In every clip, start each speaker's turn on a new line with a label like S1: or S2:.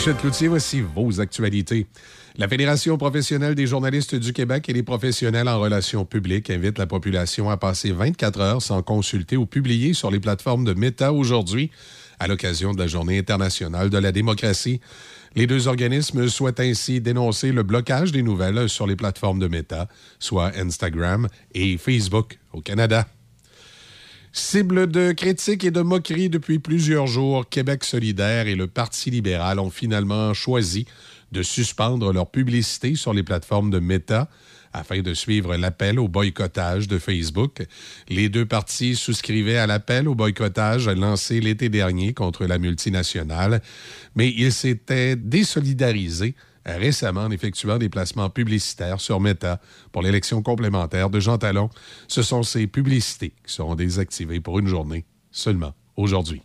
S1: Michel Cloutier, voici vos actualités. La Fédération professionnelle des journalistes du Québec et les professionnels en relations publiques invitent la population à passer 24 heures sans consulter ou publier sur les plateformes de Meta aujourd'hui à l'occasion de la Journée internationale de la démocratie. Les deux organismes souhaitent ainsi dénoncer le blocage des nouvelles sur les plateformes de Meta, soit Instagram et Facebook au Canada. Cible de critiques et de moqueries depuis plusieurs jours, Québec solidaire et le Parti libéral ont finalement choisi de suspendre leur publicité sur les plateformes de Meta afin de suivre l'appel au boycottage de Facebook. Les deux partis souscrivaient à l'appel au boycottage lancé l'été dernier contre la multinationale, mais ils s'étaient désolidarisés récemment en effectuant des placements publicitaires sur Meta pour l'élection complémentaire de Jean Talon. Ce sont ces publicités qui seront désactivées pour une journée seulement aujourd'hui.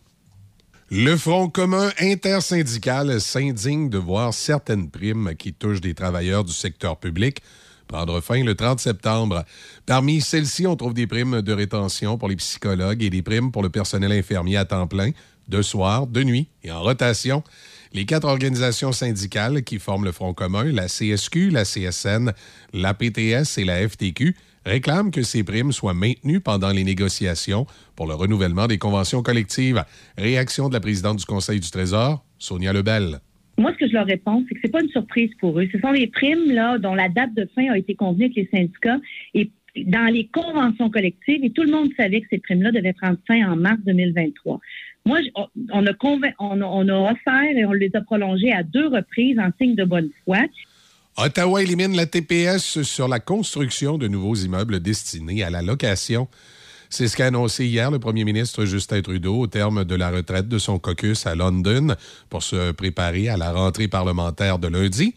S1: Le Front commun intersyndical s'indigne de voir certaines primes qui touchent des travailleurs du secteur public prendre fin le 30 septembre. Parmi celles-ci, on trouve des primes de rétention pour les psychologues et des primes pour le personnel infirmier à temps plein, de soir, de nuit et en rotation. Les quatre organisations syndicales qui forment le Front commun, la CSQ, la CSN, la PTS et la FTQ, réclament que ces primes soient maintenues pendant les négociations pour le renouvellement des conventions collectives. Réaction de la présidente du Conseil du Trésor, Sonia Lebel.
S2: Moi, ce que je leur réponds, c'est que c'est pas une surprise pour eux. Ce sont les primes là dont la date de fin a été convenue avec les syndicats et dans les conventions collectives et tout le monde savait que ces primes-là devaient prendre fin en mars 2023. Moi, on a, on, a offert et on les a prolongées à deux reprises en signe de bonne foi.
S1: Ottawa élimine la TPS sur la construction de nouveaux immeubles destinés à la location. C'est ce qu'a annoncé hier le premier ministre Justin Trudeau au terme de la retraite de son caucus à London pour se préparer à la rentrée parlementaire de lundi.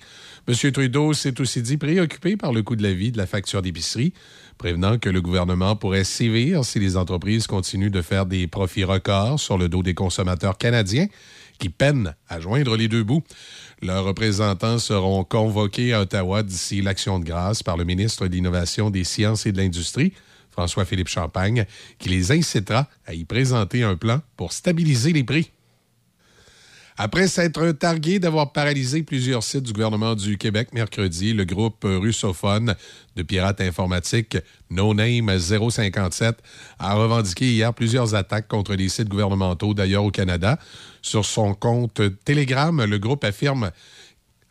S1: M. Trudeau s'est aussi dit préoccupé par le coût de la vie de la facture d'épicerie, prévenant que le gouvernement pourrait sévir si les entreprises continuent de faire des profits records sur le dos des consommateurs canadiens qui peinent à joindre les deux bouts. Leurs représentants seront convoqués à Ottawa d'ici l'action de grâce par le ministre de l'Innovation, des Sciences et de l'Industrie, François-Philippe Champagne, qui les incitera à y présenter un plan pour stabiliser les prix. Après s'être targué d'avoir paralysé plusieurs sites du gouvernement du Québec mercredi, le groupe russophone de pirates informatiques No Name 057 a revendiqué hier plusieurs attaques contre les sites gouvernementaux d'ailleurs au Canada. Sur son compte Telegram, le groupe affirme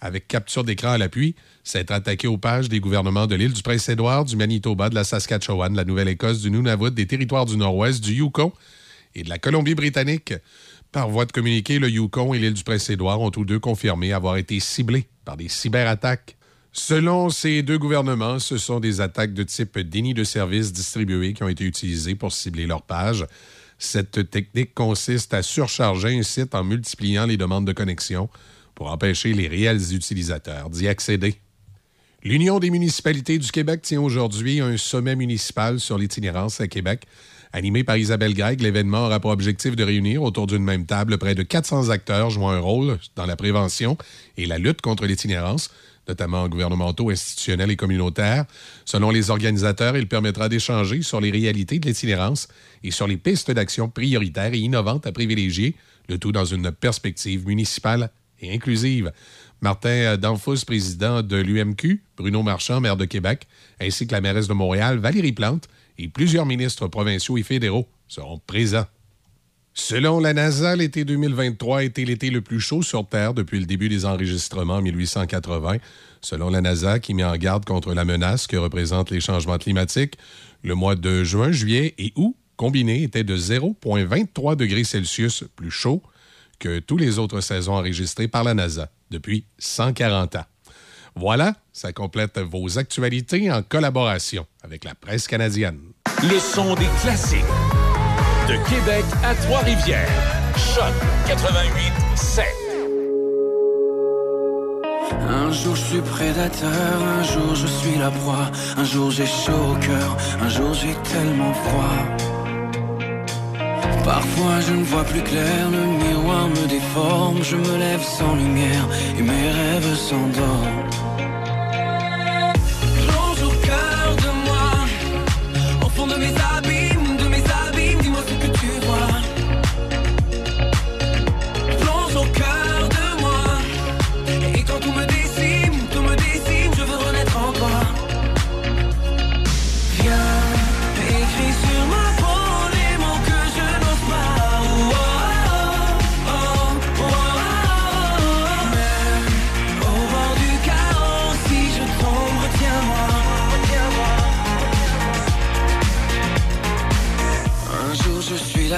S1: avec capture d'écran à l'appui, s'être attaqué aux pages des gouvernements de l'île du Prince-Édouard, du Manitoba, de la Saskatchewan, de la Nouvelle-Écosse, du Nunavut, des territoires du Nord-Ouest, du Yukon et de la Colombie-Britannique. Par voie de communiqué, le Yukon et l'île du Prince-Édouard ont tous deux confirmé avoir été ciblés par des cyberattaques. Selon ces deux gouvernements, ce sont des attaques de type déni de services distribués qui ont été utilisées pour cibler leurs pages. Cette technique consiste à surcharger un site en multipliant les demandes de connexion pour empêcher les réels utilisateurs d'y accéder. L'Union des municipalités du Québec tient aujourd'hui un sommet municipal sur l'itinérance à Québec. Animé par Isabelle Gregg, l'événement aura pour objectif de réunir autour d'une même table près de 400 acteurs jouant un rôle dans la prévention et la lutte contre l'itinérance, notamment gouvernementaux, institutionnels et communautaires. Selon les organisateurs, il permettra d'échanger sur les réalités de l'itinérance et sur les pistes d'action prioritaires et innovantes à privilégier, le tout dans une perspective municipale et inclusive. Martin Danfous, président de l'UMQ, Bruno Marchand, maire de Québec, ainsi que la mairesse de Montréal, Valérie Plante, et plusieurs ministres provinciaux et fédéraux seront présents. Selon la NASA, l'été 2023 a été l'été le plus chaud sur Terre depuis le début des enregistrements en 1880. Selon la NASA, qui met en garde contre la menace que représentent les changements climatiques, le mois de juin, juillet et août combinés étaient de 0,23 degrés Celsius plus chaud que toutes les autres saisons enregistrées par la NASA depuis 140 ans. Voilà, ça complète vos actualités en collaboration avec la presse canadienne.
S3: Le son des classiques. De Québec à Trois-Rivières. Choc 88 7.
S4: Un jour je suis prédateur, un jour je suis la proie, un jour j'ai chaud au cœur, un jour j'ai tellement froid Parfois je ne vois plus clair, le miroir me déforme, je me lève sans lumière et mes rêves s'endorment.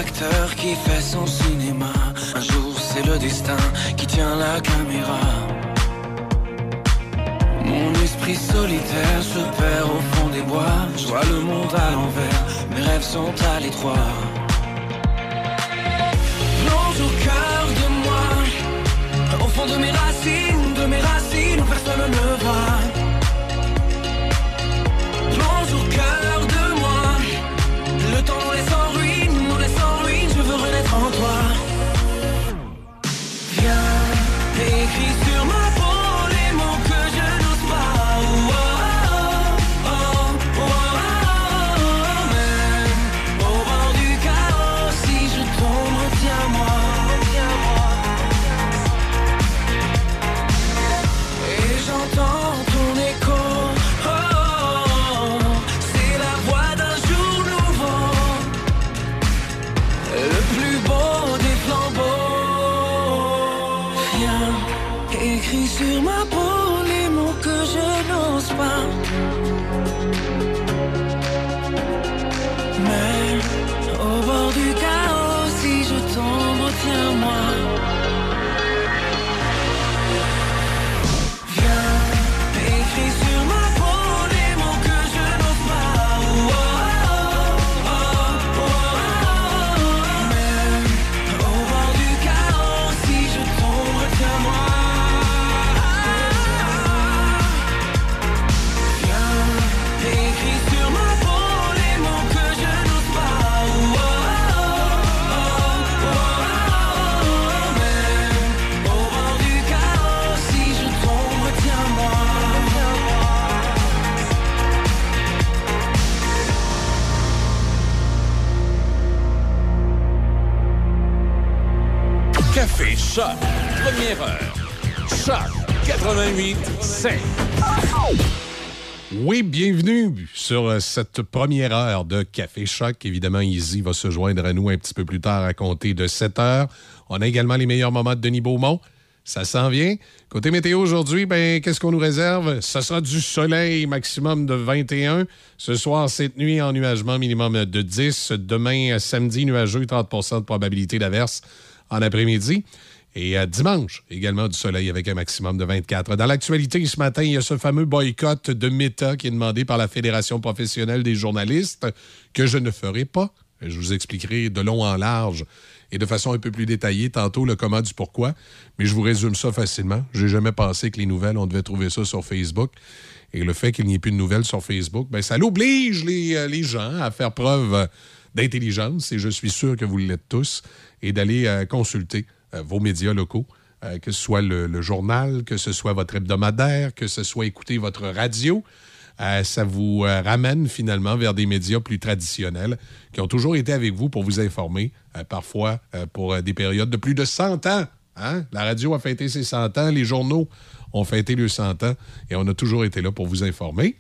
S4: L'acteur qui fait son cinéma. Un jour c'est le destin qui tient la caméra. Mon esprit solitaire se perd au fond des bois. Je vois le monde à l'envers, mes rêves sont à l'étroit. Plonge au cœur de moi, au fond de mes racines, de mes racines où personne ne va. Plonge au cœur sur ma peau les mots que je n'ose pas.
S3: Première heure. Choc 88 5.
S1: Oui, bienvenue sur euh, cette première heure de Café Choc. Évidemment, Easy va se joindre à nous un petit peu plus tard à compter de 7 heures. On a également les meilleurs moments de Denis Beaumont. Ça s'en vient. Côté météo aujourd'hui, ben, qu'est-ce qu'on nous réserve? Ça sera du soleil, maximum de 21. Ce soir, cette nuit, ennuagement minimum de 10. Demain, samedi, nuageux, 30% de probabilité d'averse en après-midi. Et dimanche, également du soleil avec un maximum de 24. Dans l'actualité, ce matin, il y a ce fameux boycott de Meta qui est demandé par la Fédération professionnelle des journalistes que je ne ferai pas. Je vous expliquerai de long en large et de façon un peu plus détaillée tantôt le comment du pourquoi. Mais je vous résume ça facilement. J'ai jamais pensé que les nouvelles, on devait trouver ça sur Facebook. Et le fait qu'il n'y ait plus de nouvelles sur Facebook, ben, ça l'oblige les, euh, les gens à faire preuve d'intelligence, et je suis sûr que vous l'êtes tous, et d'aller euh, consulter vos médias locaux, euh, que ce soit le, journal, que ce soit votre hebdomadaire, que ce soit écouter votre radio. Euh, ça vous euh, ramène finalement vers des médias plus traditionnels qui ont toujours été avec vous pour vous informer, euh, parfois euh, pour euh, des périodes de plus de 100 ans. Hein? La radio a fêté ses 100 ans, les journaux ont fêté leurs 100 ans et on a toujours été là pour vous informer.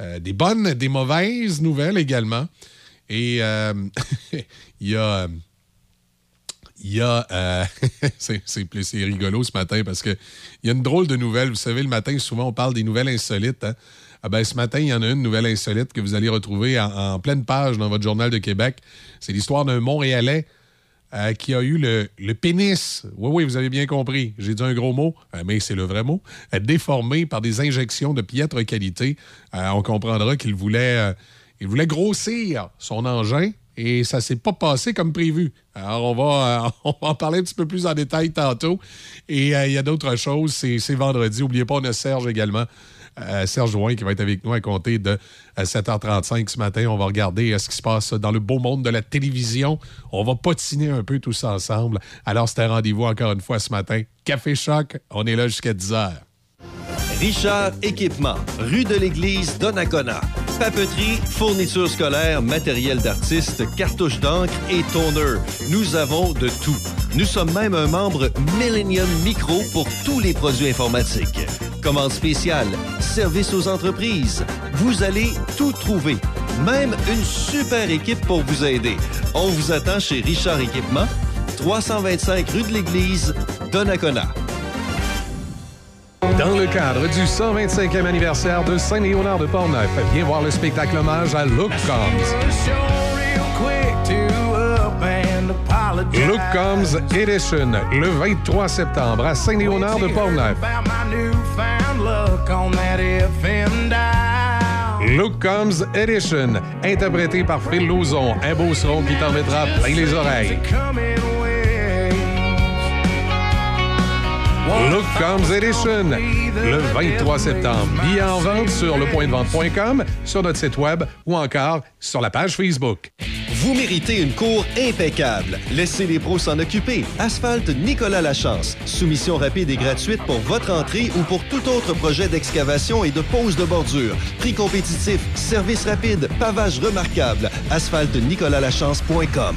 S1: Euh, des bonnes, des mauvaises nouvelles également. Et euh, il y a. Il y a. euh, c'est rigolo ce matin parce que il y a une drôle de nouvelle. Vous savez, le matin, souvent, on parle des nouvelles insolites. hein. Ah ben, ce matin, il y en a une nouvelle insolite que vous allez retrouver en, pleine page dans votre journal de Québec. C'est l'histoire d'un Montréalais euh, qui a eu le, pénis, oui, oui, vous avez bien compris, j'ai dit un gros mot, euh, mais c'est le vrai mot, déformé par des injections de piètre qualité. On comprendra qu'il voulait, voulait grossir son engin et ça s'est pas passé comme prévu. Alors, on va, euh, on va en parler un petit peu plus en détail tantôt. Et euh, il y a d'autres choses, c'est c'est vendredi. N'oubliez pas, on a Serge également euh, Serge qui va être avec nous à compter de euh, 7h35 ce matin. On va regarder ce qui se passe dans le beau monde de la télévision. On va potiner un peu tous ensemble. Alors, c'était un rendez-vous encore une fois ce matin. Café Choc, on est là jusqu'à 10h.
S5: Richard Équipement, rue de l'Église, Donnacona. Papeterie, fournitures scolaires, matériel d'artiste, cartouches d'encre et toner. Nous avons de tout. Nous sommes même un membre Millennium Micro pour tous les produits informatiques. Commande spéciale, service aux entreprises. Vous allez tout trouver. Même une super équipe pour vous aider. On vous attend chez Richard Équipement, 325 rue de l'Église, Donnacona.
S1: Dans le cadre du 125e anniversaire de Saint-Léonard de Portneuf, viens voir le spectacle hommage à Look Combs. Look Combs Edition, le 23 septembre à Saint-Léonard de Portneuf. Look Combs Edition, interprété par Phil Lauzon, un beau son qui t'en mettra plein les oreilles. Look Comes Edition, le 23 septembre. Billets en vente sur lepointdevente.com, sur notre site web ou encore sur la page Facebook.
S5: Vous méritez une cour impeccable. Laissez les pros s'en occuper. Asphalte Nicolas Lachance. Soumission rapide et gratuite pour votre entrée ou pour tout autre projet d'excavation et de pose de bordure. Prix compétitif, service rapide, pavage remarquable. asphaltenicolalachance.com.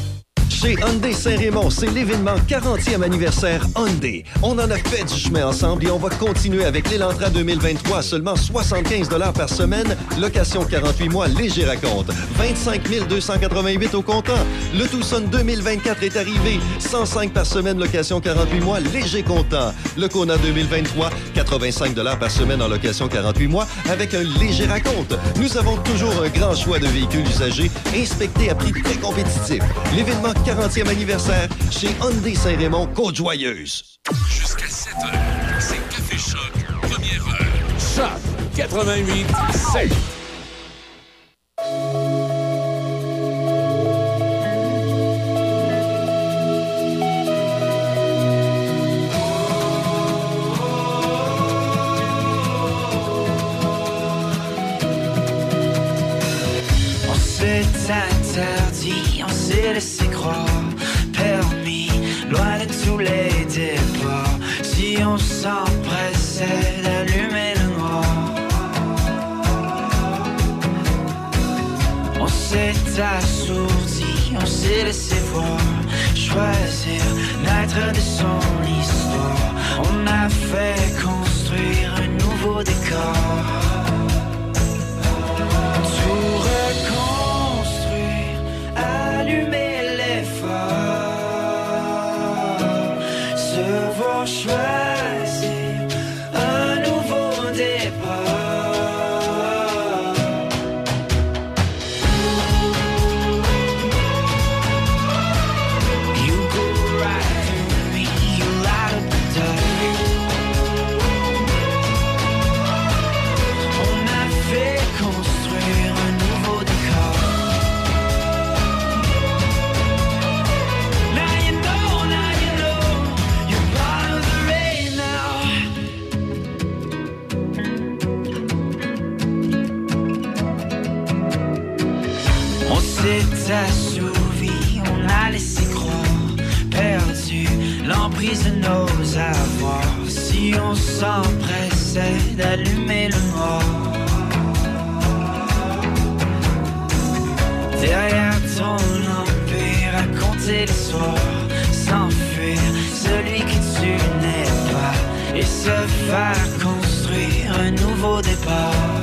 S5: Chez Hyundai Saint-Raymond, c'est l'événement 40e anniversaire Hyundai. On en a fait du chemin ensemble et on va continuer avec l'Elantra 2023 à seulement 75 par semaine, location 48 mois, léger raconte. 25 288 au comptant. Le Tucson 2024 est arrivé, 105 par semaine, location 48 mois, léger comptant. Le Kona 2023, 85 par semaine en location 48 mois avec un léger raconte. Nous avons toujours un grand choix de véhicules usagés inspectés à prix très compétitifs. L'événement 40e anniversaire chez Hyundai Saint-Raymond, Côte-Joyeuse.
S3: Jusqu'à 7 heures, c'est Café Choc, première heure. Choc 88 7.
S4: On s'est interdit, on s'est laissé croire, permis, loin de tous les départs. Si on s'empressait d'allumer le noir, on s'est assourdi, on s'est laissé voir, choisir naître de son histoire. On a fait construire un nouveau décor. S'empressait d'allumer le noir. Derrière ton empire, raconter l'histoire, s'enfuir, celui que tu n'es pas, et se faire construire un nouveau départ.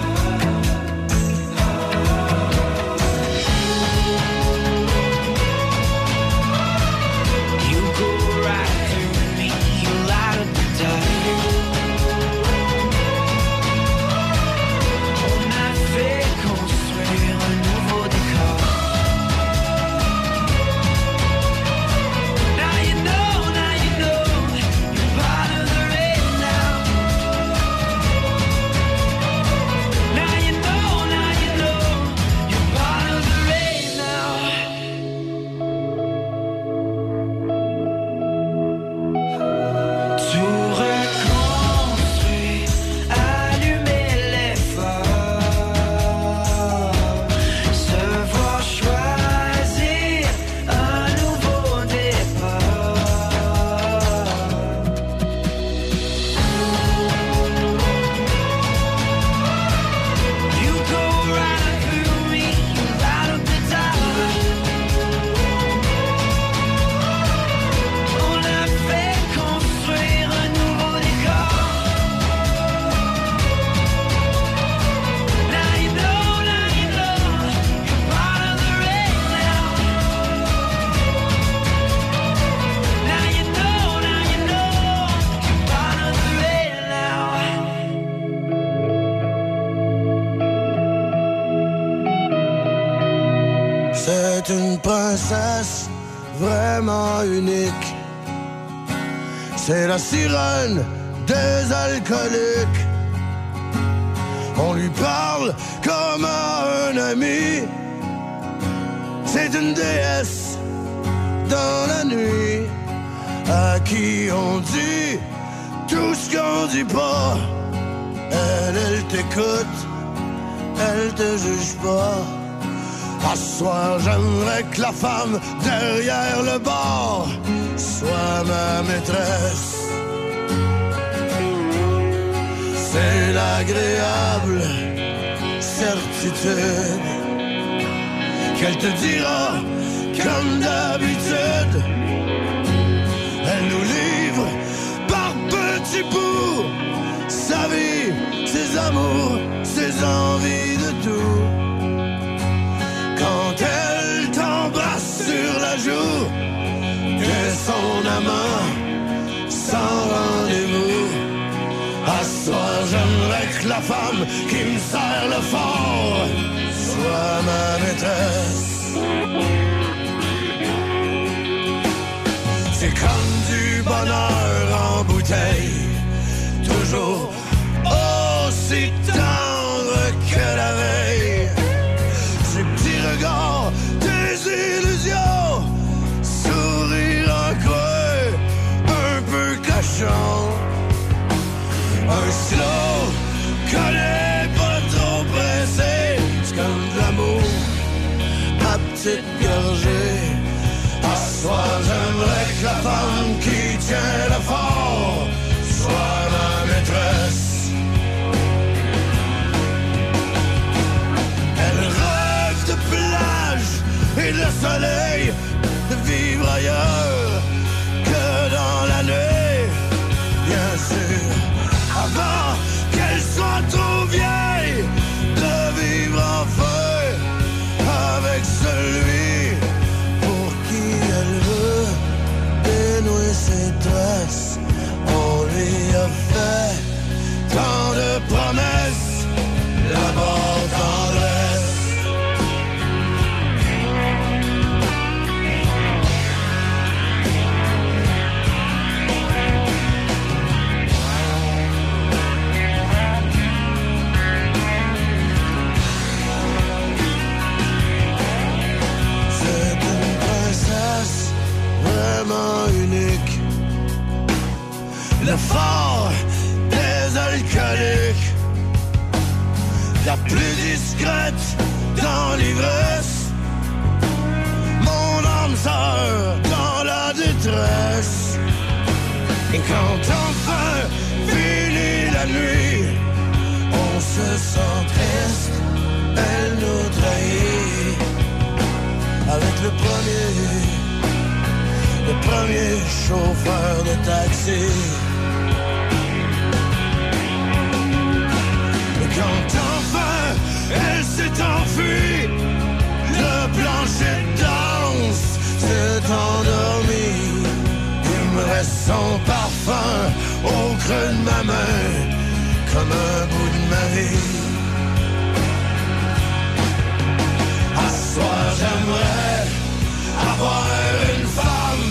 S6: Soir, j'aimerais que la femme derrière le bar soit ma maîtresse. C'est l'agréable certitude qu'elle te dira comme d'habitude. Elle nous livre par petits bouts sa vie, ses amours, ses envies de tout. Joue, que son amant sans rendez-vous. À soir, j'aimerais que la femme qui me serre le fort soit ma maîtresse. C'est comme du bonheur en bouteille, toujours j'aimerais que la quand enfin finit la nuit, on se sent triste. Elle nous trahit avec le premier, le premier chauffeur de taxi. Quand enfin elle s'est enfuie, le plancher danse s'est endormi. Reste son parfum au creux de ma main, comme un bout de ma vie. À ce soir, j'aimerais avoir une femme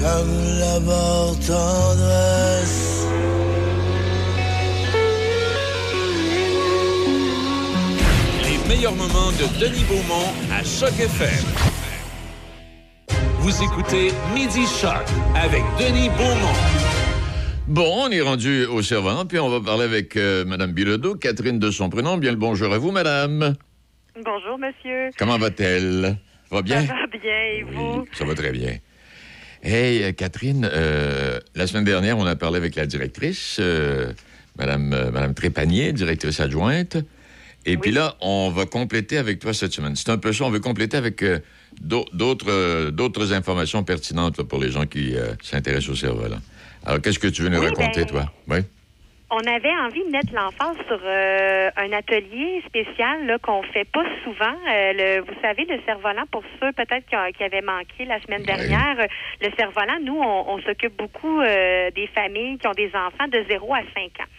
S6: comme la mort tendresse.
S3: Les meilleurs moments de Denis Beaumont à Choc FM. Vous écoutez Midi Choc avec Denis Beaumont.
S7: Bon, on est rendu au servant, puis on va parler avec euh, Mme Bilodeau, Catherine de son prénom. Bien le bonjour à vous, madame.
S8: Bonjour, monsieur.
S7: Comment va-t-elle? Va bien?
S8: Ça va bien, et vous?
S7: Oui, ça va très bien. Hey, euh, Catherine, euh, la semaine dernière, on a parlé avec la directrice, euh, Madame, euh, Madame Trépanier, directrice adjointe. Et puis là, on va compléter avec toi cette semaine. C'est un peu ça, on veut compléter avec euh, d'autres euh, d'autres informations pertinentes là, pour les gens qui euh, s'intéressent au cerveau. Alors, qu'est-ce que tu veux nous
S8: Oui,
S7: raconter,
S8: ben-
S7: toi? Oui?
S8: On avait envie de mettre l'emphase sur euh, un atelier spécial là, qu'on fait pas souvent. Euh, le, vous savez, le cerf-volant, pour ceux peut-être qui, avaient manqué la semaine dernière, euh, le cerf-volant, nous, on, on s'occupe beaucoup des familles qui ont des enfants de 0 à 5 ans.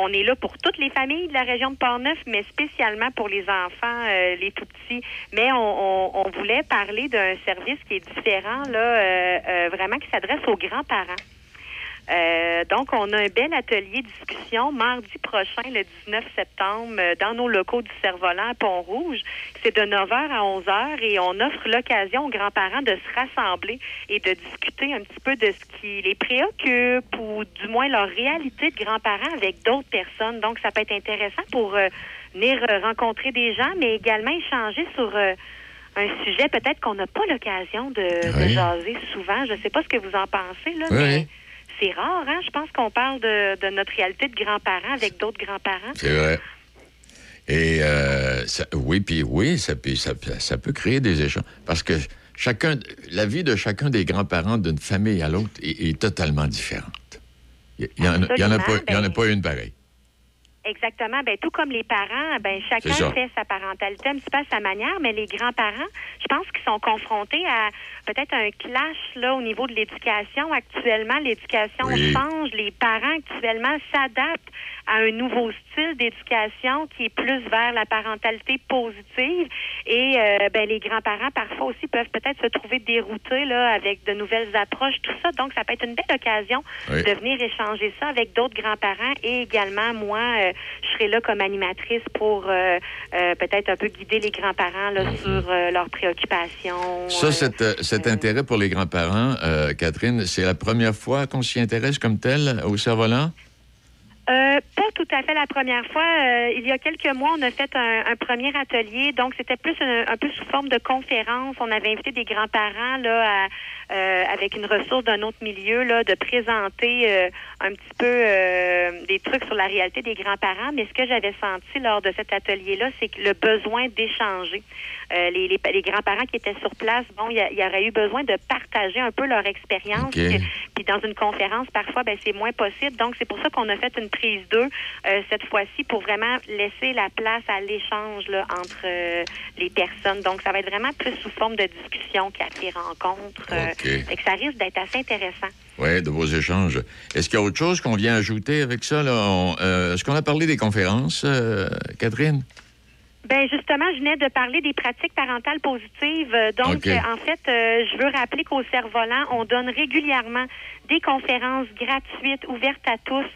S8: On est là pour toutes les familles de la région de Portneuf, mais spécialement pour les enfants, euh, les tout petits. Mais on, on- voulait parler d'un service qui est différent, là, euh, euh, vraiment qui s'adresse aux grands-parents. Euh, donc, on a un bel atelier discussion mardi prochain, le 19 septembre, euh, dans nos locaux du Cerf-Volant à Pont-Rouge. C'est de 9h à 11h et on offre l'occasion aux grands-parents de se rassembler et de discuter un petit peu de ce qui les préoccupe ou du moins leur réalité de grands-parents avec d'autres personnes. Donc, ça peut être intéressant pour euh, venir euh, rencontrer des gens, mais également échanger sur... euh, un sujet peut-être qu'on n'a pas l'occasion de, jaser souvent. Je ne sais pas ce que vous en pensez, là,
S7: Oui,
S8: mais
S7: oui.
S8: C'est rare, hein? Je pense qu'on parle de, de notre réalité de grands-parents avec d'autres grands-parents.
S7: C'est vrai. Et euh, ça- oui, puis oui, ça, peut- ça, ça peut créer des échanges. Parce que chacun, la vie de chacun des grands-parents d'une famille à l'autre est, est totalement différente. Il n'y en, a- en pas- il y en a
S8: Absolument,
S7: pas une pareille.
S8: Exactement. Ben, tout comme les parents, ben, chacun fait sa parentalité un petit peu à sa manière, mais les grands-parents, je pense qu'ils sont confrontés à peut-être un clash là au niveau de l'éducation. Actuellement, l'éducation
S7: Oui.
S8: change. Les parents actuellement s'adaptent à un nouveau style d'éducation qui est plus vers la parentalité positive. Et euh, ben, les grands-parents, parfois aussi, peuvent peut-être se trouver déroutés là, avec de nouvelles approches, tout ça. Donc, ça peut être une belle occasion
S7: Oui.
S8: de venir échanger ça avec d'autres grands-parents et également, moi, euh, je serai là comme animatrice pour euh, peut-être un peu guider les grands-parents là, sur leurs préoccupations.
S7: Ça,
S8: euh,
S7: cet, intérêt pour les grands-parents, euh, Catherine, c'est la première fois qu'on s'y intéresse comme tel au cerf-volant?
S8: Euh, pas tout à fait la première fois. Euh, il y a quelques mois, on a fait un, premier atelier. Donc, c'était plus un, peu sous forme de conférence. On avait invité des grands-parents là, avec une ressource d'un autre milieu, là, de présenter un petit peu euh, des trucs sur la réalité des grands-parents. Mais ce que j'avais senti lors de cet atelier-là, c'est que le besoin d'échanger. Euh, les, les, les grands-parents qui étaient sur place, bon, il y, aurait eu besoin de partager un peu leur expérience. Puis- dans une conférence, parfois, ben, c'est moins possible. Donc, c'est pour ça qu'on a fait une prise d'eux euh, cette fois-ci pour vraiment laisser la place à l'échange là, entre euh, les personnes. Donc, ça va être vraiment plus sous forme de discussion qu'à des rencontres. Euh,
S7: OK.
S8: fait que ça risque d'être assez intéressant.
S7: Oui, de vos échanges. Est-ce qu'il y a autre chose qu'on vient ajouter avec ça? Euh, Est-ce qu'on a parlé des conférences, euh, Catherine?
S8: Ben justement, je venais de parler des pratiques parentales positives. Euh, Donc, euh, en fait, euh, je veux rappeler qu'au Cerf-Volant, on donne régulièrement des conférences gratuites ouvertes à tous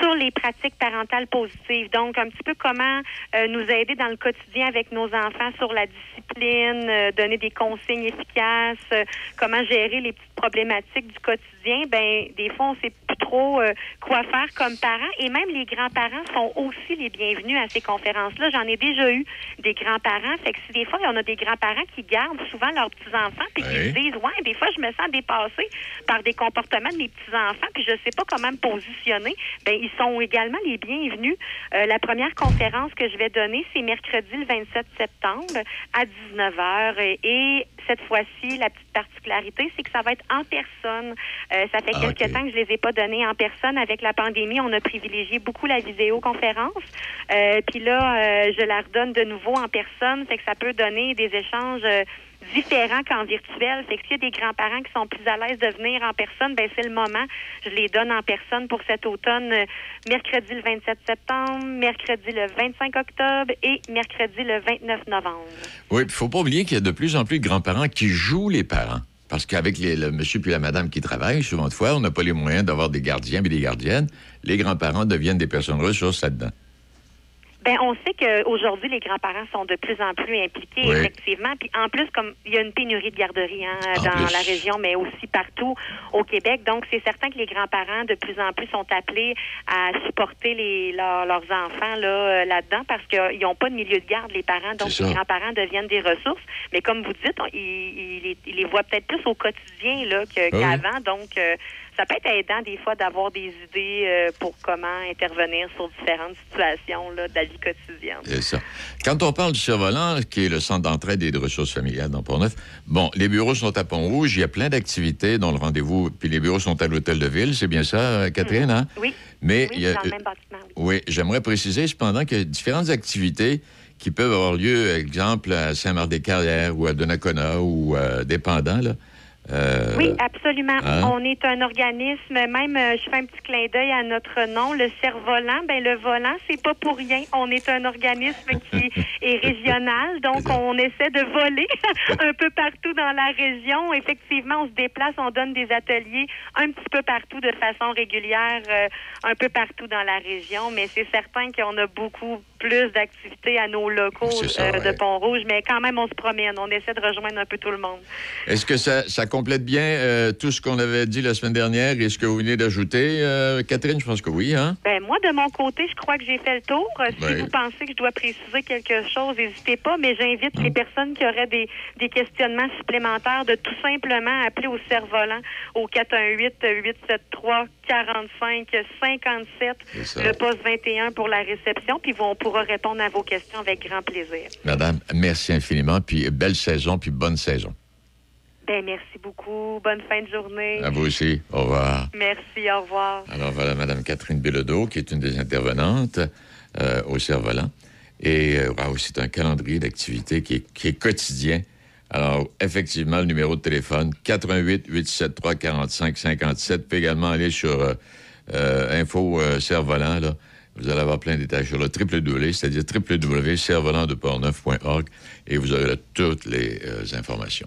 S8: sur les pratiques parentales positives. Donc, un petit peu comment euh, nous aider dans le quotidien avec nos enfants sur la discipline, euh, donner des consignes efficaces, euh, comment gérer les petites problématiques du quotidien. Ben, des fois, on sait plus trop euh, quoi faire comme parents et même les grands-parents sont aussi les bienvenus à ces conférences-là. J'en ai déjà eu des grands-parents. Fait que si des fois, il y en a des grands-parents qui gardent souvent leurs petits-enfants puis qui
S7: Oui.
S8: disent, ouais, des fois, je me sens dépassée par des comportements de mes petits-enfants puis je sais pas comment me positionner. Ben, ils sont également les bienvenus. Euh, la première conférence que je vais donner, c'est mercredi le 27 septembre à 19h et, et cette fois-ci, la petite particularité, c'est que ça va être en personne. Euh, ça fait
S7: Ah,
S8: quelques temps que je les ai pas donnés en personne. Avec la pandémie, on a privilégié beaucoup la vidéoconférence. Euh, Puis là, je la redonne de nouveau en personne. Fait que ça peut donner des échanges différents qu'en virtuel. Fait que s'il y a des grands-parents qui sont plus à l'aise de venir en personne, ben c'est le moment. Je les donne en personne pour cet automne, euh, mercredi le 27 septembre, mercredi le 25 octobre et mercredi le 29 novembre.
S7: Oui, il faut pas oublier qu'il y a de plus en plus de grands-parents qui jouent les parents. Parce qu'avec le monsieur puis la madame qui travaillent, souvent de fois, on n'a pas les moyens d'avoir des gardiens et des gardiennes. Les grands-parents deviennent des personnes ressources là-dedans.
S8: Ben, on sait qu'aujourd'hui, les grands-parents sont de plus en plus impliqués,
S7: Oui.
S8: effectivement. Puis en plus, comme il y a une pénurie de garderies hein, dans
S7: plus.
S8: la région, mais aussi partout au Québec. Donc, c'est certain que les grands-parents, de plus en plus, sont appelés à supporter les, leurs- leurs enfants là, euh, là-dedans parce qu'ils n'ont pas de milieu de garde, les parents. Donc, les grands-parents deviennent des ressources. Mais comme vous dites, on- ils, ils les- ils les voient peut-être plus au quotidien là,
S7: Ah oui.
S8: qu'avant. Donc, euh, ça peut être aidant des fois d'avoir des idées euh, pour comment intervenir sur différentes situations là, de la vie quotidienne.
S7: C'est ça. Quand on parle du Cerf-Volant, qui est le centre d'entraide et de ressources familiales dans Pont-Neuf, bon, les bureaux sont à Pont-Rouge, il y a plein d'activités dont le rendez-vous, puis les bureaux sont à l'hôtel de ville, c'est bien ça, euh, Catherine, hein?
S8: Oui.
S7: Mais
S8: oui,
S7: il y a-
S8: dans le même bâtiment. oui.
S7: Oui, j'aimerais préciser cependant qu'il y a différentes activités qui peuvent avoir lieu, exemple, à Saint-Marc-des-Carrières ou à Donnacona ou euh, dépendant, là. Euh,
S8: Oui, absolument.
S7: hein?
S8: On est un organisme, même euh, je fais un petit clin d'œil à notre nom, le cerf-volant. Ben le volant, c'est pas pour rien. On est un organisme qui est régional, donc on essaie de voler un peu partout dans la région. Effectivement, on se déplace, on donne des ateliers un petit peu partout de façon régulière, euh, un peu partout dans la région. Mais c'est certain qu'on a beaucoup plus d'activités à nos locaux
S7: C'est ça,
S8: euh,
S7: ouais.
S8: de Pont-Rouge, mais quand même, on se promène. On essaie de rejoindre un peu tout le monde.
S7: Est-ce que ça, ça complète bien euh, tout ce qu'on avait dit la semaine dernière et ce que vous venez d'ajouter, euh, Catherine? Je pense que oui, hein?
S8: Ben moi, de mon côté, je crois que j'ai fait le tour. Euh, Si
S7: Oui.
S8: vous pensez que je dois préciser quelque chose, n'hésitez pas, mais j'invite
S7: Mm.
S8: les personnes qui auraient des, des questionnements supplémentaires de tout simplement appeler au cerf-volant au 418-873-45-57,
S7: C'est ça.
S8: le poste 21 pour la réception, puis on pourra répondre à vos questions avec grand plaisir.
S7: Madame, merci infiniment, puis belle saison, puis bonne saison.
S8: Ben merci beaucoup. Bonne fin de journée.
S7: À vous aussi. Au revoir.
S8: Merci, au revoir.
S7: Alors voilà Madame Catherine Bilodeau, qui est une des intervenantes euh, au Cerf-Volant. Et euh, oui, c'est un calendrier d'activités qui est, qui est quotidien. Alors, effectivement, le numéro de téléphone, 88 873 45 57. Puis également aller sur euh, euh, Info Cerf-Volant, là. Vous allez avoir plein de détails sur le www, c'est-à-dire www.cerfvolantdeportneuf.org et vous aurez là toutes les informations.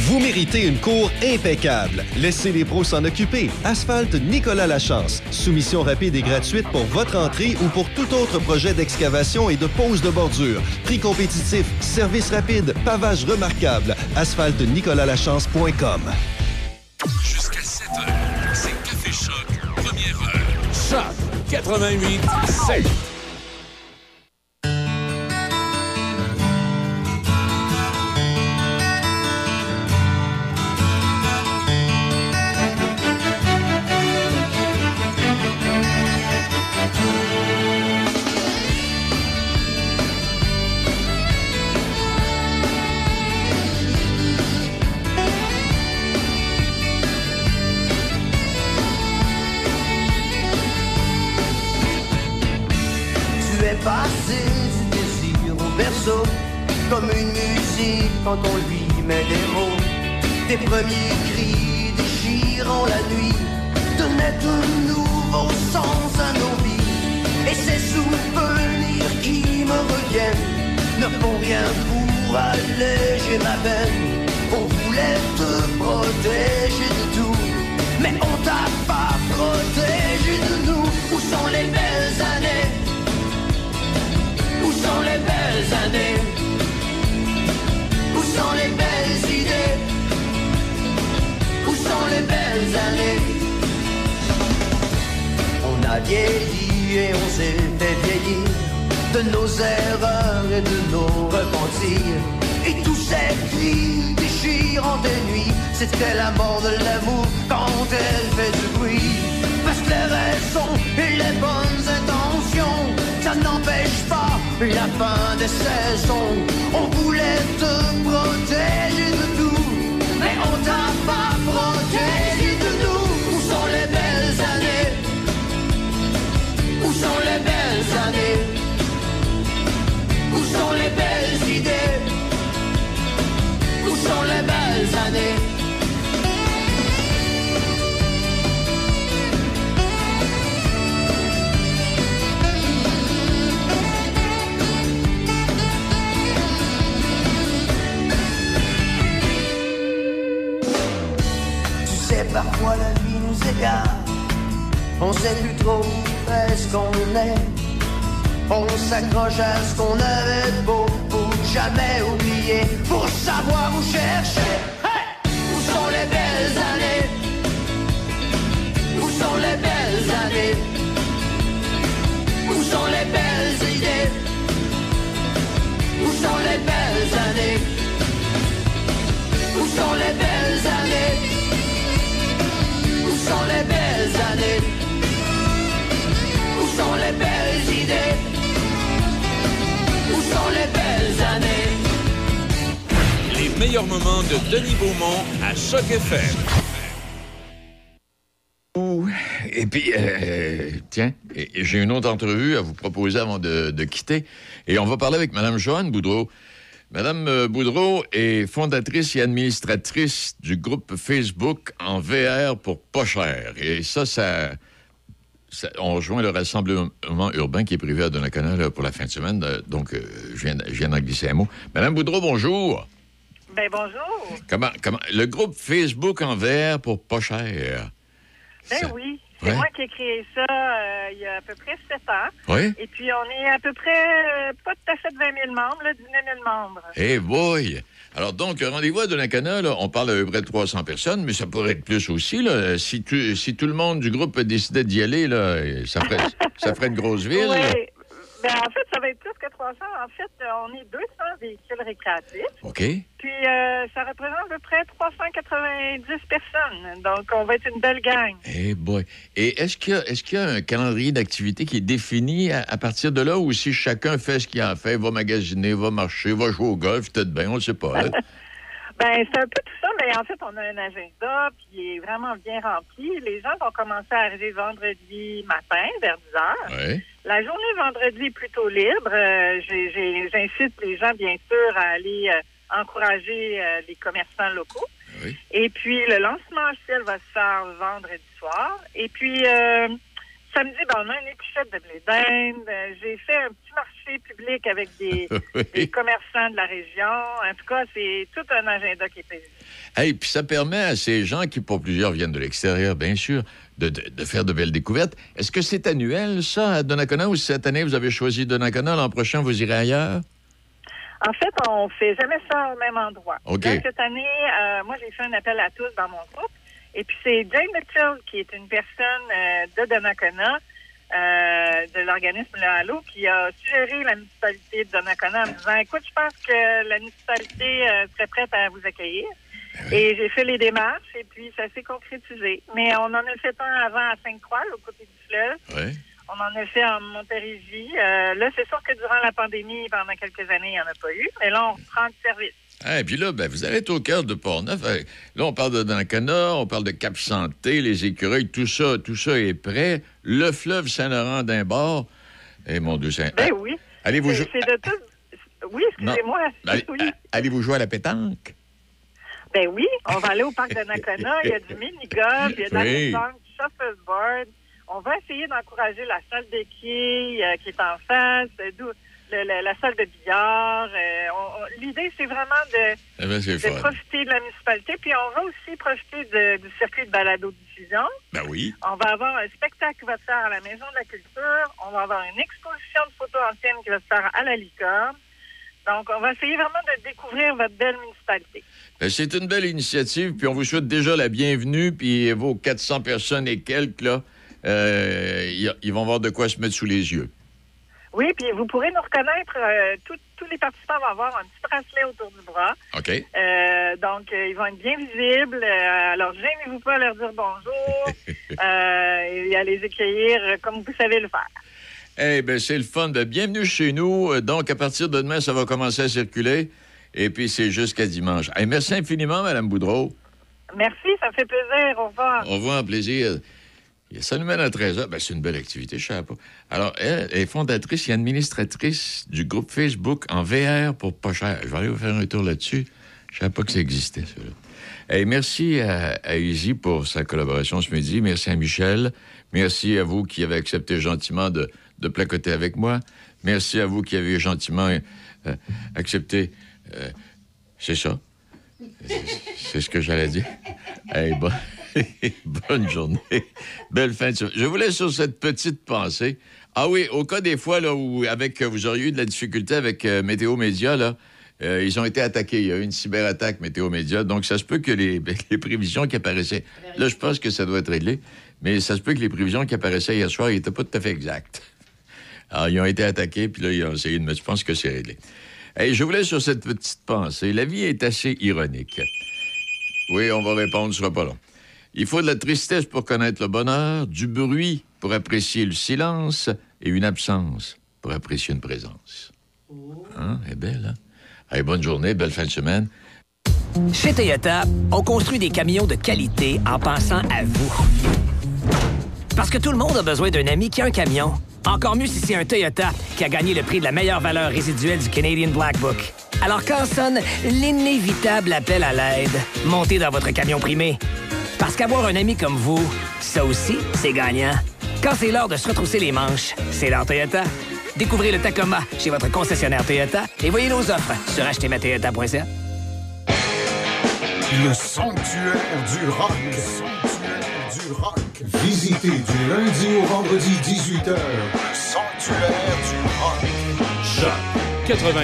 S5: Vous méritez une cour impeccable. Laissez les pros s'en occuper. Asphalte Nicolas Lachance. Soumission rapide et gratuite pour votre entrée ou pour tout autre projet d'excavation et de pose de bordure. Prix compétitif, service rapide, pavage remarquable. AsphalteNicolasLachance.com.
S3: Jusqu'à 7 heures, c'est Café Choc, première heure. Choc 88 7.
S9: Comme une musique quand on lui met des mots. Tes premiers cris déchirant la nuit donnaient un nouveau sens à nos vies. Et ces souvenirs qui me reviennent ne font rien pour alléger ma peine. On voulait te protéger de tout, mais on t'a pas protégé de nous. Où sont les belles années? Où sont les et on s'est fait vieillir De nos erreurs et de nos repentirs Et tous ces cris déchirant des nuits. C'était la mort de l'amour quand elle fait du bruit. Parce que les raisons et les bonnes intentions Ça n'empêche pas la fin des saisons. On voulait te protéger de tout sont les belles années Tu sais, parfois la vie nous égare. On sait plus trop fait ce qu'on est. On s'accroche à ce qu'on avait beau jamais oublier, pour savoir où chercher. Où sont les belles années? Où sont les belles années? Où sont les belles idées? Où sont les belles années? Où sont les belles années? Où sont les belles années? Où sont les belles idées? Sont les belles années?
S3: Les meilleurs moments de Denis Beaumont à Choc FM.
S7: Ouh. Et puis, euh, tiens, et- et j'ai une autre entrevue à vous proposer avant de, de quitter. Et on va parler avec Mme Joanne Boudreau. Mme euh, Boudreau est fondatrice et administratrice du groupe Facebook en VR pour pas cher. Et ça, ça, ça- on rejoint le rassemblement urbain qui est prévu à Donnacona pour la fin de semaine. Euh, Donc, euh, je viens, je viens d'en glisser un mot. Mme Boudreau, bonjour.
S10: Ben bonjour.
S7: Comment, comment, le groupe Facebook en VR pour pas cher.
S10: Ben
S7: Ça-
S10: oui, c'est
S7: Ouais.
S10: moi qui ai créé ça euh, il y a à peu près sept ans.
S7: Oui?
S10: Et puis on est à peu près euh, pas tout à fait de 20 000 membres, là, 19 000 membres.
S7: Eh boy! Alors donc, rendez-vous à Donnacona, là, on parle à peu près de 300 personnes, mais ça pourrait être plus aussi. Là. Si, tout le monde du groupe décidait d'y aller, là, ça, ferait, ça ferait une grosse ville.
S10: Ben, en fait, ça va être plus que 300. En fait, euh, on est 200 véhicules récréatifs.
S7: OK?
S10: Puis euh, ça représente à peu près 390 personnes. Donc, on va être une belle gang.
S7: Eh boy! Et est-ce qu'il y, a- est-ce qu'il y a un calendrier d'activité qui est défini à, à partir de là, ou si chacun fait ce qu'il à faire, va magasiner, va marcher, va jouer au golf, peut-être bien, on ne sait pas. hein?
S10: Ben, c'est un peu tout ça, mais en fait, on a un agenda qui est vraiment bien rempli. Les gens vont commencer à arriver vendredi matin, vers 10 heures.
S7: Ouais.
S10: La journée vendredi est plutôt libre. Euh, J'incite les gens, bien sûr, à aller euh, encourager euh, les commerçants locaux. Et puis, le lancement officiel va se faire vendredi soir. Et puis, samedi, ben, on a une épluchette de blé d'Inde. J'ai fait un petit marché public avec des, des commerçants de la région. En tout cas, c'est tout un agenda qui est prévu.
S7: Et puis ça permet à ces gens qui, pour plusieurs, viennent de l'extérieur, bien sûr, de, de- de faire de belles découvertes. Est-ce que c'est annuel, ça, à Donnacona, ou si cette année, vous avez choisi Donnacona, l'an prochain, vous irez ailleurs?
S10: En fait, on fait jamais ça au même endroit. Là, cette année, euh, moi, j'ai fait un appel à tous dans mon groupe. Et puis, c'est Jane Mitchell, qui est une personne euh, de Donnacona, euh, de l'organisme Le Halo, qui a suggéré la municipalité de Donnacona en me disant, écoute, je pense que la municipalité serait prête à vous accueillir. Et j'ai fait les démarches et puis ça s'est concrétisé. Mais on en a fait un avant à Sainte-Croix, au côté du fleuve.
S7: Oui.
S10: On en a fait en Montérégie. Euh, là, c'est sûr que durant la pandémie, pendant quelques années, il n'y en a pas eu. Mais là, on reprend le service.
S7: Ah, et puis là, ben, vous allez être au cœur de Port-Neuf. Euh, Là, on parle de Donnacona, on parle de Cap-Santé, les écureuils, tout ça, tout ça est prêt. Le fleuve Saint-Laurent d'un bord. Et mon Dieu, Saint...
S10: Ben oui.
S7: Allez-vous jouer...
S10: Oui, excusez-moi.
S7: Allez-vous jouer à la pétanque?
S10: Ben oui, on va aller au parc de Nakona. Il y a du mini-golf, il y a de la
S7: Oui.
S10: du shuffleboard. On va essayer d'encourager la salle de quilles euh, qui est en face, euh, d'où- le- le- la salle de billard. euh, L'idée, c'est vraiment de,
S7: Eh ben,
S10: de profiter de la municipalité. Puis on va aussi profiter de- du circuit de balado-diffusion.
S7: Ben oui.
S10: On va avoir un spectacle qui va se faire à la Maison de la Culture. On va avoir une exposition de photos anciennes qui va se faire à la Licorne. Donc, on va essayer vraiment de découvrir votre belle municipalité.
S7: Ben, c'est une belle initiative, puis on vous souhaite déjà la bienvenue, puis vos 400 personnes et quelques, là, euh, ils vont avoir de quoi se mettre sous les yeux.
S10: Oui, puis vous pourrez nous reconnaître. euh, tous- tous les participants vont avoir un petit bracelet autour du bras.
S7: OK?
S10: Euh, donc, euh, ils vont être bien visibles. Alors, gênez-vous pas à leur dire bonjour et à les accueillir comme vous savez le faire.
S7: Eh bien, c'est le fun. Ben, bienvenue chez nous. Euh, Donc, à partir de demain, ça va commencer à circuler. Et puis, c'est jusqu'à dimanche. Eh, merci infiniment, Mme Boudreau.
S10: Merci, ça me fait plaisir. Au revoir.
S7: Au revoir, plaisir. Et Ça nous mène à 13 h. Ben, c'est une belle activité, je pas. Alors, elle est fondatrice et administratrice du groupe Facebook en VR pour pas cher. Je vais aller vous faire un tour là-dessus. Je ne savais pas que ça existait, là. Et merci à, à Izzy pour sa collaboration ce midi. Merci à Michel. Merci à vous qui avez accepté gentiment de, de placoter avec moi. Merci à vous qui avez gentiment euh, accepté. euh, c'est ça? C'est- ce que j'allais dire. Ben, Bonne journée. Belle fin de semaine. Je vous laisse sur cette petite pensée. Ah oui, au cas des fois là, où avec, vous auriez eu de la difficulté avec euh, Météo Média, là, euh, ils ont été attaqués. Il y a eu une cyberattaque Météo Média. Donc, ça se peut que les, les prévisions qui apparaissaient. Là, je pense que ça doit être réglé. Mais ça se peut que les prévisions qui apparaissaient hier soir n'étaient pas tout à fait exactes. Alors, ils ont été attaqués, puis là, ils ont essayé de me. Je pense que c'est réglé. Hey, je vous laisse sur cette petite pensée. La vie est assez ironique. Oui, on va répondre, ce sera pas long. Il faut de la tristesse pour connaître le bonheur, du bruit pour apprécier le silence et une absence pour apprécier une présence. Hein? Elle est belle, hein? Bonne journée, belle fin de semaine.
S11: Chez Toyota, on construit des camions de qualité en pensant à vous. Parce que tout le monde a besoin d'un ami qui a un camion. Encore mieux si c'est un Toyota qui a gagné le prix de la meilleure valeur résiduelle du Canadian Black Book. Alors quand sonne l'inévitable appel à l'aide, montez dans votre camion primé. Parce qu'avoir un ami comme vous, ça aussi, c'est gagnant. Quand c'est l'heure de se retrousser les manches, c'est l'heure Toyota. Découvrez le Tacoma chez votre concessionnaire Toyota et voyez nos offres sur achetermatoyota.ca.
S12: Le sanctuaire du rock. Le sanctuaire du rock. Visitez du lundi au vendredi 18h. Le sanctuaire du rock.
S13: Choc
S14: 80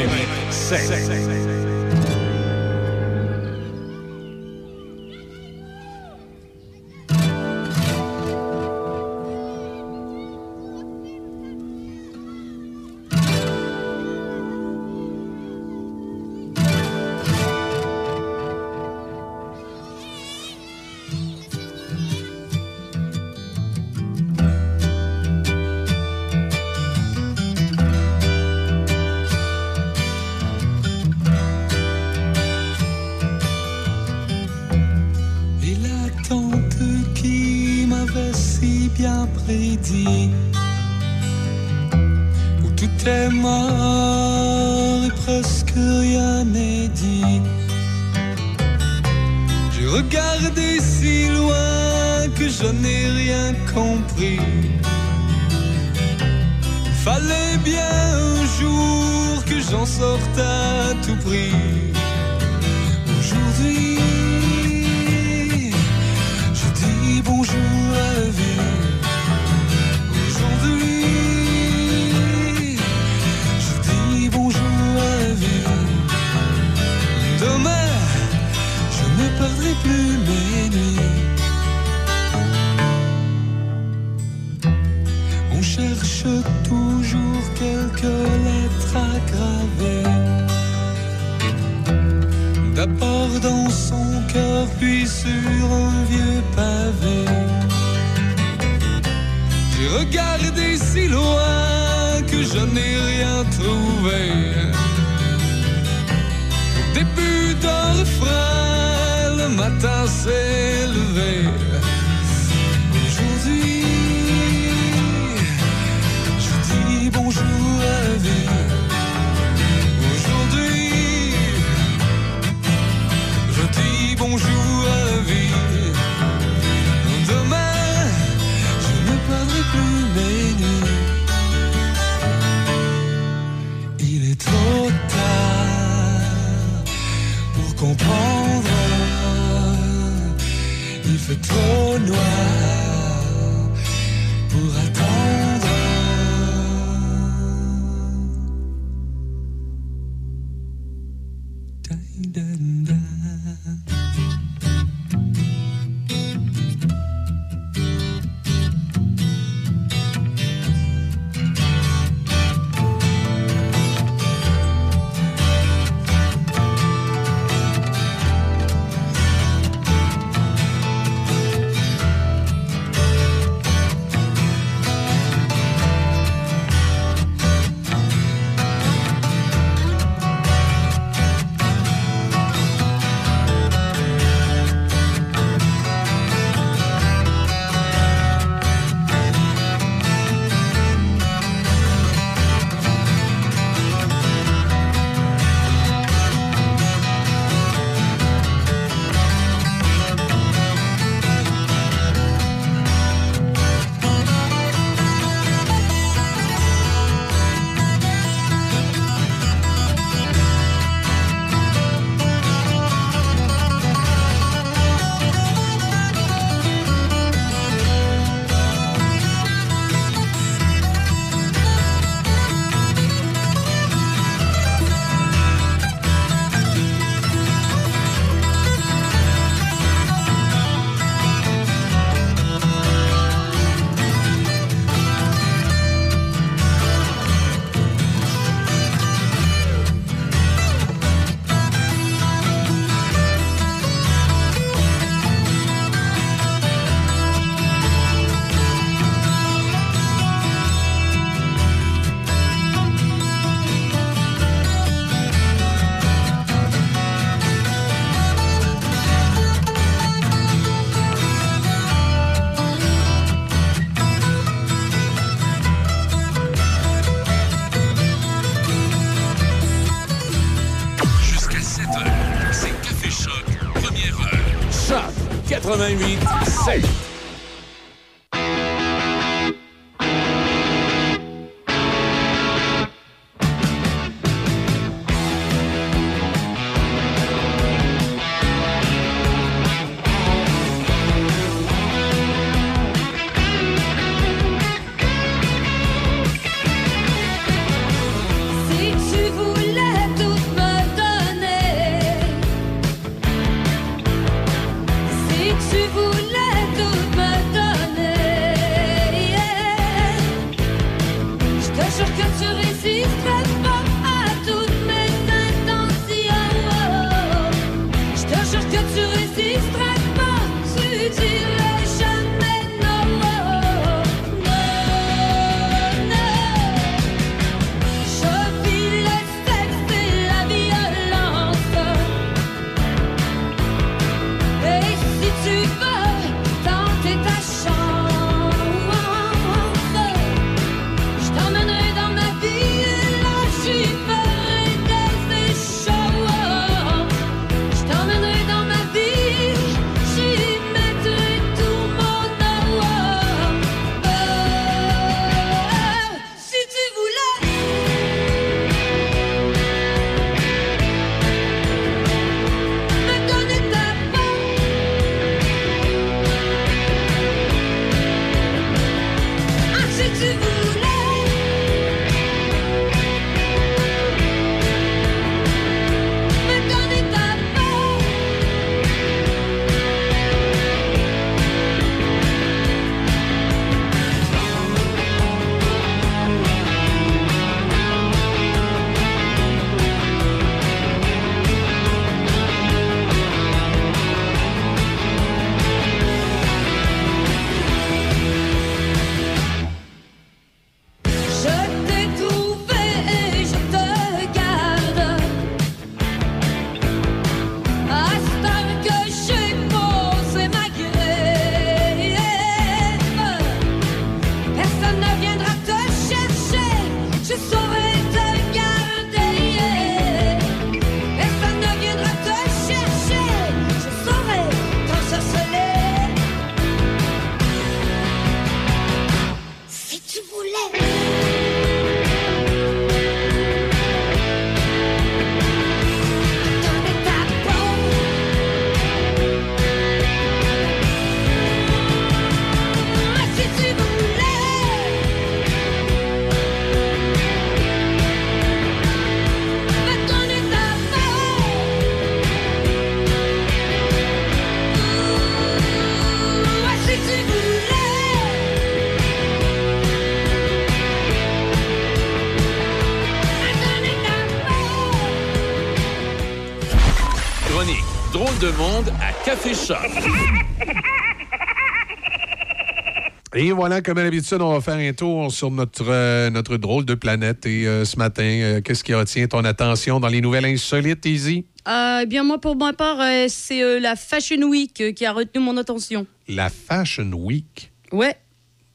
S14: Drôle de monde à Café Shop.
S1: Et voilà, comme à l'habitude, on va faire un tour sur notre, euh, notre drôle de planète. Et euh, ce matin, euh, qu'est-ce qui retient ton attention dans les nouvelles insolites, Easy?
S15: Euh, eh bien, moi, pour ma part, euh, c'est euh, la Fashion Week qui a retenu mon attention.
S1: La Fashion Week?
S15: Ouais.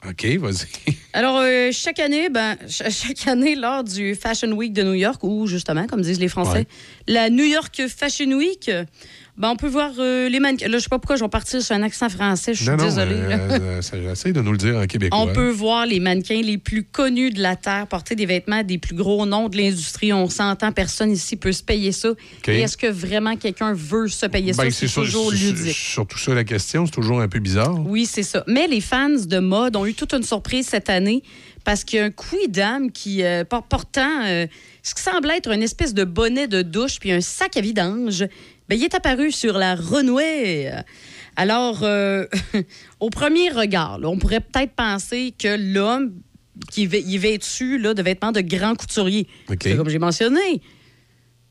S1: OK, vas-y.
S15: Alors, euh, chaque année, ben, ch- chaque année, lors du Fashion Week de New York, ou justement, comme disent les Français,
S1: Ouais.
S15: la New York Fashion Week, ben, on peut voir euh, les mannequins. Là, je sais pas pourquoi je vais partir sur un accent français, je suis désolée.
S1: euh, ça- j'essaie de nous le dire en québécois.
S15: On peut voir les mannequins les plus connus de la Terre porter des vêtements des plus gros noms de l'industrie. On s'entend, personne ici peut se payer ça. Et est-ce que vraiment quelqu'un veut se payer ça?
S1: Ben,
S15: C'est
S1: sûr-
S15: toujours
S1: c'est-
S15: ludique.
S1: c'est Surtout ça, la question, c'est toujours un peu bizarre.
S15: Oui, c'est ça. Mais les fans de mode ont eu toute une surprise cette année parce qu'il y a un quidam qui, euh, por- portant euh, ce qui semble être une espèce de bonnet de douche puis un sac à vidange, ben, il est apparu sur la renouée. Alors, euh, au premier regard, là, on pourrait peut-être penser que l'homme qui est vêtu là, de vêtements de grand couturier,
S1: OK.
S15: c'est comme j'ai mentionné,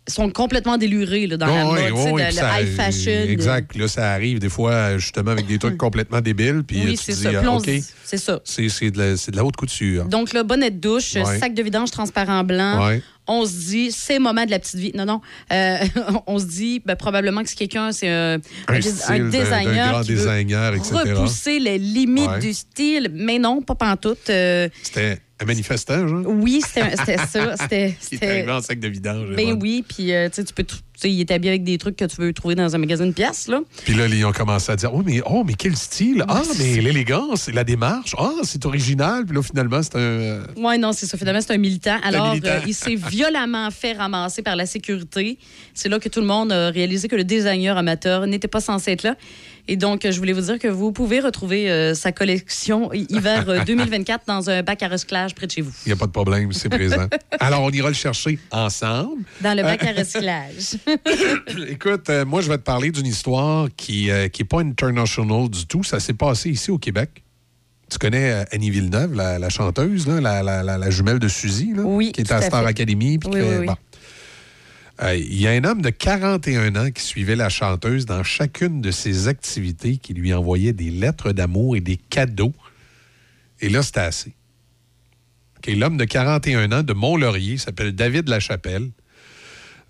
S15: sont complètement délurés là, dans la mode,
S1: oui, oui,
S15: de- le high fashion.
S1: Exact. Là, ça arrive des fois, justement, avec des trucs complètement débiles. Puis
S15: Oui,
S1: tu
S15: c'est ça.
S1: ah,
S15: C'est ça.
S1: c'est de, la- c'est de la haute couture.
S15: Donc, le bonnet de douche,
S1: Ouais.
S15: sac de vidange transparent blanc.
S1: Ouais.
S15: On se dit, c'est le moment de la petite vie. Non, non. Euh, on se dit, ben, probablement que c'est quelqu'un, c'est un,
S1: Un
S15: un, designer.
S1: grand
S15: qui veut
S1: designer, etc.
S15: Repousser les limites
S1: Ouais.
S15: du style. Mais non, pas pantoute. Euh,
S1: C'était un manifestant, genre?
S15: oui, c'était ça. C'était.
S1: Arrivé en sac de vidange.
S15: Ben oui, puis euh, tu peux, sais, il est habillé avec des trucs que tu veux trouver dans un magasin de pièces, là.
S1: Puis là, ils ont commencé à dire Oh, mais, oh, mais quel style? Ah, mais l'élégance, la démarche. Ah, c'est original. Puis là, finalement, c'est un. euh,
S15: Oui, non, c'est ça. Finalement, c'est un militant. Alors,
S1: militant.
S15: euh, il s'est violemment fait ramasser par la sécurité. C'est là que tout le monde a réalisé que le designer amateur n'était pas censé être là. Et donc, euh, je voulais vous dire que vous pouvez retrouver euh, sa collection hiver euh, 2024 dans un bac à recyclage près de chez vous.
S1: Il n'y a pas de problème, c'est présent. Alors, on ira le chercher ensemble.
S15: Dans le bac
S1: Euh,
S15: à recyclage.
S1: Écoute, euh, moi, je vais te parler d'une histoire qui n'est qui pas international du tout. Ça s'est passé ici au Québec. Tu connais euh, Annie Villeneuve, la, la chanteuse, là, la, la- jumelle de Suzy, là,
S15: Oui,
S1: qui est à Star
S15: fait.
S1: Academy. puis
S15: Oui,
S1: que-
S15: oui, oui.
S1: Il y a un homme de 41 ans qui suivait la chanteuse dans chacune de ses activités, qui lui envoyait des lettres d'amour et des cadeaux. Et là, c'était assez. L'homme de 41 ans de Mont-Laurier s'appelle David Lachapelle.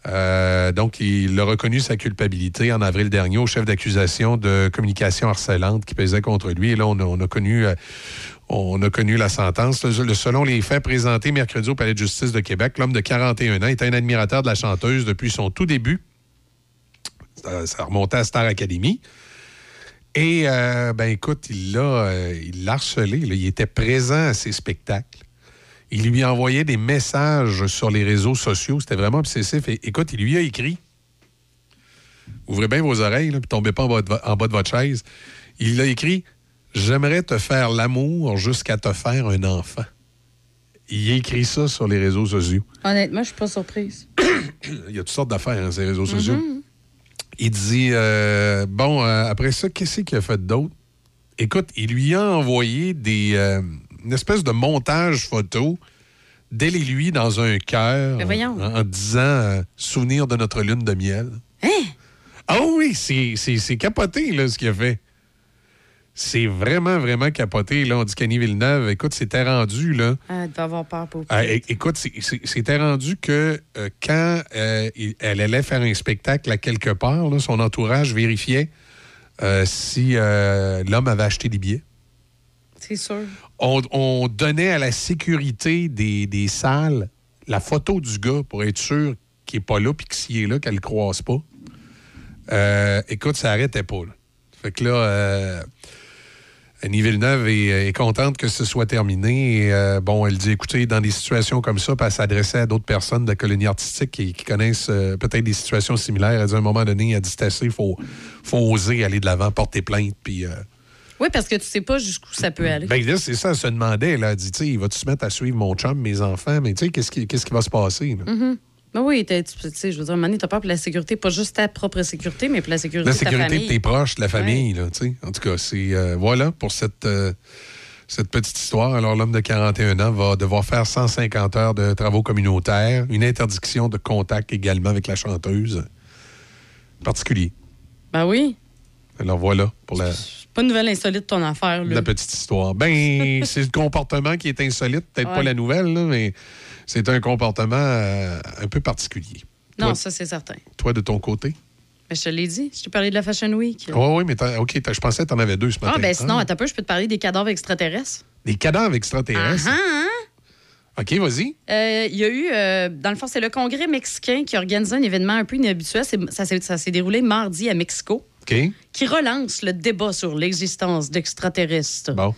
S1: Euh, donc, il a reconnu sa culpabilité en avril dernier au chef d'accusation de communication harcelante qui pesait contre lui. Et là, on a, on a connu, euh, on a connu la sentence. Selon les faits présentés mercredi au Palais de justice de Québec, l'homme de 41 ans est un admirateur de la chanteuse depuis son tout début. Ça, remontait à Star Academy. Et, euh, ben écoute, il l'a euh, l'a harcelé. Il était présent à ses spectacles. Il lui envoyait des messages sur les réseaux sociaux. C'était vraiment obsessif. Et, écoute, il lui a écrit. Ouvrez bien vos oreilles, là, puis tombez pas en bas, de, en bas de votre chaise. Il a écrit J'aimerais te faire l'amour jusqu'à te faire un enfant. Il écrit ça sur les réseaux sociaux.
S15: Honnêtement, je suis pas surprise.
S1: Il y a toutes sortes d'affaires, hein, ces réseaux sociaux.
S15: Mhm.
S1: Il dit euh, Bon, euh, après ça, qu'est-ce qu'il a fait d'autre? Écoute, il lui a envoyé des, euh, une espèce de montage photo d'elle et lui dans un cœur
S15: voyons.
S1: en, en disant Souvenir de notre lune de miel.
S15: Hein?
S1: Ah oui, c'est capoté, là, ce qu'il a fait. C'est vraiment, vraiment capoté. Là. On dit qu'Annie Villeneuve, écoute, c'était rendu, là.
S15: Ah, elle devait avoir peur pour
S1: Ah, écoute, c'était rendu que euh, quand euh, elle allait faire un spectacle à quelque part, là, son entourage vérifiait euh, si l'homme avait acheté des billets.
S15: C'est sûr.
S1: On, on donnait à la sécurité des, des salles la photo du gars pour être sûr qu'il n'est pas là, puis que s'il est là, qu'elle ne le croise pas. Écoute, ça n'arrêtait pas. là. Fait que là, Annie Villeneuve est, est contente que ce soit terminé. Et, euh, bon, elle dit, écoutez, dans des situations comme ça, puis elle s'adressait à d'autres personnes de la colonie artistique qui, qui connaissent euh, peut-être des situations similaires. Elle dit, à un moment donné, elle dit, c'est assez, il faut, faut oser aller de l'avant, porter plainte, puis... euh,
S15: Oui, parce que tu sais pas jusqu'où ça peut aller.
S1: ben là, c'est ça, elle se demandait. Elle a dit, tu sais, il va-tu se mettre à suivre mon chum, mes enfants? Mais tu sais, qu'est-ce qui, qu'est-ce qui va se passer? là?
S15: Mhm. Ben oui, tu sais, je veux dire, à un moment donné, t'as peur pour la sécurité, pas juste ta propre sécurité, mais pour la sécurité
S1: La
S15: de ta
S1: sécurité de tes proches, de la famille, là, tu sais. En tout cas, c'est... euh, voilà pour cette, euh, cette petite histoire. Alors, l'homme de 41 ans va devoir faire 150 heures de travaux communautaires, une interdiction de contact également avec la chanteuse. Particulier.
S15: Ben oui.
S1: Alors, voilà pour la,
S15: Pas une nouvelle insolite ton affaire, là.
S1: la petite histoire. Ben, c'est le comportement qui est insolite, peut-être pas la nouvelle, là, mais c'est un comportement euh, un peu particulier.
S15: Non,
S1: Toi-
S15: ça, c'est certain.
S1: Toi, de ton côté?
S15: Mais je te l'ai dit. Je t'ai parlé de la Fashion Week.
S1: Oui, oui, mais t'as- OK, je pensais que tu en avais deux ce matin.
S15: Ah, ben sinon,
S1: Ah.
S15: attends un peu, je peux te parler des cadavres extraterrestres.
S1: Des cadavres extraterrestres?
S15: Ah, hein?
S1: OK, vas-y.
S15: Euh, Il y a eu, euh, dans le fond, c'est le Congrès mexicain qui a organisé un événement un peu inhabituel. C'est- Ça s'est ça s'est déroulé mardi à Mexico,
S1: OK.
S15: qui relance le débat sur l'existence d'extraterrestres.
S1: Bon.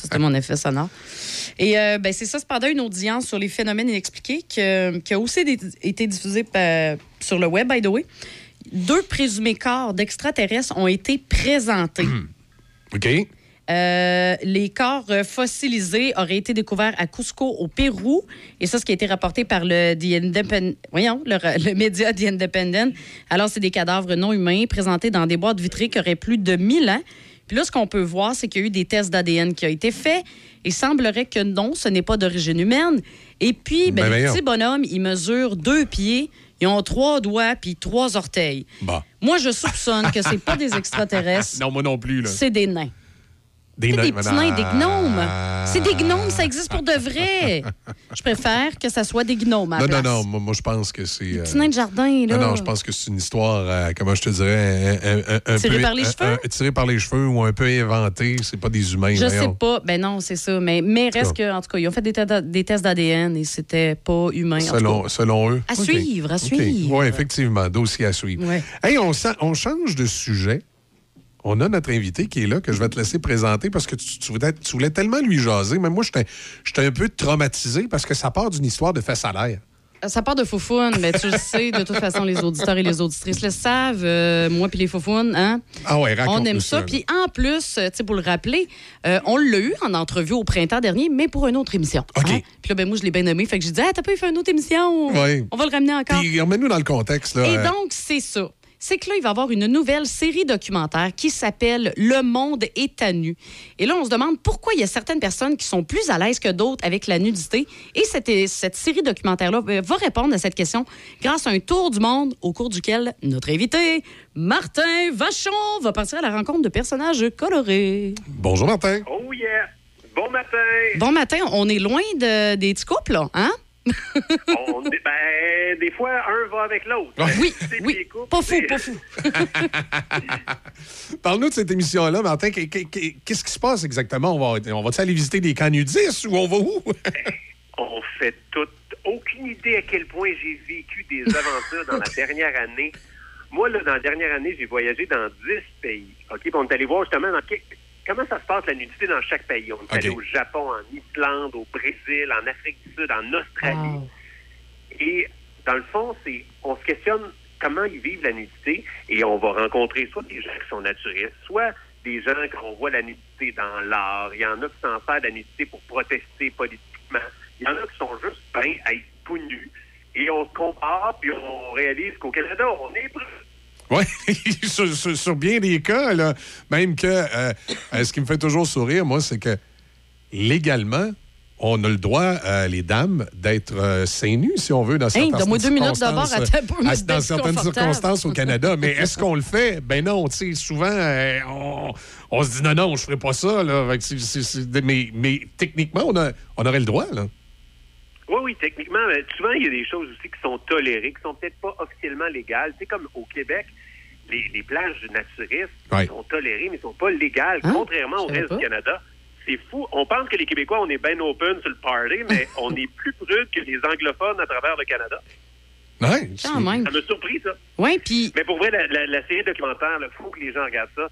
S15: C'était mon effet sonore. Et euh, ben, c'est ça, c'est pendant une audience sur les phénomènes inexpliqués que- qui a aussi été diffusée sur le web, by the way. Deux présumés corps d'extraterrestres ont été présentés.
S1: OK.
S15: Euh, les corps euh, fossilisés auraient été découverts à Cusco, au Pérou. Et ça, ce qui a été rapporté par le, The Independ- Voyons, le, le média The Independent. Alors, c'est des cadavres non humains présentés dans des boîtes vitrées qui auraient plus de 1000 ans. Puis là, ce qu'on peut voir, c'est qu'il y a eu des tests d'ADN qui ont été faits. Il semblerait que non, ce n'est pas d'origine humaine. Et puis, ben,
S1: Ben,
S15: les
S1: voyons.
S15: petits bonhommes, ils mesurent deux pieds, ils ont trois doigts puis trois orteils.
S1: Bon.
S15: Moi, je soupçonne que c'est pas des extraterrestres,
S1: Non, moi non plus, là.
S15: c'est des nains.
S1: Des
S15: sais, des petits nains, des gnomes. C'est des gnomes, ça existe pour de vrai. Je préfère que ça soit des gnomes à
S1: Non, non,
S15: place.
S1: non, moi, moi, je pense que c'est.
S15: Des
S1: euh,
S15: petits nains de jardin, là.
S1: Non, non, je pense que c'est une histoire, euh, comment je te dirais, un, un- un
S15: Tirée
S1: peu.
S15: par les cheveux?
S1: tirée par les cheveux ou un peu inventée. C'est pas des humains.
S15: Je sais
S1: voyons.
S15: pas. Ben non, c'est ça. Mais, mais reste que, en tout cas, ils ont fait des, te- des tests d'ADN et c'était pas humain. tout cas.
S1: Selon, selon eux.
S15: À suivre, à suivre.
S1: Oui, effectivement, dossier à suivre.
S15: Ouais.
S1: Hey, on, sa- on change de sujet. On a notre invité qui est là, que je vais te laisser présenter parce que tu, tu voulais, tu voulais tellement lui jaser. Mais moi, j'étais un peu traumatisé parce que ça part d'une histoire de fait salaire.
S15: Ça part de foufoune, mais tu le sais, de toute façon, les auditeurs et les auditrices le savent. euh, moi puis les foufounes, hein?
S1: Ah ouais,
S15: On aime ça. Puis en plus, euh, tu sais, pour le rappeler, euh, on l'a eu en entrevue au printemps dernier, mais pour une autre émission. hein? Puis là, ben, moi, je l'ai bien nommé. Fait que j'ai dit, ah, t'as pas eu fait une autre émission?
S1: Ouais.
S15: On va le ramener encore.
S1: Puis remets-nous dans le contexte. Là,
S15: Et
S1: Euh,
S15: donc, c'est ça. C'est que là, il va y avoir une nouvelle série documentaire qui s'appelle Le monde est à nu. Et là, on se demande pourquoi il y a certaines personnes qui sont plus à l'aise que d'autres avec la nudité. Et cette, cette série documentaire-là euh, va répondre à cette question grâce à un tour du monde au cours duquel notre invité, Martin Vachon, va partir à la rencontre de personnages colorés.
S1: Bonjour, Martin.
S16: Oh yeah! Bon matin!
S15: Bon matin, on est loin de, des petits couples, là, hein?
S16: On ben, des fois, un va avec l'autre.
S15: Oui,
S16: C'est
S15: oui.
S16: couples,
S15: Pas fou, pas fou.
S1: Parle-nous de cette émission-là, Martin. Qu'est- qu'est- Qu'est-ce qui se passe exactement? On va, on va aller visiter des camps nudistes ou on va où?
S16: On fait tout. Aucune idée à quel point j'ai vécu des aventures dans la dernière année. Moi, là, dans la dernière année, j'ai voyagé dans 10 pays. OK? Puis on est allé voir justement dans quel- comment ça se passe la nudité dans chaque pays? On est allé au Japon, en Islande, au Brésil, en Afrique du Sud, en Australie. Et dans le fond, c'est on se questionne comment ils vivent la nudité et on va rencontrer soit des gens qui sont naturistes, soit des gens qu'on voit la nudité dans l'art. Il y en a qui s'en servent de la nudité pour protester politiquement. Il y en a qui sont juste bien à être tout nus. Et on se compare, puis on réalise qu'au Canada, on est prêt.
S1: Oui, sur, sur- sur bien des cas, là, même que euh, euh, ce qui me fait toujours sourire, moi, c'est que légalement, on a le droit, euh, les dames, d'être euh, seins nus, si on veut, dans
S15: Hey,
S1: certaines
S15: donne-moi deux minutes
S1: circonstances,
S15: d'abord,
S1: à- dans certaines circonstances au Canada. Mais est-ce qu'on le fait? Ben non, tu sais, souvent, euh, on, on se dit non, non, je ferai pas ça. Là. Mais, mais techniquement, on, a, on aurait le droit, là.
S16: Oui, oui, techniquement, mais souvent, il y a des choses aussi qui sont tolérées, qui sont peut-être pas officiellement légales. Tu sais, comme au Québec, les, les plages naturistes
S1: Ouais.
S16: sont tolérées, mais ne sont pas légales,
S15: Hein?
S16: contrairement au reste
S15: pas.
S16: du Canada. C'est fou. On pense que les Québécois, on est bien open sur le party, mais on est plus prude que les anglophones à travers le Canada.
S1: Ouais.
S16: Ça m'a surpris, ça.
S15: Oui, puis
S16: Mais pour vrai, la, la- la série documentaire, il faut que les gens regardent ça.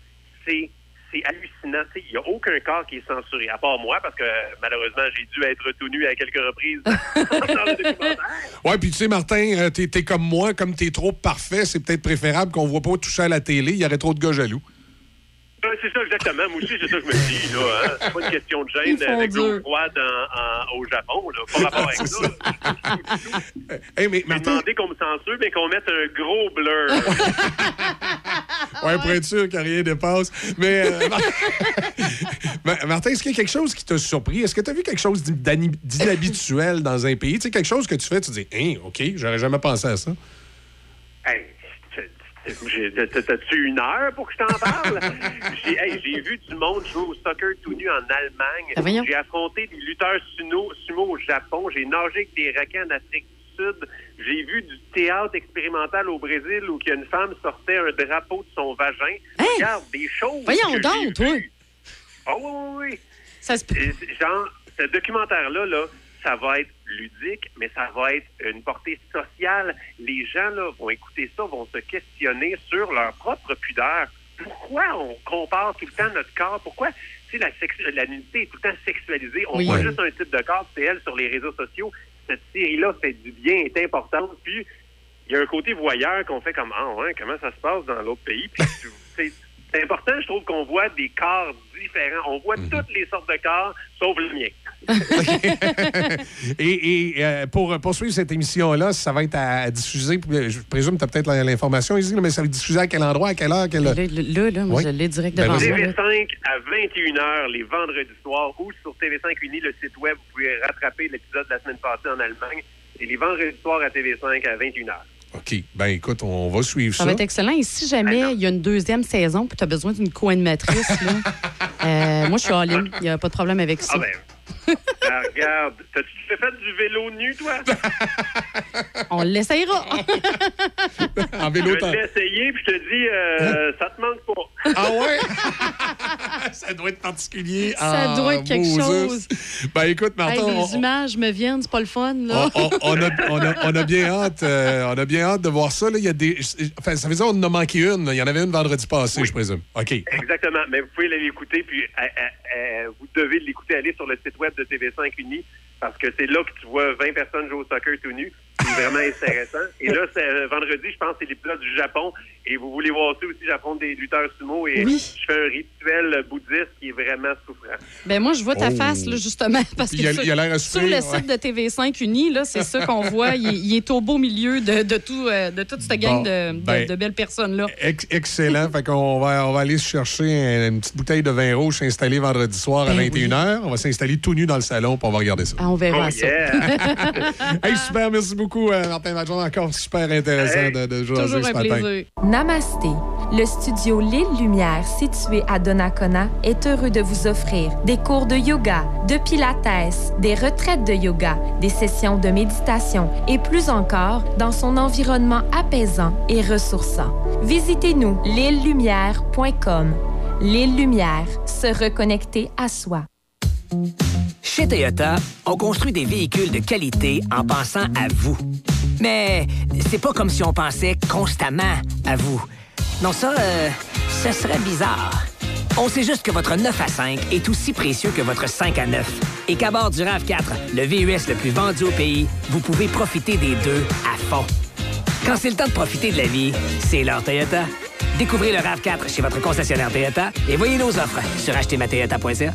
S16: C'est c'est hallucinant. Tu sais, Il n'y a aucun corps qui est censuré, à part moi, parce que malheureusement, j'ai dû être tout nu à quelques reprises dans le documentaire.
S1: Ouais, puis tu sais, Martin, euh, t'es t'es comme moi, comme t'es trop parfait, c'est peut-être préférable qu'on voit pas toucher à la télé. Il y aurait trop de gars jaloux.
S16: Euh, C'est ça, exactement. Moi aussi, c'est ça que je me dis. là. Hein? C'est pas une question de gêne
S1: font
S16: avec l'eau froide en- en- au Japon. Là. Pas rapport avec
S1: C'est
S16: ça.
S1: Hey, mais
S16: J'ai
S1: Martin,
S16: demandé qu'on me censure, mais qu'on mette un gros blur.
S1: ouais, pour être sûr que rien dépasse. Mais euh, Mar- Ma- Martin, est-ce qu'il y a quelque chose qui t'a surpris? Est-ce que tu as vu quelque chose d'inhabituel dans un pays? Tu sais, quelque chose que tu fais, tu dis, hein, OK, j'aurais jamais pensé à ça.
S16: Hey, T'as-tu une heure pour que je t'en parle? J'ai hey, vu du monde jouer au soccer tout nu en
S15: Ah.
S16: Allemagne. J'ai affronté des lutteurs sumo, sumo au Japon. J'ai nagé avec des requins en Afrique du Sud. J'ai vu du théâtre expérimental au Brésil où une femme sortait un drapeau de son vagin. Regarde, des choses.
S15: voyons donc, toi.
S16: Ah oui, oui, oui.
S15: Ça se peut.
S16: Genre, ce documentaire-là, là, ça va être ludique, mais ça va être une portée sociale. Les gens là, vont écouter ça, vont se questionner sur leur propre pudeur. Pourquoi on compare tout le temps notre corps? Pourquoi la, la nudité est tout le temps sexualisée? On
S15: Oui.
S16: voit juste un type de corps, c'est elle sur les réseaux sociaux. Cette série-là fait du bien, est importante. Puis, il y a un côté voyeur qu'on fait comme Ah, ouais, comment ça se passe dans l'autre pays? Puis, tu- c'est- important, je trouve, qu'on voit des corps différents. On voit toutes les sortes de corps, sauf le mien.
S1: Et, et, euh, pour poursuivre cette émission-là, ça va être à, à diffuser. Je présume que tu as peut-être l'information ici, mais ça va être diffusé à quel endroit, à quelle heure? à Quelle...
S15: Là, là, là, moi,
S1: Oui.
S15: je l'ai direct
S1: Ben,
S15: devant
S1: vas-y.
S15: moi. là.
S16: TV5 à 21h les vendredis soirs ou sur TV5 Uni, le site web, vous pouvez rattraper l'épisode de la semaine passée en Allemagne. Et les vendredis soirs à TV5 à 21h.
S1: OK. Ben écoute, on va suivre
S15: Ça
S1: ça.
S15: va être excellent. Et si jamais il y a une deuxième saison puis tu as besoin d'une co-animatrice, là, Euh, moi, je suis en ligne. Il n'y a pas de problème avec ça.
S16: Ah ben. Ben, regarde, t'as-tu fait du vélo nu, toi?
S15: On l'essayera.
S1: en
S16: Je
S1: vélo,
S16: vais
S1: t'en-
S16: l'essayer, puis je te dis, euh, ça te manque pas.
S1: Ah ouais? ça doit être particulier.
S15: Ça
S1: Ah,
S15: doit être quelque
S1: Moses. Ben écoute,
S15: Hey,
S1: Martin,
S15: les
S1: on-
S15: images me viennent, c'est pas le fun, là.
S1: on, on- on a, on a- on a bien hâte, euh, on a bien hâte de voir ça. Là. Il y a des, enfin, ça veut dire qu'on en a manqué une. Il y en avait une vendredi passé, je présume. OK.
S16: Exactement, mais vous pouvez l'écouter, puis euh, euh, euh, vous devez l'écouter, aller sur le site web de TV5 Uni, parce que c'est là que tu vois 20 personnes jouer au soccer tout nu. C'est vraiment intéressant. Et là, c'est euh, vendredi, je pense, c'est l'épisode du Japon, et vous voulez voir ça aussi, j'affronte des lutteurs sumo, et
S15: Oui.
S16: je fais un rituel bouddhiste qui est vraiment souffrant.
S15: Ben moi, je vois ta
S16: Oh.
S15: face, là, justement, parce que
S16: Il a-
S15: sur,
S16: il a
S15: sur le
S16: ouais.
S15: site de TV5 Uni, là, c'est ça qu'on voit. Il, est- il est au beau milieu de, de tout, euh, de toute cette gang
S1: Bon,
S15: de, de-
S1: ben,
S15: de belles personnes-là.
S1: Ex- excellent. fait qu'on va, on va aller se chercher un- une petite bouteille de vin rouge installée vendredi soir à
S15: Ben
S1: 21h. On va s'installer tout nu dans le salon pour on va regarder ça.
S15: Ah, on verra
S16: Oh,
S15: ça.
S1: hey, super, merci beaucoup, euh, Martin Majon. Encore super intéressant de, de jaser
S15: Toujours
S1: ce
S15: un
S1: matin.
S15: plaisir.
S17: Namasté. Le studio L'île Lumière situé à Donnacona est heureux de vous offrir des cours de yoga, de pilates, des retraites de yoga, des sessions de méditation et plus encore dans son environnement apaisant et ressourçant. Visitez-nous l'îlelumière.com. L'île Lumière, se reconnecter à soi.
S11: Chez Toyota, on construit des véhicules de qualité en pensant à vous. Mais c'est pas comme si on pensait constamment à vous. Non, ça, euh, ce serait bizarre. On sait juste que votre 9 à 5 est aussi précieux que votre 5 à 9. Et qu'à bord du RAV4, le VUS le plus vendu au pays, vous pouvez profiter des deux à fond. Quand c'est le temps de profiter de la vie, c'est l'heure Toyota. Découvrez le RAV4 chez votre concessionnaire Toyota et voyez nos offres sur achetermatoyota.ca.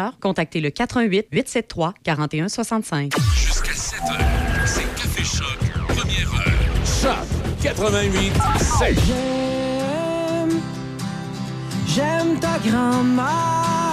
S15: contactez le 88 873 4165.
S3: Jusqu'à 7 heures, c'est Café Choc, première heure. Choc 88 7.
S4: J'aime, j'aime ta grand-mère.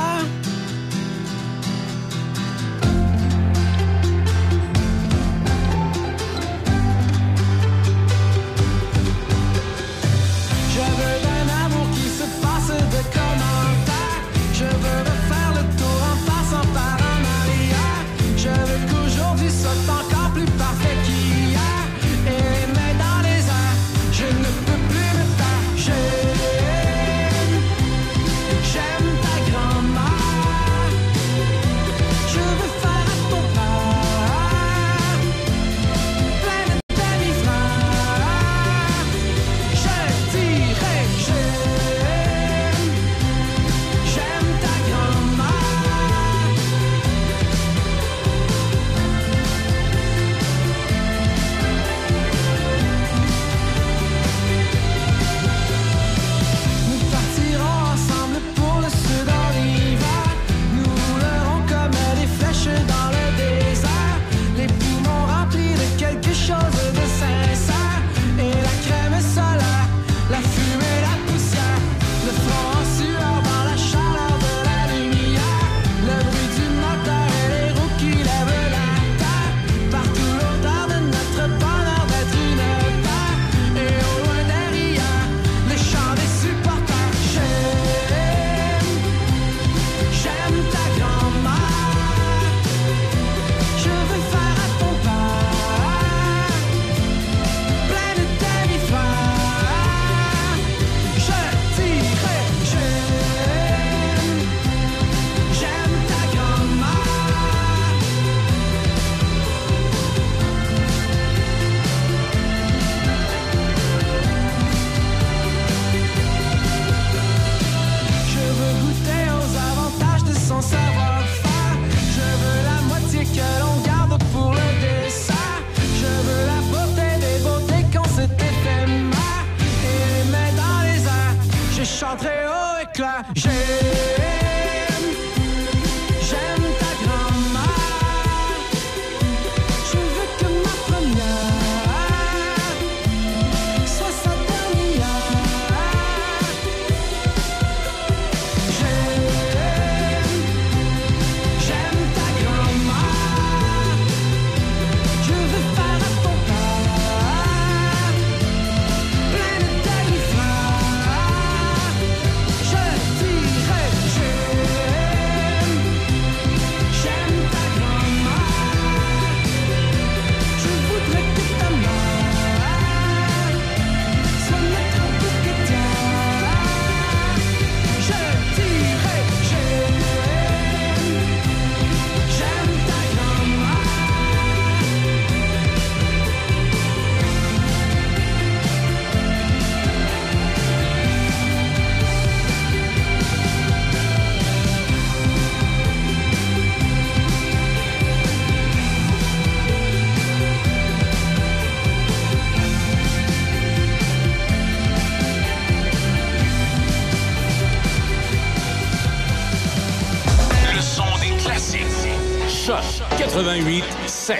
S3: 88 7.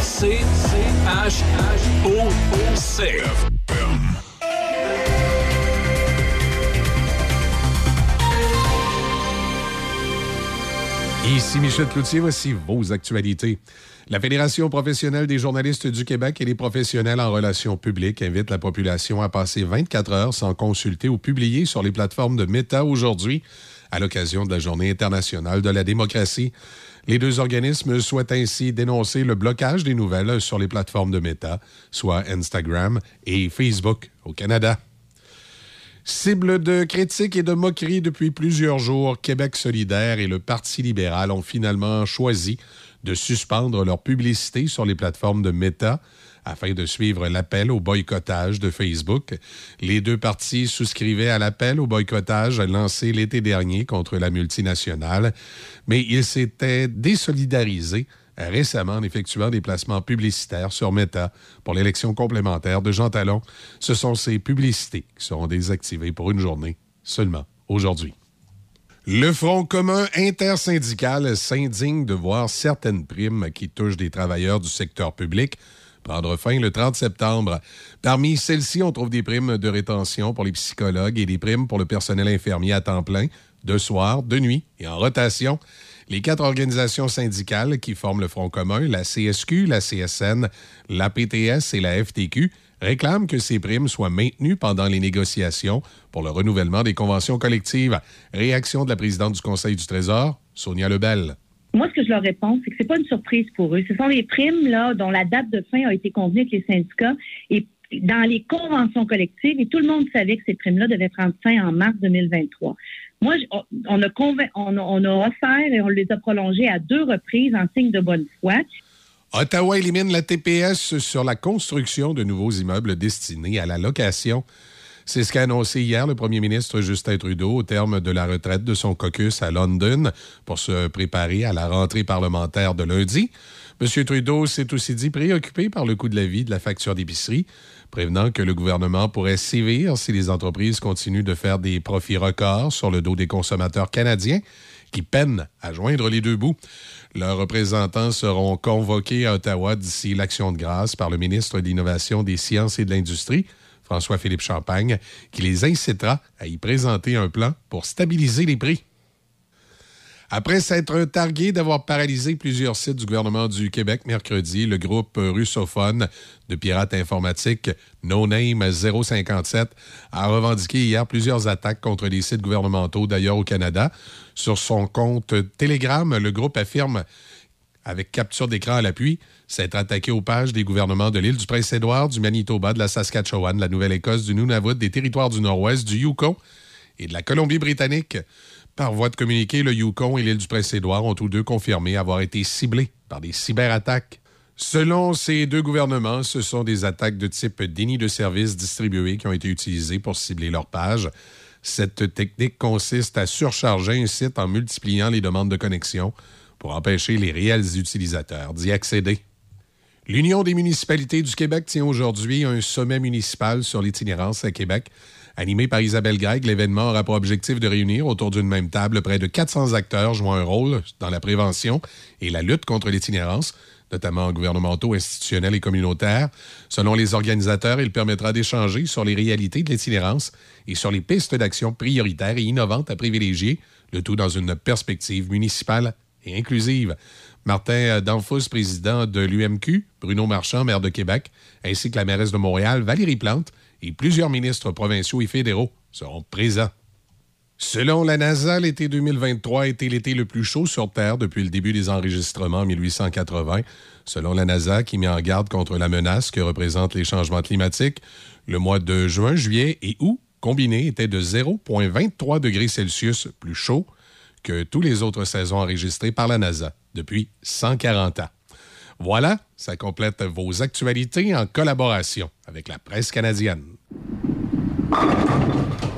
S3: C H O O C.
S1: Ici Michel Cloutier, voici vos actualités. La Fédération professionnelle des journalistes du Québec et les professionnels en relations publiques invitent la population à passer 24 heures sans consulter ou publier sur les plateformes de Meta aujourd'hui à l'occasion de la Journée internationale de la démocratie. Les deux organismes souhaitent ainsi dénoncer le blocage des nouvelles sur les plateformes de Meta, soit Instagram et Facebook au Canada. Cible de critiques et de moqueries depuis plusieurs jours, Québec solidaire et le Parti libéral ont finalement choisi de suspendre leur publicité sur les plateformes de Meta afin de suivre l'appel au boycottage de Facebook. Les deux partis souscrivaient à l'appel au boycottage lancé l'été dernier contre la multinationale, mais ils s'étaient désolidarisés récemment en effectuant des placements publicitaires sur Meta pour l'élection complémentaire de Jean Talon. Ce sont ces publicités qui seront désactivées pour une journée seulement aujourd'hui. Le Front commun intersyndical s'indigne de voir certaines primes qui touchent des travailleurs du secteur public prendre fin le 30 septembre. Parmi celles-ci, on trouve des primes de rétention pour les psychologues et des primes pour le personnel infirmier à temps plein, de soir, de nuit et en rotation. Les quatre organisations syndicales qui forment le Front commun, la CSQ, la CSN, la PTS et la FTQ, réclament que ces primes soient maintenues pendant les négociations pour le renouvellement des conventions collectives. Réaction de la présidente du Conseil du Trésor, Sonia Lebel.
S2: Moi, ce que je leur réponds, c'est que c'est pas une surprise pour eux. Ce sont des primes là dont la date de fin a été convenue avec les syndicats et dans les conventions collectives et tout le monde savait que ces primes-là devaient prendre fin en mars 2023. Moi, on- a, on, on a offert et on les a prolongées à deux reprises en signe de bonne foi.
S1: Ottawa élimine la TPS sur la construction de nouveaux immeubles destinés à la location. C'est ce qu'a annoncé hier le premier ministre Justin Trudeau au terme de la retraite de son caucus à London pour se préparer à la rentrée parlementaire de lundi. M. Trudeau s'est aussi dit préoccupé par le coût de la vie de la facture d'épicerie, prévenant que le gouvernement pourrait sévir si les entreprises continuent de faire des profits records sur le dos des consommateurs canadiens qui peinent à joindre les deux bouts. Leurs représentants seront convoqués à Ottawa d'ici l'action de grâce par le ministre de l'Innovation, des Sciences et de l'Industrie, François-Philippe Champagne, qui les incitera à y présenter un plan pour stabiliser les prix. Après s'être targué d'avoir paralysé plusieurs sites du gouvernement du Québec mercredi, le groupe russophone de pirates informatiques No Name 057 a revendiqué hier plusieurs attaques contre les sites gouvernementaux d'ailleurs au Canada. Sur son compte Telegram, le groupe affirme avec capture d'écran à l'appui, s'être attaqué aux pages des gouvernements de l'île du Prince-Édouard, du Manitoba, de la Saskatchewan, de la Nouvelle-Écosse, du Nunavut, des territoires du Nord-Ouest, du Yukon et de la Colombie-Britannique. Par voie de communiqué, le Yukon et l'île du Prince-Édouard ont tous deux confirmé avoir été ciblés par des cyberattaques. Selon ces deux gouvernements, ce sont des attaques de type déni de services distribués qui ont été utilisées pour cibler leurs pages. Cette technique consiste à surcharger un site en multipliant les demandes de connexion pour empêcher les réels utilisateurs d'y accéder. L'Union des municipalités du Québec tient aujourd'hui un sommet municipal sur l'itinérance à Québec Animé par Isabelle Gregg, l'événement aura pour objectif de réunir autour d'une même table près de 400 acteurs jouant un rôle dans la prévention et la lutte contre l'itinérance, notamment gouvernementaux, institutionnels et communautaires. Selon les organisateurs, il permettra d'échanger sur les réalités de l'itinérance et sur les pistes d'action prioritaires et innovantes à privilégier, le tout dans une perspective municipale et inclusive. Martin Danfous, président de l'UMQ, Bruno Marchand, maire de Québec, ainsi que la mairesse de Montréal, Valérie Plante, et plusieurs ministres provinciaux et fédéraux seront présents. Selon la NASA, l'été 2023 a été l'été le plus chaud sur Terre depuis le début des enregistrements en 1880. Selon la NASA, qui met en garde contre la menace que représentent les changements climatiques, le mois de juin, juillet et août combinés étaient de 0,23 degrés Celsius plus chaud que toutes les autres saisons enregistrées par la NASA depuis 140 ans. Voilà, ça complète vos actualités en collaboration avec la presse canadienne.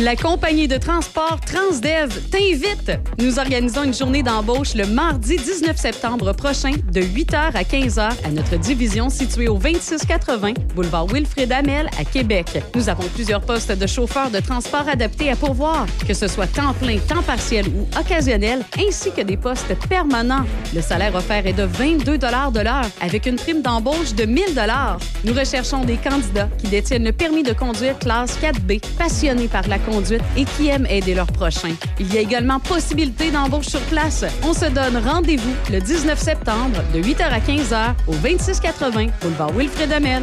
S18: La compagnie de transport Transdev t'invite. Nous organisons une journée d'embauche le mardi 19 septembre prochain de 8h à 15h à notre division située au 2680 boulevard Wilfrid Amel à Québec. Nous avons plusieurs postes de chauffeurs de transport adaptés à pourvoir, que ce soit temps plein, temps partiel ou occasionnel, ainsi que des postes permanents. Le salaire offert est de 22 de l'heure avec une prime d'embauche de 1000 Nous recherchons des candidats qui détiennent le permis de conduire classe 4B, passionnés par la conduite et qui aiment aider leurs prochains. Il y a également possibilité d'embauche sur place. On se donne rendez-vous le 19 septembre de 8h à 15h au 2680 boulevard Wilfrid Amel.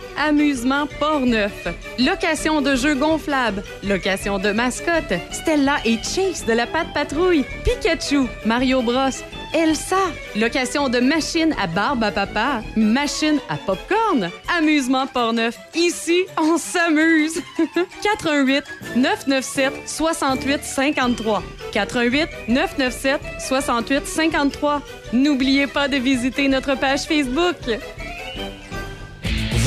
S18: Amusement Portneuf. Location de jeux gonflables. Location de mascottes. Stella et Chase de la Patte Patrouille. Pikachu. Mario Bros. Elsa. Location de machines à barbe à papa. Machine à popcorn. Amusement Portneuf. Ici, on s'amuse. 418 997 68 53. 418 997 68 53. N'oubliez pas de visiter notre page Facebook.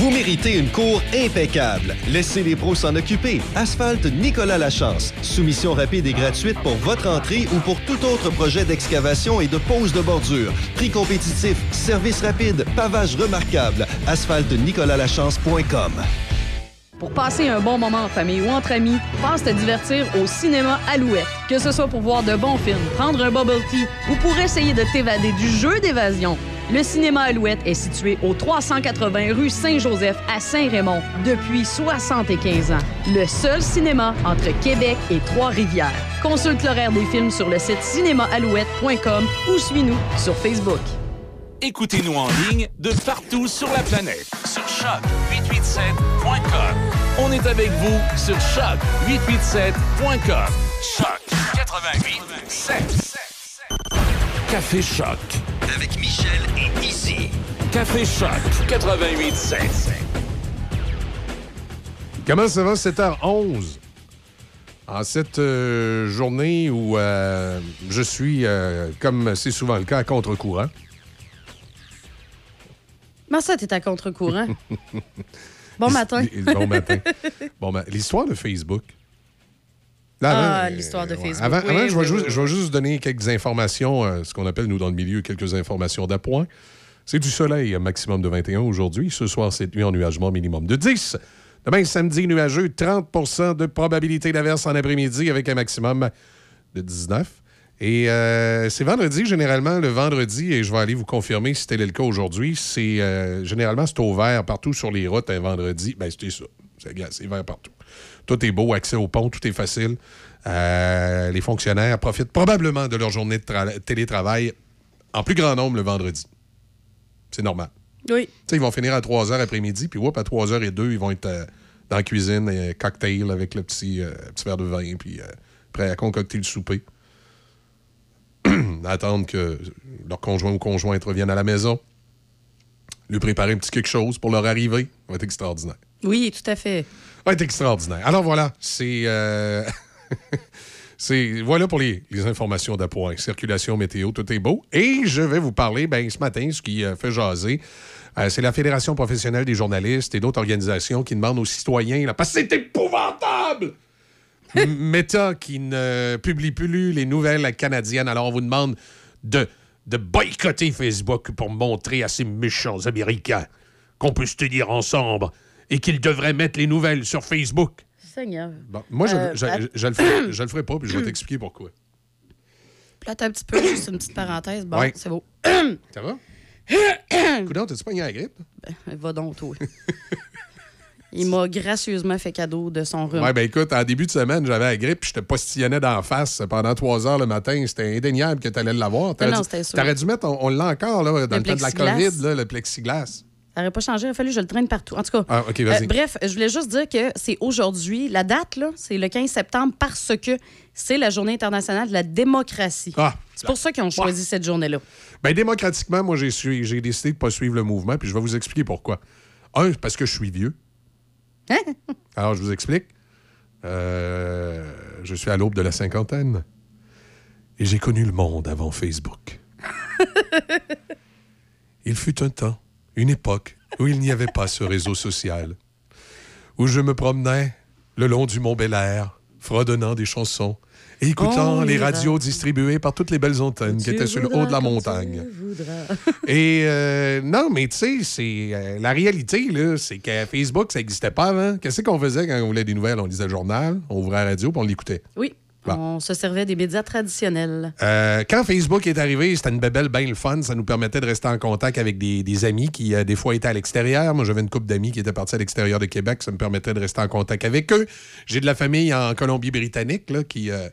S5: Vous méritez une cour impeccable. Laissez les pros s'en occuper. Asphalte Nicolas Lachance. Soumission rapide et gratuite pour votre entrée ou pour tout autre projet d'excavation et de pose de bordure. Prix compétitif, service rapide, pavage remarquable. asphaltenicolalachance.com.
S18: Pour passer un bon moment en famille ou entre amis, passe te divertir au cinéma Alouette. Que ce soit pour voir de bons films, prendre un bubble tea ou pour essayer de t'évader du jeu d'évasion, le cinéma Alouette est situé au 380 rue Saint-Joseph à Saint-Raymond depuis 75 ans. Le seul cinéma entre Québec et Trois-Rivières. Consulte l'horaire des films sur le site cinémaalouette.com ou suis-nous sur Facebook.
S19: Écoutez-nous en ligne de partout sur la planète sur choc887.com. On est avec vous sur choc887.com. Choc 88 Café Choc
S5: Avec Michel et Izzy.
S19: Café Choc 88
S1: Comment ça va, 7h11? En cette euh, journée où euh, je suis, euh, comme c'est souvent le cas, à contre-courant.
S18: Comment ça, t'es à contre-courant? bon matin.
S1: bon matin. Bon, ben, l'histoire de Facebook.
S18: Ah, l'histoire de. Facebook.
S1: Avant,
S18: Oui,
S1: avant, je, vais
S18: oui,
S1: juste,
S18: oui,
S1: je vais juste donner quelques informations, euh, ce qu'on appelle, nous, dans le milieu, quelques informations d'appoint. C'est du soleil, un maximum de 21 aujourd'hui. Ce soir, cette nuit, ennuagement minimum de 10. Demain, samedi, nuageux, 30% de probabilité d'averse en après-midi avec un maximum de 19. Et euh, c'est vendredi, généralement, le vendredi, et je vais aller vous confirmer si tel est le cas aujourd'hui, c'est euh, généralement c'est au vert partout sur les routes un vendredi. Ben, c'est ça. C'est c'est vert partout. Tout est beau, accès au pont, tout est facile. Euh, les fonctionnaires profitent probablement de leur journée de tra- télétravail en plus grand nombre le vendredi. C'est normal.
S18: Oui.
S1: Tu sais, ils vont finir à 3 h après-midi, puis whoop, à 3 h et 2, ils vont être euh, dans la cuisine, cocktail avec le petit, euh, petit verre de vin, puis prêt à concocter le souper. Attendre que leur conjoint ou conjointe revienne à la maison. Lui préparer un petit quelque chose pour leur arrivée. Ça va être extraordinaire.
S15: Oui, tout à fait.
S1: Va être extraordinaire. Alors voilà, c'est. euh, voilà pour les, informations d'appoint. Circulation, météo, tout est beau. Et je vais vous parler, ben, ce matin, ce qui euh, fait jaser. euh, c'est la Fédération professionnelle des journalistes et d'autres organisations qui demandent aux citoyens, là, parce que c'est épouvantable! Meta qui ne publie plus les nouvelles canadiennes. Alors, on vous demande de, de boycotter Facebook pour montrer à ces méchants Américains qu'on peut se tenir ensemble et qu'ils devraient mettre les nouvelles sur Facebook.
S15: Seigneur.
S1: Bon, moi, je,
S15: Euh,
S1: je,
S15: plate.
S1: je- je le ferai, je le ferai pas, puis je vais t'expliquer pourquoi.
S15: Plate un petit peu, juste une petite parenthèse. Bon,
S1: Ouais.
S15: c'est beau.
S1: Ça va? Coudon, t'as-tu pogné la grippe?
S15: Ben, va donc, toi. Il m'a gracieusement fait cadeau de son rhume.
S1: Ouais, ben écoute, en début de semaine, j'avais la grippe, puis je te postillonnais d'en face pendant trois heures le matin. C'était indéniable que tu allais l'avoir. T'aurais
S15: non,
S1: dû-
S15: c'était sûr.
S1: T'aurais dû mettre, on, on l'a encore, là, dans le, temps de la. COVID, là, le plexiglas.
S15: Ça n'aurait pas changé, il a fallu que je le traîne partout. En tout cas, euh,
S1: Ah, vas-y.
S15: bref, je voulais juste dire que c'est aujourd'hui. La date, là, c'est le 15 septembre parce que c'est la journée internationale de la démocratie.
S1: Ah,
S15: c'est pour ça qu'ils ont choisi cette journée-là.
S1: Ben, démocratiquement, moi, j'ai su- j'ai décidé de ne pas suivre le mouvement, puis je vais vous expliquer pourquoi. Un, parce que je suis vieux.
S15: Hein?
S1: Alors, je vous explique. Euh, je suis à l'aube de la cinquantaine. Et j'ai connu le monde avant Facebook. il fut un temps, une époque, où il n'y avait pas ce réseau social. Où je me promenais le long du Mont Bel Air, fredonnant des chansons et écoutant
S15: On
S1: les radios distribuées par toutes les belles antennes qui étaient sur le haut de la montagne. Et euh, non, mais tu sais, c'est euh, la réalité, là, c'est que Facebook, ça n'existait pas avant. Qu'est-ce qu'on faisait quand on voulait des nouvelles? On lisait le journal, on ouvrait la radio, puis on l'écoutait.
S15: Oui, on se servait des médias traditionnels.
S1: Euh, quand Facebook est arrivé, c'était une bébelle bien le fun. Ça nous permettait de rester en contact avec des, des amis qui, euh, des fois, étaient à l'extérieur. Moi, j'avais une couple d'amis qui étaient partis à l'extérieur de Québec. Ça me permettait de rester en contact avec eux. J'ai de la famille en Colombie-Britannique là, qui, euh,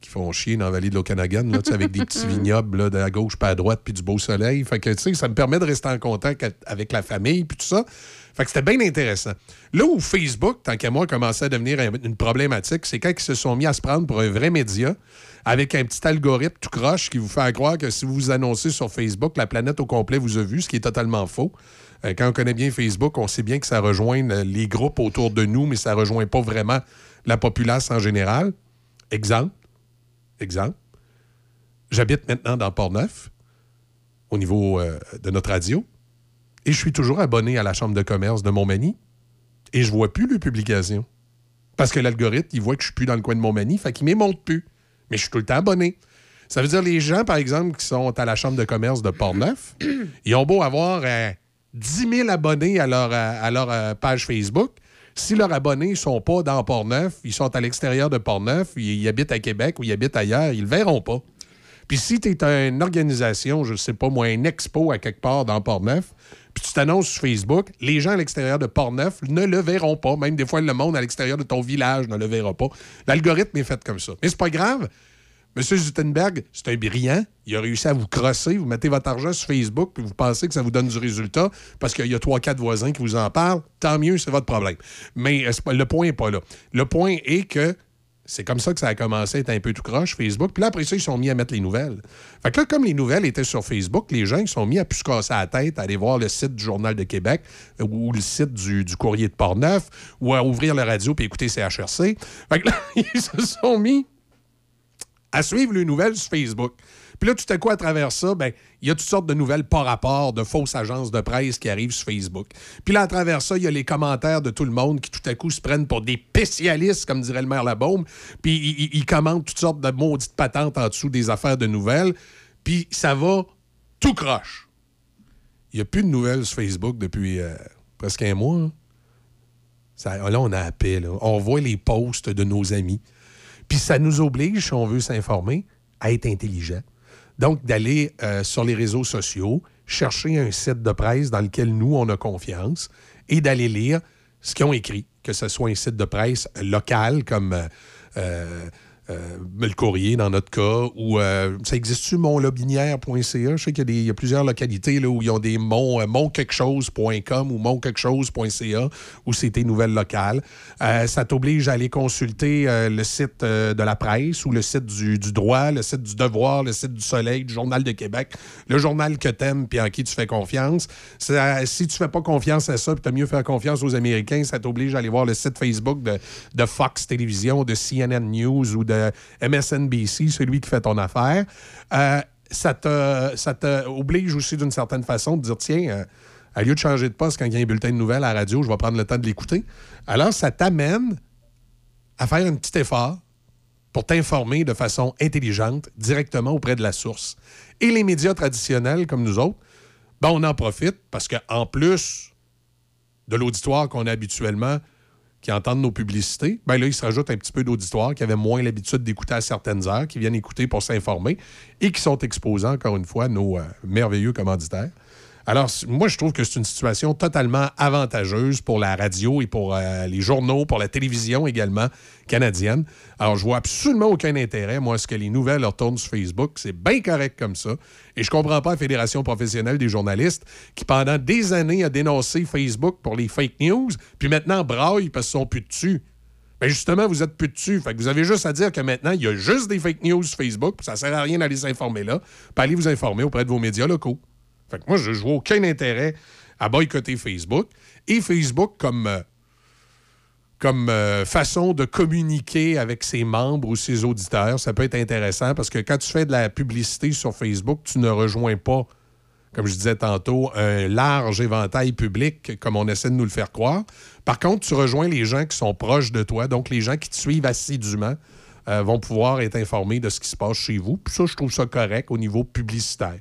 S1: qui font chier dans la vallée de l'Okanagan, là, avec des petits vignobles là, de à gauche pas à droite, puis du beau soleil. Fait que, ça me permet de rester en contact avec la famille, puis tout ça. Fait que c'était bien intéressant. Là où Facebook, tant qu'à moi, commençait à devenir un- une problématique, c'est quand ils se sont mis à se prendre pour un vrai média avec un petit algorithme tout croche qui vous fait croire que si vous vous annoncez sur Facebook, la planète au complet vous a vu, ce qui est totalement faux. Euh, quand on connaît bien Facebook, on sait bien que ça rejoint euh, les groupes autour de nous, mais ça rejoint pas vraiment la populace en général. Exemple. Exemple. J'habite maintenant dans Port-Neuf, au niveau euh, de notre radio, et je suis toujours abonné à la Chambre de commerce de Montmagny, et je vois plus les publications. Parce que l'algorithme, il voit que je suis plus dans le coin de Montmagny, fait qu'il ne montre plus. Mais je suis tout le temps abonné. Ça veut dire les gens, par exemple, qui sont à la Chambre de commerce de Port-Neuf, ils ont beau avoir euh, 10 000 abonnés à leur, euh, à leur euh, page Facebook. Si leurs abonnés ne sont pas dans Port-Neuf, ils sont à l'extérieur de Port-Neuf, ils, ils habitent à Québec ou ils habitent ailleurs, ils le verront pas. Puis si tu es une organisation, je sais pas moi, un expo à quelque part dans Port-Neuf, puis tu t'annonces sur Facebook, les gens à l'extérieur de Port-Neuf ne le verront pas. Même des fois, le monde à l'extérieur de ton village ne le verra pas. L'algorithme est fait comme ça. Mais c'est pas grave. Monsieur Zutenberg, c'est un brillant. Il a réussi à vous crosser. Vous mettez votre argent sur Facebook puis vous pensez que ça vous donne du résultat parce qu'il y a trois, quatre voisins qui vous en parlent. Tant mieux, c'est votre problème. Mais euh, le point n'est pas là. Le point est que c'est comme ça que ça a commencé à être un peu tout croche, Facebook. Puis là, après ça, ils sont mis à mettre les nouvelles. Fait que là, comme les nouvelles étaient sur Facebook, les gens ils sont mis à plus se casser la tête, à aller voir le site du Journal de Québec euh, ou le site du, du Courrier de Portneuf ou à ouvrir la radio puis écouter CHRC. Fait que là, ils se sont mis à suivre les nouvelles sur Facebook. Puis là, tout à coup, à travers ça, ben, il y a toutes sortes de nouvelles par rapport, de fausses agences de presse qui arrivent sur Facebook. Puis là, à travers ça, il y a les commentaires de tout le monde qui tout à coup se prennent pour des spécialistes, comme dirait le maire Labaume. Puis ils, commentent toutes sortes de maudites patentes en dessous des affaires de nouvelles. Puis ça va tout croche. Il n'y a plus de nouvelles sur Facebook depuis euh, presque un mois. hein. Là, on a là. On voit les posts de nos amis. Puis ça nous oblige, si on veut s'informer, à être intelligent. Donc, d'aller euh, sur les réseaux sociaux, chercher un site de presse dans lequel nous, on a confiance, et d'aller lire ce qu'ils ont écrit, que ce soit un site de presse local comme euh, euh, le courrier dans notre cas, ou euh, ça existe-tu montlobinière.ca? Je sais qu'il y, a plusieurs localités là, où ils ont des monts, euh, montquelquechose.com ou montquelchose.ca, où c'est tes nouvelles locales. Euh, ça t'oblige à aller consulter le site de la presse ou le site du, droit, le site du devoir, le site du soleil, du Journal de Québec, le journal que t'aimes puis en qui tu fais confiance. Si tu fais pas confiance à ça, puis t'as mieux faire confiance aux Américains, ça t'oblige à aller voir le site Facebook de Fox Télévision, de CNN News ou de MSNBC, celui qui fait ton affaire. Euh, ça te, ça oblige aussi d'une certaine façon de dire, tiens, euh, à lieu de changer de poste quand il y a un bulletin de nouvelles à la radio, je vais prendre le temps de l'écouter. Alors, ça t'amène à faire un petit effort pour t'informer de façon intelligente directement auprès de la source. Et les médias traditionnels comme nous autres, ben, on en profite parce qu'en plus de l'auditoire qu'on a habituellement, qui entendent nos publicités, ben là, il se rajoute un petit peu d'auditoire qui avait moins l'habitude d'écouter à certaines heures, qui viennent écouter pour s'informer et qui sont exposés, encore une fois, à nos euh, merveilleux commanditaires. Alors, moi, je trouve que c'est une situation totalement avantageuse pour la radio et pour euh, les journaux, pour la télévision également canadienne. Alors, je vois absolument aucun intérêt, moi, à ce que les nouvelles retournent sur Facebook. C'est bien correct comme ça. Et je comprends pas la Fédération professionnelle des journalistes qui, pendant des années, a dénoncé Facebook pour les fake news, puis maintenant braille parce qu'ils sont plus dessus. Bien, justement, vous êtes plus dessus. Fait que vous avez juste à dire que maintenant, il y a juste des fake news sur Facebook, puis ça sert à rien d'aller s'informer là. Puis allez vous informer auprès de vos médias locaux. Fait que moi, je, vois aucun intérêt à boycotter Facebook. Et Facebook, comme, euh, comme euh, façon de communiquer avec ses membres ou ses auditeurs, ça peut être intéressant parce que quand tu fais de la publicité sur Facebook, tu ne rejoins pas, comme je disais tantôt, un large éventail public comme on essaie de nous le faire croire. Par contre, tu rejoins les gens qui sont proches de toi, donc les gens qui te suivent assidûment euh, vont pouvoir être informés de ce qui se passe chez vous. Puis ça, je trouve ça correct au niveau publicitaire.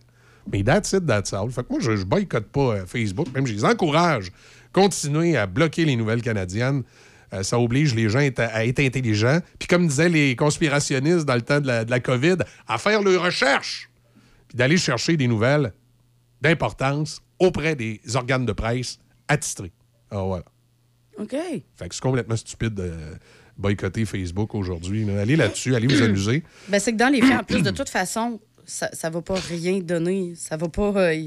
S1: Mais that's it, that's all. Fait que moi, je, je boycotte pas euh, Facebook. Même, je les encourage. Continuer à bloquer les nouvelles canadiennes. Euh, ça oblige les gens à être, à être intelligents. Puis comme disaient les conspirationnistes dans le temps de la, de la COVID, à faire leurs recherches. Puis d'aller chercher des nouvelles d'importance auprès des organes de presse attitrés. Alors voilà.
S15: OK.
S1: Fait que c'est complètement stupide de boycotter Facebook aujourd'hui. Allez là-dessus, allez vous amuser.
S15: Ben, c'est que dans les faits, en plus, de toute façon, ça, ça va pas rien donner. Ça va pas. euh,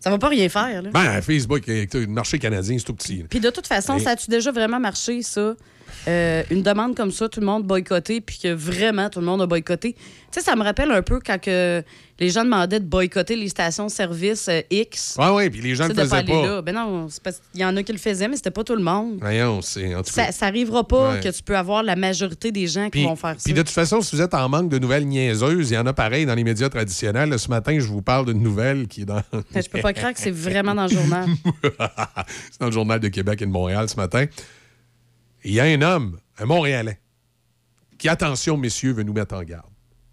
S15: ça va pas rien faire, là.
S1: Ben, Facebook, euh, le marché canadien, c'est tout petit. là.
S15: Puis de toute façon, ça a-tu déjà vraiment marché, ça? Euh, une demande comme ça, tout le monde boycotté, puis que vraiment tout le monde a boycotté. Tu sais, ça me rappelle un peu quand que les gens demandaient de boycotter les stations-service euh, X.
S1: Ouais, ouais, puis les gens
S15: Tu
S1: le faisaient pas.
S15: là. Ben non, parce qu'il y en a qui le faisaient, mais c'était pas tout le monde.
S1: Voyons, c'est en tout cas.
S15: Ça, ça arrivera pas
S1: Ouais.
S15: que tu peux avoir la majorité des gens qui vont faire ça.
S1: puis de toute façon, si vous êtes en manque de nouvelles niaiseuses, il y en a pareil dans les médias traditionnels. Là, ce matin, je vous parle d'une nouvelle qui est dans.
S15: Ben, je peux pas croire que c'est vraiment dans le journal.
S1: c'est dans le Journal de Québec et de Montréal ce matin. Il y a un homme, un Montréalais, qui, attention, messieurs, veut nous mettre en garde.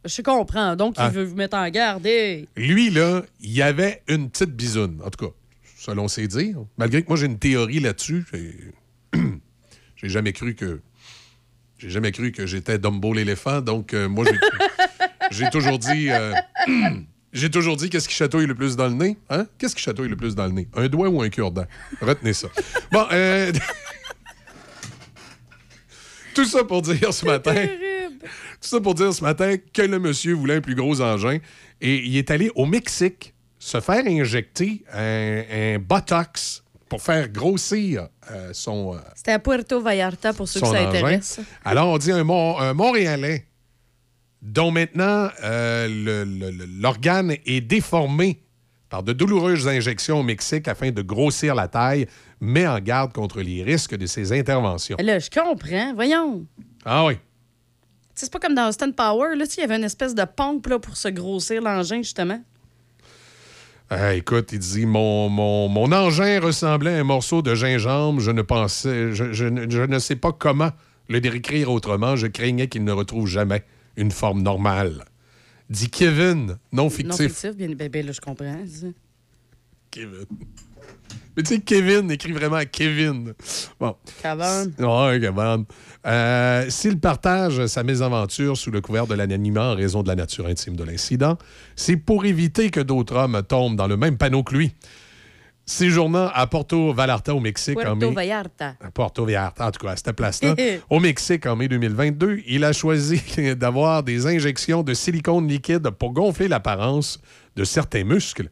S15: Je comprends. Donc, il
S1: Ah.
S15: veut vous mettre en garde.
S1: Lui, là, il y avait une petite bisoune, en tout cas, selon ses dires. Malgré que moi, j'ai une théorie là-dessus. J'ai- jamais cru que. J'ai jamais cru que j'étais Dumbo l'éléphant, donc euh, moi, j'ai- j'ai toujours dit. euh, J'ai toujours dit qu'est-ce qui chatouille le plus dans le nez? Hein? Qu'est-ce qui chatouille le plus dans le nez? Un doigt ou un cure-dent? Retenez ça. Bon, euh, tout ça pour dire ce matin. Tout ça pour dire ce matin que le monsieur voulait un plus gros engin et il est allé au Mexique se faire injecter un, un Botox pour faire grossir euh, son, euh,
S15: C'était à Puerto Vallarta pour ceux que ça
S1: engin.
S15: intéresse.
S1: Alors, on dit un, Mon- un Montréalais dont maintenant euh, l'organe est déformé par de douloureuses injections au Mexique afin de grossir la taille, met en garde contre les risques de ces interventions.
S15: Là, je comprends. Voyons.
S1: Ah oui.
S15: C'est pas comme dans Austin Power. Là, il y avait une espèce de pompe là, pour se grossir l'engin, justement.
S1: Ah, écoute, il dit mon, mon, mon engin ressemblait à un morceau de gingembre. Je ne pensais, je, je je ne sais pas comment le décrire autrement. Je craignais qu'il ne retrouve jamais une forme normale. Dit Kevin, non fictif.
S15: Non fictif, bien, ben, ben, là, je comprends.
S1: Kevin. Mais tu sais, Kevin écrit vraiment Kevin. Bon. Ouais, Kevin. Euh, S'il partage sa mésaventure sous le couvert de l'anonymat en raison de la nature intime de l'incident, c'est pour éviter que d'autres hommes tombent dans le même panneau que lui. Séjournant à Porto Vallarta au Mexique en mai.
S15: Vallarta.
S1: à Porto Vallarta, en tout cas, à cette place-là, au Mexique en mai 2022, il a choisi d'avoir des injections de silicone liquide pour gonfler l'apparence de certains muscles.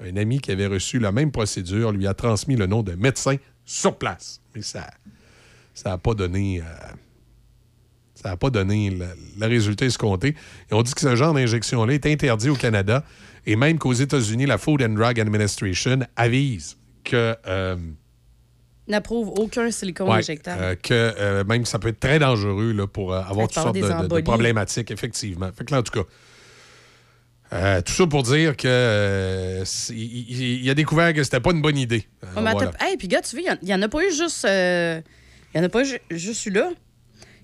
S1: Un ami qui avait reçu la même procédure lui a transmis le nom de médecin sur place. Mais ça ça n'a pas donné... euh, ça n'a pas donné le, le résultat escompté. Et on dit que ce genre d'injection-là est interdit au Canada et même qu'aux États-Unis, la Food and Drug Administration avise que... euh,
S15: N'approuve aucun silicone
S1: Ouais,
S15: injectable.
S1: euh, que euh, même ça peut être très dangereux là, pour euh, avoir toutes sortes de, problématiques, effectivement. Fait que là, en tout cas, tout ça pour dire que il, a découvert que c'était pas une bonne idée.
S15: Oh, mais
S1: voilà.
S15: attends, hey, puis gars, tu vois, il n'y en, a pas eu juste. Il y en a pas eu ju- juste eu là.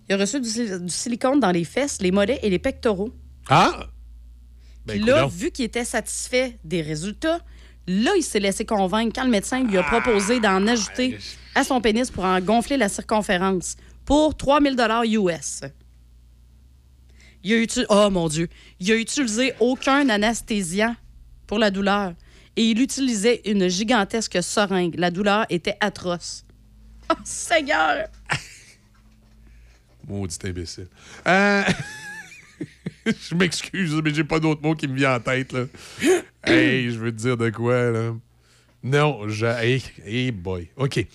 S15: Il a reçu du, du silicone dans les fesses, les mollets et les pectoraux.
S1: Ah! Ben,
S15: Puis là,
S1: coudonc.
S15: vu qu'il était satisfait des résultats, là, il s'est laissé convaincre quand le médecin lui a proposé d'en ajouter à son pénis pour en gonfler la circonférence pour 3000 US. Il a utilisé... Oh mon Dieu! Il a utilisé aucun anesthésiant pour la douleur. Et il utilisait une gigantesque seringue. La douleur était atroce. Oh, Seigneur!
S1: Maudit imbécile. Euh, je m'excuse, mais j'ai pas d'autre mot qui me vient en tête. Là. hey, je veux te dire de quoi, là. Non, je... Hey, hey boy. OK.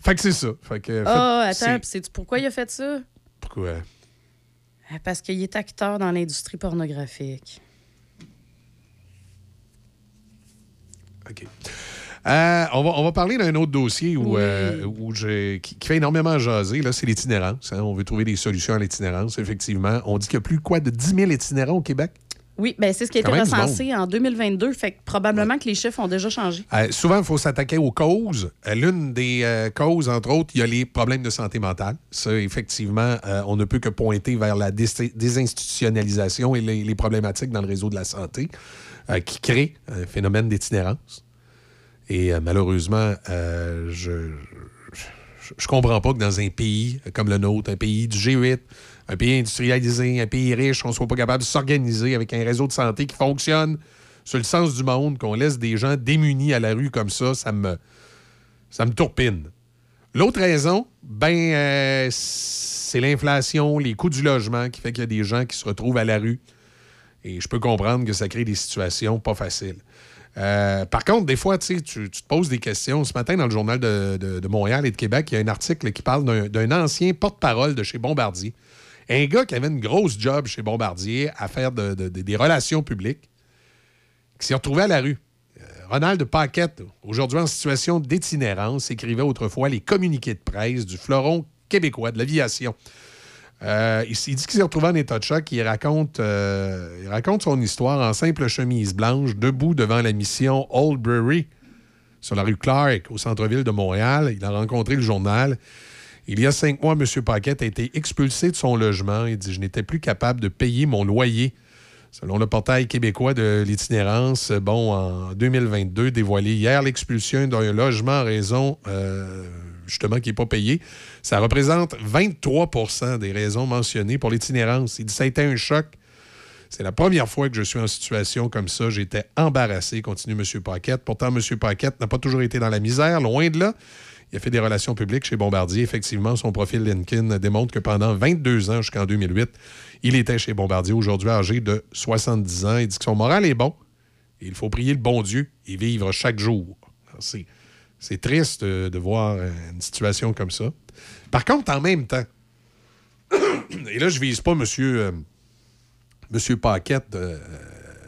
S1: Fait que c'est ça. Fait que,
S15: Oh,
S1: fait-
S15: attends, puis sais-tu pourquoi il a fait ça?
S1: Pourquoi?
S15: Ah, Parce qu'il est acteur dans l'industrie pornographique.
S1: OK. Euh, on, va, on va parler d'un autre dossier où, euh, où qui, qui fait énormément jaser. là, C'est l'itinérance. hein. On veut trouver des solutions à l'itinérance, effectivement. On dit qu'il y a plus quoi de 10 000 itinérants au Québec?
S15: Oui, ben c'est ce qui a été recensé en 2022. Fait que probablement que les chiffres ont déjà changé.
S1: Euh, souvent, il faut s'attaquer aux causes. Euh, L'une des euh, causes, entre autres, il y a les problèmes de santé mentale. Ça, effectivement, on ne peut que pointer vers la dés- désinstitutionnalisation et les, les problématiques dans le réseau de la santé qui créent un phénomène d'itinérance. Et euh, malheureusement, euh, je, je, comprends pas que dans un pays comme le nôtre, un pays du G8, un pays industrialisé, un pays riche, on soit pas capable de s'organiser avec un réseau de santé qui fonctionne sur le sens du monde, qu'on laisse des gens démunis à la rue comme ça, ça me, ça me tourpine. L'autre raison, ben, euh, c'est l'inflation, les coûts du logement qui fait qu'il y a des gens qui se retrouvent à la rue. Et je peux comprendre que ça crée des situations pas faciles. Euh, par contre, des fois, tu, tu te poses des questions. Ce matin, dans le journal de, Montréal et de Québec, il y a un article qui parle d'un- ancien porte-parole de chez Bombardier. Un gars qui avait une grosse job chez Bombardier à faire de- de- de- des relations publiques, qui s'est retrouvé à la rue. Euh, Ronald Paquette, aujourd'hui en situation d'itinérance, écrivait autrefois les communiqués de presse du fleuron québécois de l'aviation. Euh, il, dit qu'il s'est retrouvé en état de choc. Il raconte, euh, il raconte son histoire en simple chemise blanche, debout devant la mission Old Brewery, sur la rue Clark, au centre-ville de Montréal. Il a rencontré le journal. Il y a cinq mois, M. Paquette a été expulsé de son logement. Il dit Je n'étais plus capable de payer mon loyer. Selon le portail québécois de l'itinérance, bon, en 2022, dévoilé hier, l'expulsion d'un logement en raison, euh, justement, qui n'est pas payé, ça représente 23% des raisons mentionnées pour l'itinérance. Il dit Ça a été un choc. C'est la première fois que je suis en situation comme ça. J'étais embarrassé, continue M. Paquette. Pourtant, M. Paquette n'a pas toujours été dans la misère, loin de là. Il a fait des relations publiques chez Bombardier. Effectivement, son profil LinkedIn démontre que pendant 22 ans, jusqu'en 2008, il était chez Bombardier, aujourd'hui âgé de 70 ans. Il dit que son moral est bon. Il faut prier le bon Dieu et vivre chaque jour. Alors, C'est, triste euh, de voir euh, une situation comme ça. Par contre, en même temps, et là, je vise pas monsieur, euh, monsieur Paquette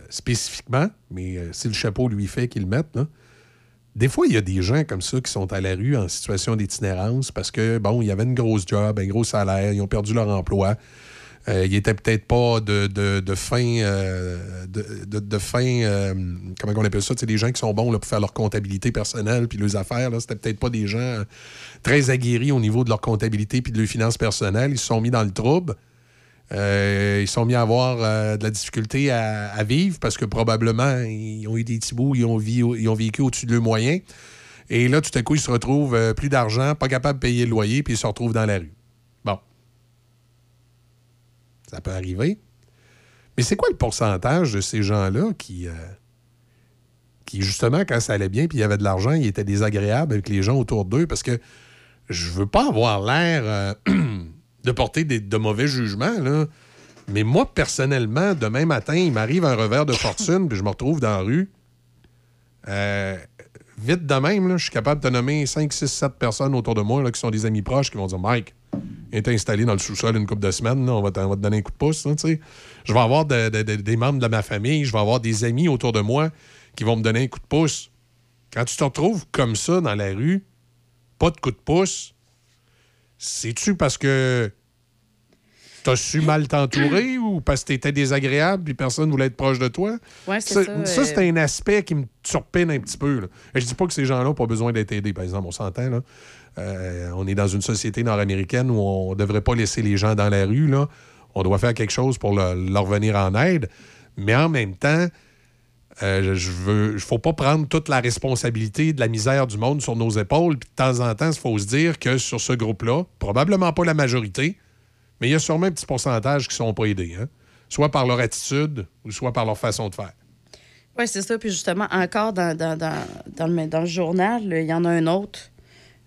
S1: spécifiquement, mais si le chapeau lui fait qu'il le mette, des fois, il y a des gens comme ça qui sont à la rue en situation d'itinérance parce que, bon, il y avait une grosse job, un gros salaire, ils ont perdu leur emploi. Euh, il était peut-être pas de, de, fin, euh, de, de- fin euh, comment on appelle ça, des gens qui sont bons là, pour faire leur comptabilité personnelle puis leurs affaires. C'était peut-être pas des gens euh, très aguerris au niveau de leur comptabilité puis de leurs finances personnelles. Ils se sont mis dans le trouble. Ils se sont mis à avoir de la difficulté à, vivre parce que probablement ils ont eu des petits bouts, ils ont, ils ont vécu au-dessus de leurs moyens. Et là, tout à coup, ils se retrouvent plus d'argent, pas capables de payer le loyer, puis ils se retrouvent dans la rue. Ça peut arriver. Mais c'est quoi le pourcentage de ces gens-là qui, euh, qui, justement, quand ça allait bien puis il y avait de l'argent, il était désagréable avec les gens autour d'eux? Parce que je veux pas avoir l'air euh, de porter de mauvais jugements, là. Mais moi, personnellement, demain matin, il m'arrive un revers de fortune puis je me retrouve dans la rue. Euh, vite de même, je suis capable de nommer 5, 6, 7 personnes autour de moi là, qui sont des amis proches qui vont dire Mike, est installé dans le sous-sol une couple de semaines, là, on, va te, on va te donner un coup de pouce. là, je vais avoir de- de- de- des membres de ma famille, je vais avoir des amis autour de moi qui vont me donner un coup de pouce. Quand tu te retrouves comme ça dans la rue, pas de coup de pouce, c'est-tu parce que t'as su mal t'entourer ou parce que t'étais désagréable puis personne voulait être proche de toi?
S15: Ouais, c'est ça,
S1: Ça,
S15: euh,
S1: c'est un aspect qui me surpine un petit peu. là. Je dis pas que ces gens-là n'ont pas besoin d'être aidés, par exemple, on s'entend. Euh, on est dans une société nord-américaine où on ne devrait pas laisser les gens dans la rue. On doit faire quelque chose pour le- leur venir en aide. Mais en même temps, euh, je- veux, faut pas prendre toute la responsabilité de la misère du monde sur nos épaules. Puis de temps en temps, il faut se dire que sur ce groupe-là, probablement pas la majorité, mais il y a sûrement un petit pourcentage qui ne sont pas aidés. hein. Soit par leur attitude ou soit par leur façon de faire.
S15: Oui, c'est ça. Puis justement, encore dans, le, journal, il y en a un autre.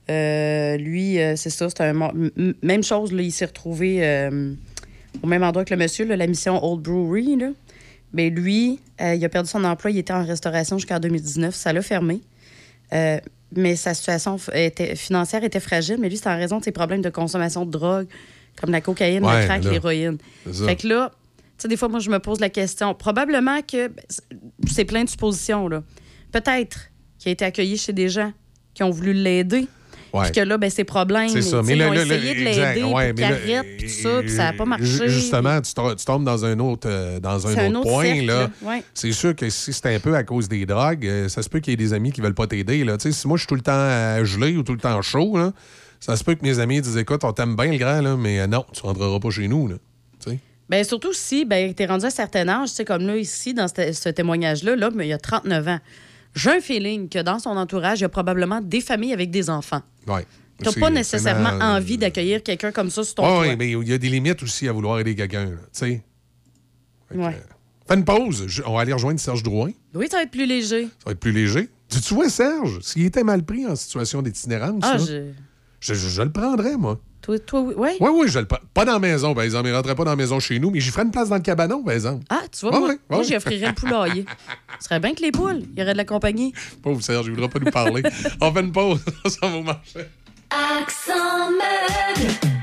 S15: Euh, lui, euh, c'est ça, c'est un. Même chose, là, il s'est retrouvé euh, au même endroit que le monsieur, là, la mission Old Brewery. Là. Mais lui, il a perdu son emploi, il était en restauration jusqu'en 2019. Ça l'a fermé. Mais sa situation était, financière était fragile, mais lui, c'est en raison de ses problèmes de consommation de drogue, comme la cocaïne,
S1: Ouais,
S15: le crack, l'héroïne. Fait que là, tu sais, des fois, moi, je me pose la question. Probablement que ben, c'est- c'est plein de suppositions, là. Peut-être qu'il a été accueilli chez des gens qui ont voulu l'aider. Puis que là, ben, ses problèmes,
S1: C'est ça. Mais là, là,
S15: essayé de l'aider
S1: Ouais,
S15: qu'il arrête, puis tout ça, puis ça n'a pas marché.
S1: Ju- Justement, tu, tu tombes dans un autre, euh, dans un autre
S15: autre
S1: point.
S15: cercle,
S1: là.
S15: Ouais.
S1: C'est sûr que si c'est un peu à cause des drogues, euh, ça se peut qu'il y ait des amis qui veulent pas t'aider. là. Tu sais, Si moi, je suis tout le temps euh, gelé ou tout le temps chaud, là, ça se peut que mes amis disent Écoute, on t'aime bien le grand, là, mais euh, non, tu rentreras pas chez nous. Là.
S15: Ben, surtout si ben, tu es rendu à un certain âge, comme là, ici, dans ce, ce témoignage-là, là, mais il y a 39 ans. J'ai un feeling que dans son entourage, il y a probablement des familles avec des enfants.
S1: Ouais.
S15: Tu n'as pas nécessairement
S1: vraiment-
S15: envie d'accueillir quelqu'un comme ça sur ton toit.
S1: ouais, mais il y a des limites aussi à vouloir aider quelqu'un. Tu sais.
S15: Ouais.
S1: Fais une pause. Je- on va aller rejoindre Serge Drouin.
S15: Oui, ça va être plus léger.
S1: Ça va être plus léger. Tu, tu vois, Serge, s'il était mal pris en situation d'itinérance,
S15: Ah, je-
S1: je le prendrais, moi.
S15: Toi, toi, oui. ouais.
S1: Oui, oui, je le prends. Pas dans la maison, par exemple. Il ne rentrerait pas dans la maison chez nous, mais j'y ferais une place dans le cabanon, par exemple.
S15: Ah, tu vois,
S1: Ouais,
S15: moi,
S1: ouais,
S15: moi
S1: ouais.
S15: j'y offrirais le poulailler. Ce serait bien que les poules, il y aurait de la compagnie.
S1: Pauvre Serge, il ne voudra pas nous parler. on fait une pause. On s'en va au marché.
S4: Accent meuble.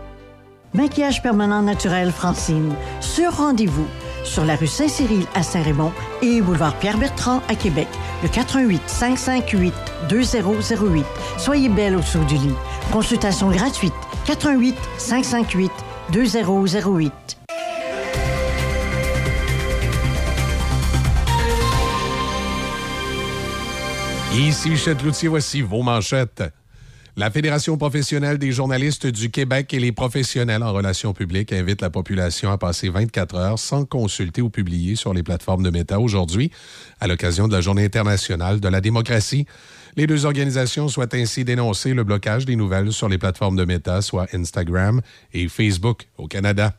S20: Maquillage permanent naturel Francine. Sur rendez-vous. Sur la rue Saint-Cyril à Saint-Raymond et boulevard Pierre-Bertrand à Québec. Le 88 558 2008. Soyez belle au-dessous du lit. Consultation gratuite. 88 558 2008.
S1: Ici Michel Cloutier, voici vos manchettes. La Fédération professionnelle des journalistes du Québec et les professionnels en relations publiques invitent la population à passer 24 heures sans consulter ou publier sur les plateformes de Meta aujourd'hui, à l'occasion de la Journée internationale de la démocratie. Les deux organisations souhaitent ainsi dénoncer le blocage des nouvelles sur les plateformes de Meta, soit Instagram et Facebook au Canada.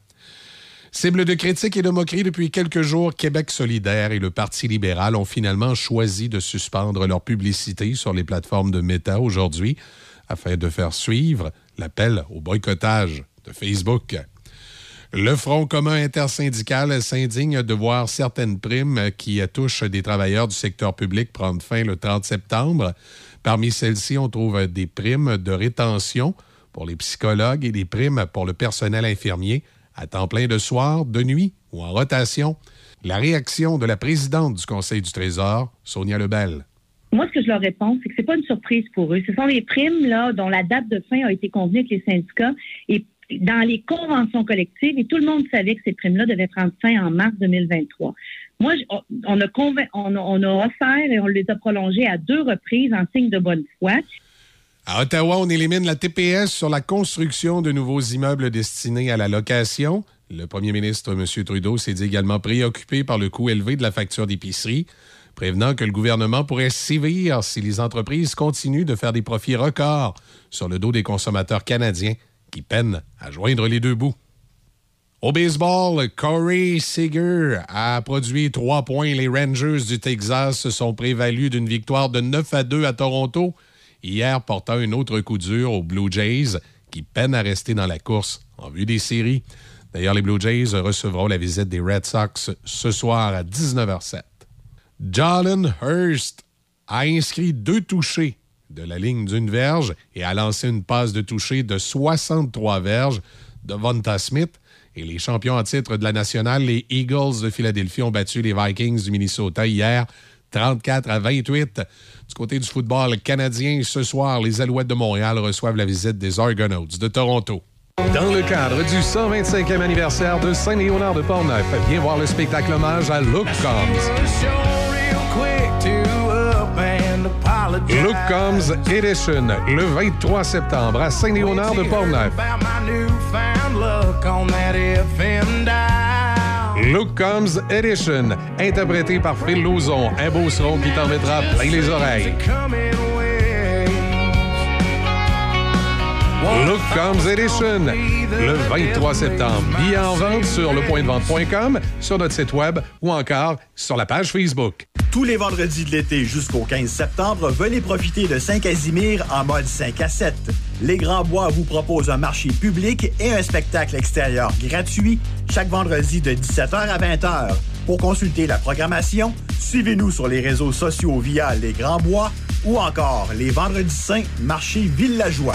S1: Cible de critiques et de moqueries depuis quelques jours, Québec solidaire et le Parti libéral ont finalement choisi de suspendre leur publicité sur les plateformes de Meta aujourd'hui afin de faire suivre l'appel au boycottage de Facebook. Le Front commun intersyndical s'indigne de voir certaines primes qui touchent des travailleurs du secteur public prendre fin le 30 septembre. Parmi celles-ci, on trouve des primes de rétention pour les psychologues et des primes pour le personnel infirmier à temps plein de soir, de nuit ou en rotation. La réaction de la présidente du Conseil du Trésor, Sonia Lebel.
S2: Moi, ce que je leur réponds, c'est que c'est pas une surprise pour eux. Ce sont les primes là dont la date de fin a été convenue avec les syndicats et dans les conventions collectives et tout le monde savait que ces primes-là devaient prendre fin en mars 2023. Moi, on a, on, on a offert et on les a prolongés à deux reprises en signe de bonne foi.
S1: À Ottawa, on élimine la TPS sur la construction de nouveaux immeubles destinés à la location. Le premier ministre, M. Trudeau, s'est dit également préoccupé par le coût élevé de la facture d'épicerie, prévenant que le gouvernement pourrait sévir si les entreprises continuent de faire des profits records sur le dos des consommateurs canadiens qui peinent à joindre les deux bouts. Au baseball, Corey Seager a produit trois points. Les Rangers du Texas se sont prévalus d'une victoire de 9 à 2 à Toronto, hier portant un autre coup dur aux Blue Jays qui peinent à rester dans la course en vue des séries. D'ailleurs, les Blue Jays recevront la visite des Red Sox ce soir à 19h07. Jalen Hurst a inscrit deux touchés de la ligne d'une verge et a lancé une passe de toucher de 63 verges de Vonta Smith. Et les champions en titre de la nationale, les Eagles de Philadelphie, ont battu les Vikings du Minnesota hier 34 à 28. Du côté du football canadien, ce soir, les Alouettes de Montréal reçoivent la visite des Argonauts de Toronto.
S21: Dans le cadre du 125e anniversaire de Saint-Léonard de Portneuf, viens voir le spectacle hommage à Look Combs. Look Combs Edition, le 23 septembre à Saint-Léonard de Portneuf. Look Combs Edition, interprété par Phil Lauzon, un beau son qui t'en mettra plein les oreilles. Look Combs Edition, le 23 septembre. Billets en vente sur lepointdevente.com, sur notre site web ou encore sur la page Facebook.
S22: Tous les vendredis de l'été jusqu'au 15 septembre, venez profiter de Saint-Casimir en mode 5 à 7. Les Grands Bois vous proposent un marché public et un spectacle extérieur gratuit chaque vendredi de 17h à 20h. Pour consulter la programmation, suivez-nous sur les réseaux sociaux via Les Grands Bois ou encore les Vendredis Saints Marché Villageois.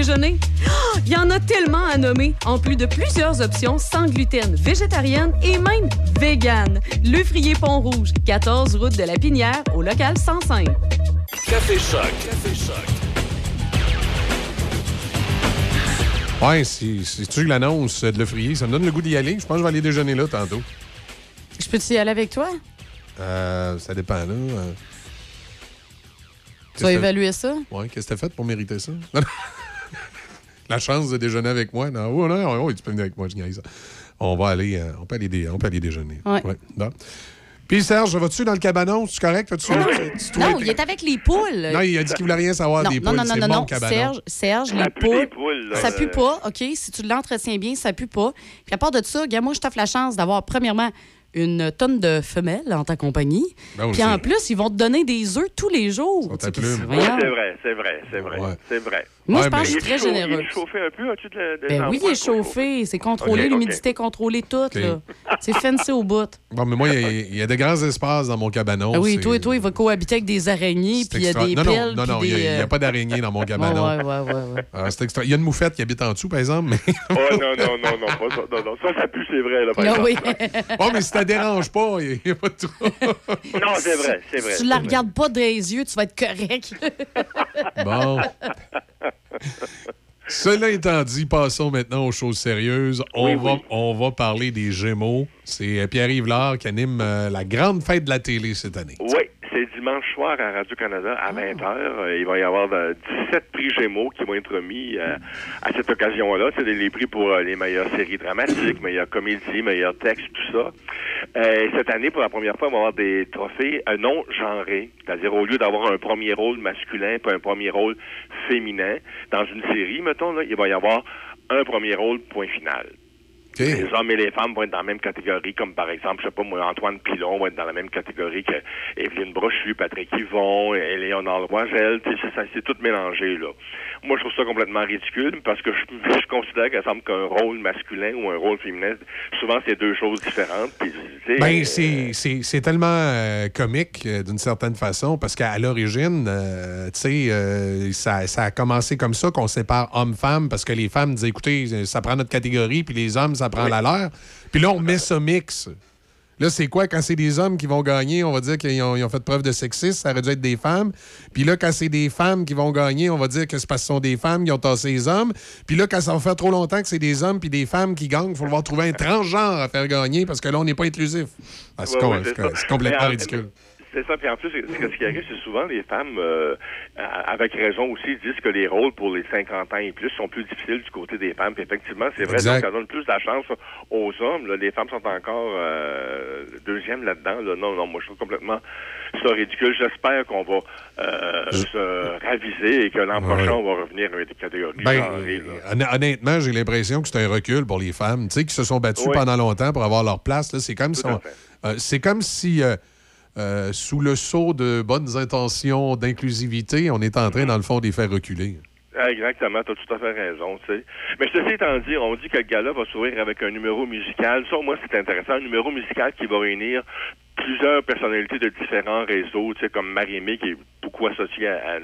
S15: déjeuner? Il y en a tellement à nommer, en plus de plusieurs options sans gluten, végétarienne et même vegan. Le Frier Pont-Rouge, 14 route de la Pinière, au local 105.
S3: Café Choc. Café Choc.
S1: Ouais, si, si tu l'annonce de le frier, ça me donne le goût d'y aller. Je pense que je vais aller déjeuner là tantôt.
S15: Je peux-tu y aller avec toi?
S1: Euh, ça dépend, là. Euh,
S15: Tu vas évaluer ça?
S1: Ouais, qu'est-ce que t'as fait pour mériter ça? La chance de déjeuner avec moi? Non, oh, non, oh, tu peux venir avec moi, je niaise. On va aller, euh, on peut aller, dé- on peut aller déjeuner.
S15: Ouais.
S1: bon. Puis Serge, vas-tu dans le cabanon? C'est correct? Tu- tu-
S15: Non, il est avec les poules.
S1: Non, il a dit qu'il voulait rien savoir
S15: Non,
S1: des
S15: non,
S1: poules.
S15: non, non,
S1: C'est
S15: non, non. Serge, Serge, les poules, ça pue pas, OK? Si tu l'entretiens bien, ça pue pas. Puis à part de ça, gars, moi, je t'offre la chance d'avoir, premièrement, une tonne de femelles en ta compagnie.
S16: Ben
S15: Puis en plus, ils vont te donner des œufs tous les jours.
S16: C'est vrai, c'est vrai, c'est vrai, c'est vrai.
S15: Moi, je pense que je suis très
S16: chaud-
S15: généreuse.
S16: Il est chauffé un peu, as-tu de la- de
S15: Ben oui, il est chauffé, c'est contrôlé, l'humidité contrôlée, tout. là. C'est fancy au bout.
S1: Bon, mais moi, il y a- il y, a de grands espaces dans mon cabanon.
S15: Ah oui, toi et toi, il va cohabiter avec des araignées, puis il y a des
S1: non,
S15: pelles,
S1: non, non, il n'y a, il y a
S15: euh,
S1: pas d'araignée dans mon cabanon.
S15: Ouais, ouais, ouais.
S1: Ah, c'est extra- Il y a une moufette qui habite en dessous, par exemple, mais.
S16: Oh non, non, non, non, pas ça. Non, non, ça, ça pue, c'est vrai, là, par
S15: Ah oui.
S1: oh, mais si ça dérange pas, il n'y a, pas de trop.
S16: Non, c'est vrai, c'est vrai.
S15: Si tu la regardes pas des yeux, tu vas être correct.
S1: Bon. Cela étant dit, passons maintenant aux choses sérieuses. On,
S16: Oui,
S1: va,
S16: oui.
S1: on va parler des Gémeaux. C'est euh, Pierre-Yves Lard qui anime euh, la grande fête de la télé cette année.
S16: Oui, c'est dimanche soir à Radio-Canada à 20h. il va y avoir euh, 17 prix Gémeaux qui vont être remis euh, à cette occasion-là. C'est les prix pour euh, les meilleures séries dramatiques, meilleures comédies, meilleurs textes, tout ça.
S23: Euh, cette année, pour la première fois, on va avoir des trophées euh, non genrés. C'est-à-dire, au lieu d'avoir un premier rôle masculin puis un premier rôle féminin, dans une série, mettons, là, il va y avoir un premier rôle, point final. Les hommes et les femmes vont être dans la même catégorie, comme par exemple, je sais pas moi, Antoine Pilon va être dans la même catégorie que Evelyne Brochu, Patrick Yvon, et Léonard Loisel. C'est tout mélangé, là. Moi, je trouve ça complètement ridicule parce que je, je considère qu'il semble qu'un rôle masculin ou un rôle féminin, souvent, c'est deux choses différentes. Puis,
S1: Ben,
S23: euh,
S1: c'est- c'est c'est tellement euh, comique euh, d'une certaine façon parce qu'à l'origine, euh, tu sais, ça, ça a commencé comme ça qu'on sépare hommes-femmes parce que les femmes disaient écoutez, ça prend notre catégorie, puis les hommes, ça prend la leur. Puis là, on met ça mix. Là, c'est quoi quand c'est des hommes qui vont gagner? On va dire qu'ils ont, fait preuve de sexisme, ça aurait dû être des femmes. Puis là, quand c'est des femmes qui vont gagner, on va dire que c'est parce que ce sont des femmes qui ont tassé les hommes. Puis là, quand ça va faire trop longtemps que c'est des hommes puis des femmes qui gagnent, il faut devoir trouver un transgenre à faire gagner parce que là, on n'est pas inclusif. Ah, c'est
S23: Ouais, ouais,
S1: complètement ridicule.
S23: C'est ça, puis en plus, ce qui arrive, c'est souvent les femmes, euh, avec raison aussi, disent que les rôles pour les 50 ans et plus sont plus difficiles du côté des femmes. Puis effectivement, c'est vrai,
S1: Exact.
S23: donc ça donne plus la chance aux hommes. là. Les femmes sont encore euh, deuxième là-dedans. là. Non, non, moi je trouve complètement ça ridicule. J'espère qu'on va euh, se raviser et que l'an
S1: Ouais.
S23: prochain, on va revenir avec des catégories
S1: Ben,
S23: genrées,
S1: honnêtement, j'ai l'impression que c'est un recul pour les femmes, tu sais, qui se sont battues
S23: Oui.
S1: pendant longtemps pour avoir leur place. là. C'est comme si, on- euh, c'est comme si euh, sous le sceau de bonnes intentions d'inclusivité, on est en train, dans le fond, de les faire reculer.
S23: Ah, Exactement, tu as tout à fait raison, tu sais. Mais ceci étant dit, on dit que le gala va s'ouvrir avec un numéro musical. Ça, moi, c'est intéressant. Un numéro musical qui va réunir plusieurs personnalités de différents réseaux, tu sais, comme Marie-Mé, qui est beaucoup associée à, à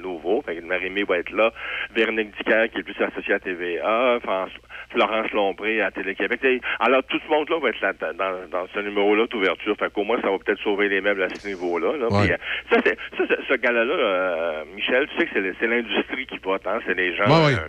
S23: Marie-Mé va être là. Véronique Dicker, qui est plus associée à TVA. François- Florence Lompré à Télé-Québec. Alors, tout ce monde-là va être là dans, dans ce numéro-là d'ouverture. Fait qu'au moins, ça va peut-être sauver les meubles à ce niveau-là. là.
S1: Ouais.
S23: Puis, euh, ça, c'est, ça, c'est- ce gala-là, euh, Michel, tu sais que c'est, l'industrie qui vote, hein. C'est les gens...
S1: Ouais, ouais.
S23: euh,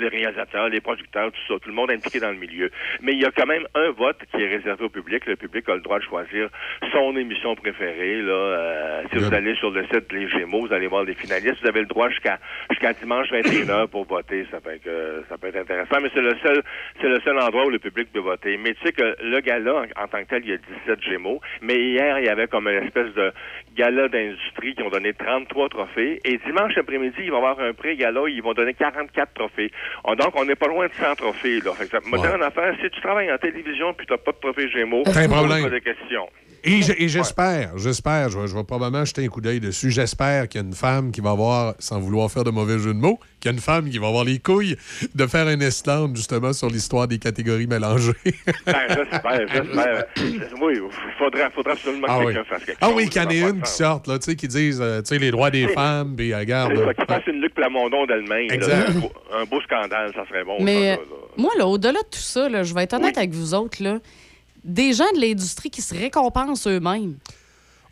S23: les réalisateurs, les producteurs, tout ça, tout le monde est impliqué dans le milieu. Mais il y a quand même un vote qui est réservé au public. Le public a le droit de choisir son émission préférée. Là, Euh, si vous allez sur le site Les Gémeaux, vous allez voir les finalistes. Vous avez le droit jusqu'à jusqu'à dimanche 21h pour voter. Ça fait que ça peut être intéressant. Mais c'est le seul c'est le seul endroit où le public peut voter. Mais tu sais que le gala, en, en tant que tel, il y a 17 Gémeaux. Mais hier, il y avait comme une espèce de gala d'industrie qui ont donné 33 trophées. Et dimanche après-midi, il va y avoir un prix gala, ils vont donner 44 trophées. On- donc, on n'est pas loin de 100 trophées. Là. Fait que ça me donne en affaire, si tu travailles en télévision puis tu n'as pas de trophée Gémeaux, pose pas de questions.
S1: Et je- et j'espère, j'espère, je vais, je vais probablement jeter un coup d'œil dessus. J'espère qu'il y a une femme qui va avoir, sans vouloir faire de mauvais jeu de mots, qu'il y a une femme qui va avoir les couilles de faire un estampe justement sur l'histoire des catégories mélangées.
S23: Ben, j'espère, j'espère. Oui, il faudra, faudra absolument
S1: Ah
S23: que
S1: oui.
S23: quelqu'un fasse quelque
S1: Ah
S23: chose.
S1: oui, qu'il y en ait une qui sorte, là, tu sais, qui disent, euh, tu sais, les droits des femmes, puis regarde.
S23: C'est
S1: là.
S23: ça, qu'il fasse une Luc Plamondon d'Allemagne. là.
S1: Exact.
S23: Un, beau, un beau scandale, ça serait bon.
S15: Mais
S23: ça,
S15: euh,
S23: là, là.
S15: moi, là, au-delà de tout ça, là, je vais être honnête avec vous autres, là, des gens de l'industrie qui se récompensent eux-mêmes.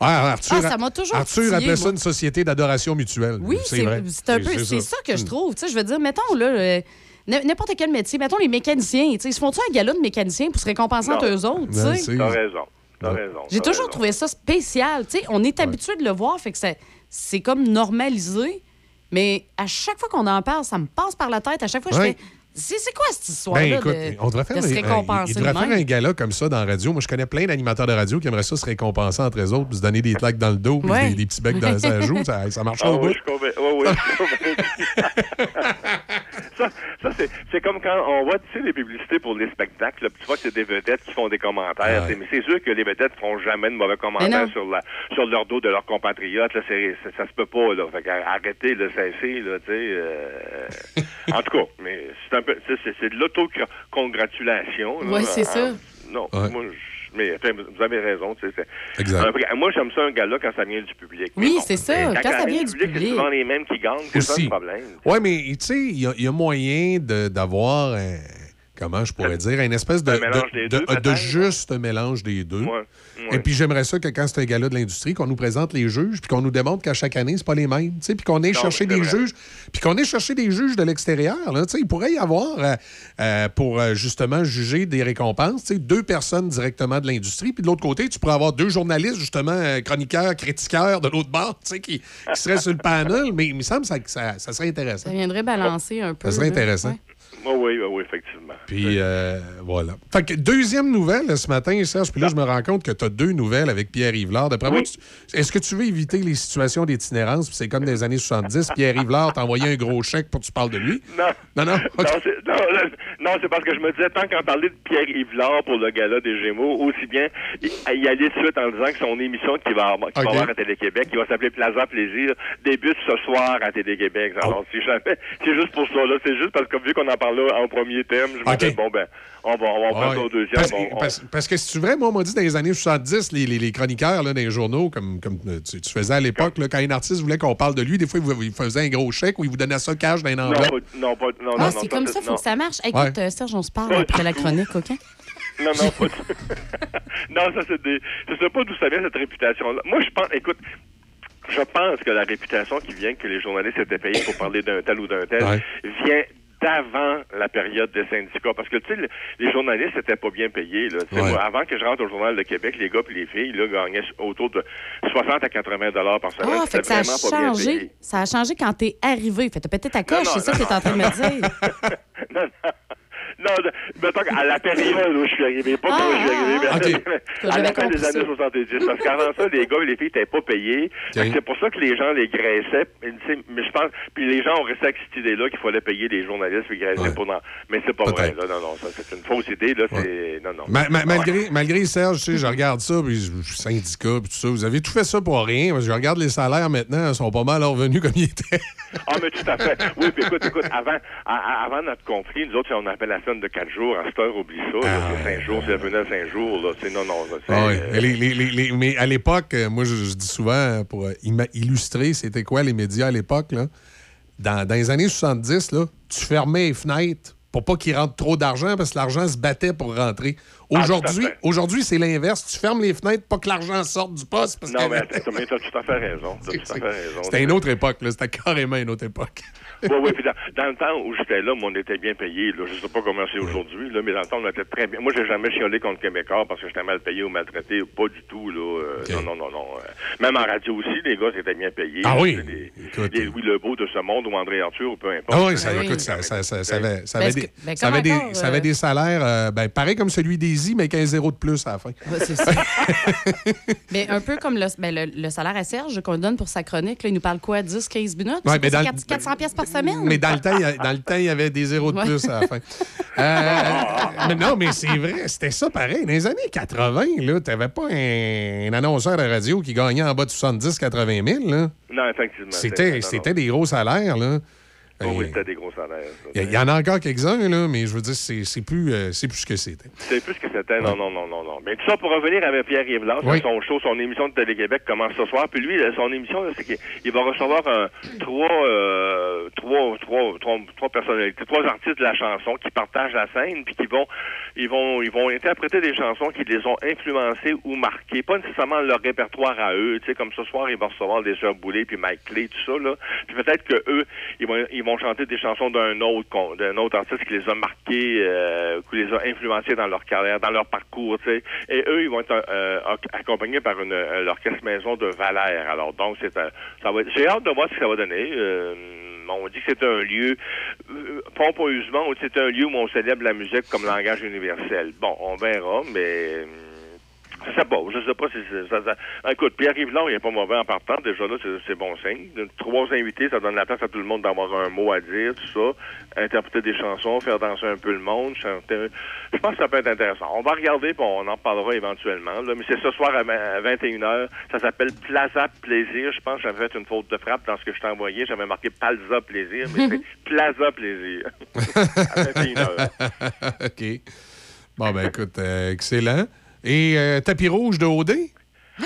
S1: Ah, Arthur,
S15: Ah, ça m'a toujours
S1: Arthur
S15: titillé,
S1: appelait ça une société d'adoration mutuelle.
S15: Oui, c'est
S1: vrai.
S15: c'est un peu c'est ça que je trouve. Tu sais, je veux dire, mettons, là, euh, n'importe quel métier, mettons les mécaniciens, tu sais, ils se font-tu un gala de mécaniciens pour se récompenser entre eux autres? tu
S1: Ben,
S15: sais?
S23: T'as raison.
S15: J'ai toujours
S23: raison.
S15: trouvé ça spécial. Tu sais, on est habitué de le voir, fait que ça- c'est comme normalisé. Mais à chaque fois qu'on en parle, ça me passe par la tête. À chaque fois, je
S1: Ouais.
S15: fais. C'est c'est quoi cette histoire-là
S1: Ben, écoute,
S15: de,
S1: on devrait faire,
S15: de se
S1: un- il devrait
S15: de
S1: faire un gala comme ça dans la radio. Moi, je connais plein d'animateurs de radio qui aimeraient ça se récompenser entre eux autres, puis se donner des claques dans le dos, puis
S15: Ouais.
S1: des, des petits becs dans la joue. Ça, ça marche
S23: Ah
S1: au
S23: oui,
S1: bout.
S23: je. Oui, oui, je suis convaincu. ça, ça c'est, c'est comme quand on voit, tu sais, les publicités pour les spectacles, là, puis tu vois que c'est des vedettes qui font des commentaires.
S1: Ouais.
S23: Mais c'est sûr que les vedettes feront jamais de mauvais commentaires sur, la, sur leur dos de leurs compatriotes. Là, c'est, ça se peut pas. Là. Fait arrêtez de cesser. Là, tu sais, euh, en tout cas, mais c'est un peu, c'est, c'est de l'autocongratulation. là.
S15: Ouais, c'est ça.
S23: Ah, Non,
S1: Ouais.
S23: moi, je- mais enfin, vous avez raison. tu sais, c'est-
S1: Exact.
S23: un moi, j'aime ça un gala quand ça vient du public.
S15: Oui, c'est ça, quand ça vient du
S23: C'est
S15: public.
S23: souvent les mêmes qui gagnent, c'est ça
S1: Aussi.
S23: le problème.
S1: Oui, mais tu sais, il y, a- il y a moyen de- d'avoir un. Comment je pourrais dire? Une espèce de,
S23: Un mélange
S1: de,
S23: des
S1: de-
S23: deux,
S1: de juste mélange des deux.
S23: Ouais,
S1: Et puis j'aimerais ça que quand c'est un gala de l'industrie, qu'on nous présente les juges, puis qu'on nous démontre qu'à chaque année, c'est pas les mêmes. tu sais, Puis qu'on ait
S23: Non,
S1: cherché des
S23: vrai.
S1: juges, puis qu'on ait cherché des juges de l'extérieur. là, tu sais, Il pourrait y avoir, euh, euh, pour euh, justement juger des récompenses, tu sais, deux personnes directement de l'industrie, puis de l'autre côté, tu pourrais avoir deux journalistes, justement, chroniqueurs, critiqueurs de l'autre bord, tu sais, qui, qui seraient sur le panel. Mais il me semble que ça, ça, ça serait
S15: Ça
S1: intéressant.
S15: viendrait balancer un peu.
S1: Ça serait intéressant.
S15: Ouais.
S23: Oui, oui, oui, oui, effectivement.
S1: Puis euh, voilà. Fait que deuxième nouvelle ce matin, Serge, puis là, je me rends compte que tu as deux nouvelles avec Pierre Yvelard. D'après est-ce que tu veux éviter les situations d'itinérance? Puis c'est comme des années 70, Pierre Yvelard t'a envoyé un gros chèque pour que tu parles de lui?
S23: Non.
S1: Non, non?
S23: Non, c'est, non, parce que je me disais, tant qu'en parler de Pierre Yvelard pour le gala des Gémeaux, aussi bien y, y aller de suite en disant que son émission qu'il va,
S1: Ok.
S23: avoir à Télé-Québec, qui va s'appeler Plaza Plaisir, débute ce soir à Télé-Québec.
S1: Oh.
S23: Si jamais, c'est juste pour ça, là. C'est juste parce que vu qu'on en parlait en premier thème, je me disais, bon, ben, on va, on va faire
S1: Ouais.
S23: au deuxième.
S1: Parce,
S23: on- on-
S1: parce- parce que si tu veux, moi, on m'a dit dans les années 70, les, les- les chroniqueurs là, dans les journaux, comme, comme tu, tu faisais à l'époque, là, quand un artiste voulait qu'on parle de lui, des fois, il il faisait un gros chèque ou il vous donnait ça cash dans une
S23: non,
S1: enveloppe.
S23: pas- non, pas, non,
S15: Ah,
S23: non,
S15: c'est
S23: non,
S15: comme ça,
S23: non.
S15: faut que ça marche. Écoute,
S1: Ouais.
S15: euh, Serge, on se parle après la chronique, OK?
S23: Non, non, pas non, ça c'est des. Je sais pas d'où ça vient cette réputation-là. Moi, je pense, écoute, je pense que la réputation qui vient que les journalistes étaient payés pour parler d'un tel ou d'un tel
S1: Ouais.
S23: vient d'avant la période des syndicats. Parce que, tu sais, le- les journalistes n'étaient pas bien payés. Là. Tu sais,
S1: Ouais.
S23: moi, avant que je rentre au Journal de Québec, les gars et les filles là, gagnaient autour de 60 à 80 dollars par semaine.
S15: Ah, fait que ça a
S23: vraiment pas bien
S15: changé.
S23: payé.
S15: Ça a changé quand t'es arrivé. Fait que t'as pété ta coche, c'est ça que t'es en train de me dire.
S23: non, non. Non, mettons qu'à la période où je suis arrivé, pas quand je suis arrivé, mais
S1: ah,
S23: à la fin des années
S15: ça.
S23: 70. Parce qu'avant ça, les gars et les filles n'étaient pas payés. C'est pour ça que les gens les graissaient. Mais, je pense, puis les gens ont resté avec cette idée-là qu'il fallait payer les journalistes puis graisser
S1: Ouais.
S23: pour non. Mais c'est pas vrai, là. Non, non, ça, c'est une fausse idée, là. C'est, non, non.
S1: Ma- ma- malgré, malgré Serge, tu sais, je regarde ça, puis je syndicat, puis tout ça. Vous avez tout fait ça pour rien. parce que Je regarde les salaires maintenant, ils sont pas mal revenus comme ils étaient.
S23: Ah, mais tout à fait. Oui, puis écoute, écoute, avant, à- à- avant notre conflit, nous autres, on appelle la semaine de quatre jours. À cette heure, oublie ça. là, c'est cinq jours, c'est venait à cinq jours, là. Non, non, là,
S1: Ah
S23: euh,
S1: Les- les- les- les- mais à l'époque, euh, moi, je, je dis souvent, euh, pour illustrer, c'était quoi les médias à l'époque, là? Dans, dans les années 70, là, tu fermais les fenêtres pour pas qu'il rentre trop d'argent parce que l'argent se battait pour rentrer.
S23: Ah,
S1: Aujourd'hui, c'est l'inverse. Tu fermes les fenêtres pour que l'argent sorte du poste. Parce
S23: Non,
S1: que...
S23: mais attends, mais t'as tout à fait raison.
S1: C'était une autre époque. C'était carrément une autre époque.
S23: Oui, oui, puis dans, dans le temps où j'étais là, on était bien payé. Là. Je sais pas comment c'est aujourd'hui, là, mais dans le temps, on était très bien. Moi, j'ai jamais chiolé contre Québécois parce que j'étais mal payé ou maltraité. Pas du tout, là. Euh, Non, non, non, non. Euh, Même en radio aussi, les gars, c'était bien payés.
S1: Ah oui?
S23: Les, les Louis Lebeau de ce monde ou André Arthur ou peu importe.
S1: Ah oui, ça, écoute, ça, ça, ça, ça avait, ça avait
S15: est-ce
S1: des,
S15: que- ben,
S1: ça
S15: comme
S1: avait des,
S15: encore,
S1: ça avait des salaires, euh, ben, pareil comme celui d'Easy, mais qu'un zéro de plus à la fin.
S15: c'est ça. Mais un peu comme le, ben, le, le salaire à Serge qu'on donne pour sa chronique, là, il nous parle quoi, 10-15 minutes?
S1: Ouais, mais dans
S15: c'est
S1: le-
S15: 400 pièces par semaine?
S1: Mais dans le temps, il dans le temps, il y avait des zéros de
S15: Ouais.
S1: plus à la fin. Euh, mais non, mais c'est vrai, c'était ça pareil. Dans les années 80, là, t'avais pas un, un annonceur de radio qui gagnait en bas de 70-80 000, là.
S23: Non, effectivement.
S1: C'était, c'était des gros salaires, là.
S23: Oh, oui, c'était des gros salaires.
S1: Il y, en a encore quelques-uns, là, mais je veux dire, c'est, plus, euh, c'est plus ce que c'était.
S23: C'est plus que c'était. Non, non, non, non, non. Mais tout ça pour revenir avec Pierre Yvelard,
S1: Oui.
S23: son show, son émission de Télé-Québec commence ce soir. Puis lui, là, son émission, c'est qu'il il va recevoir un, trois, euh, trois, trois, trois, trois personnalités, trois artistes de la chanson qui partagent la scène, puis qui vont, ils vont, ils vont interpréter des chansons qui les ont influencés ou marqués. Pas nécessairement leur répertoire à eux. Tu sais, comme ce soir, ils vont recevoir des Boulay puis Mike Clay, tout ça, là. Puis peut-être que eux, ils vont, ils vont chanter des chansons d'un autre, d'un autre artiste qui les a marqués, euh, qui les a influencés dans leur carrière, dans leur parcours. Et eux, ils vont être euh, ac- accompagnés par une, euh, l'orchestre maison de Valère. Alors donc, c'est ça va j'ai hâte de voir ce que ça va donner. Euh, on dit que c'est un lieu, euh, pompeusement, c'est un lieu où on célèbre la musique comme langage universel. Bon, on verra, mais... je sais pas, je sais pas si c'est- ça, ça- Écoute, Pierre-Yves il est pas mauvais en partant. Déjà là, c'est, bon signe. Trois invités, ça donne la place à tout le monde d'avoir un mot à dire, tout ça. Interpréter des chansons, faire danser un peu le monde, chanter. Je pense que ça peut être intéressant. On va regarder, puis on en parlera éventuellement. Là. Mais c'est ce soir à 21h. Ça s'appelle Plaza Plaisir. Je pense que j'avais fait une faute de frappe dans ce que je t'ai envoyé. J'avais marqué Palza Plaisir, mais c'est Plaza Plaisir. à 21h.
S1: OK. Bon, ben écoute, euh, excellent. Et euh, tapis rouge de OD?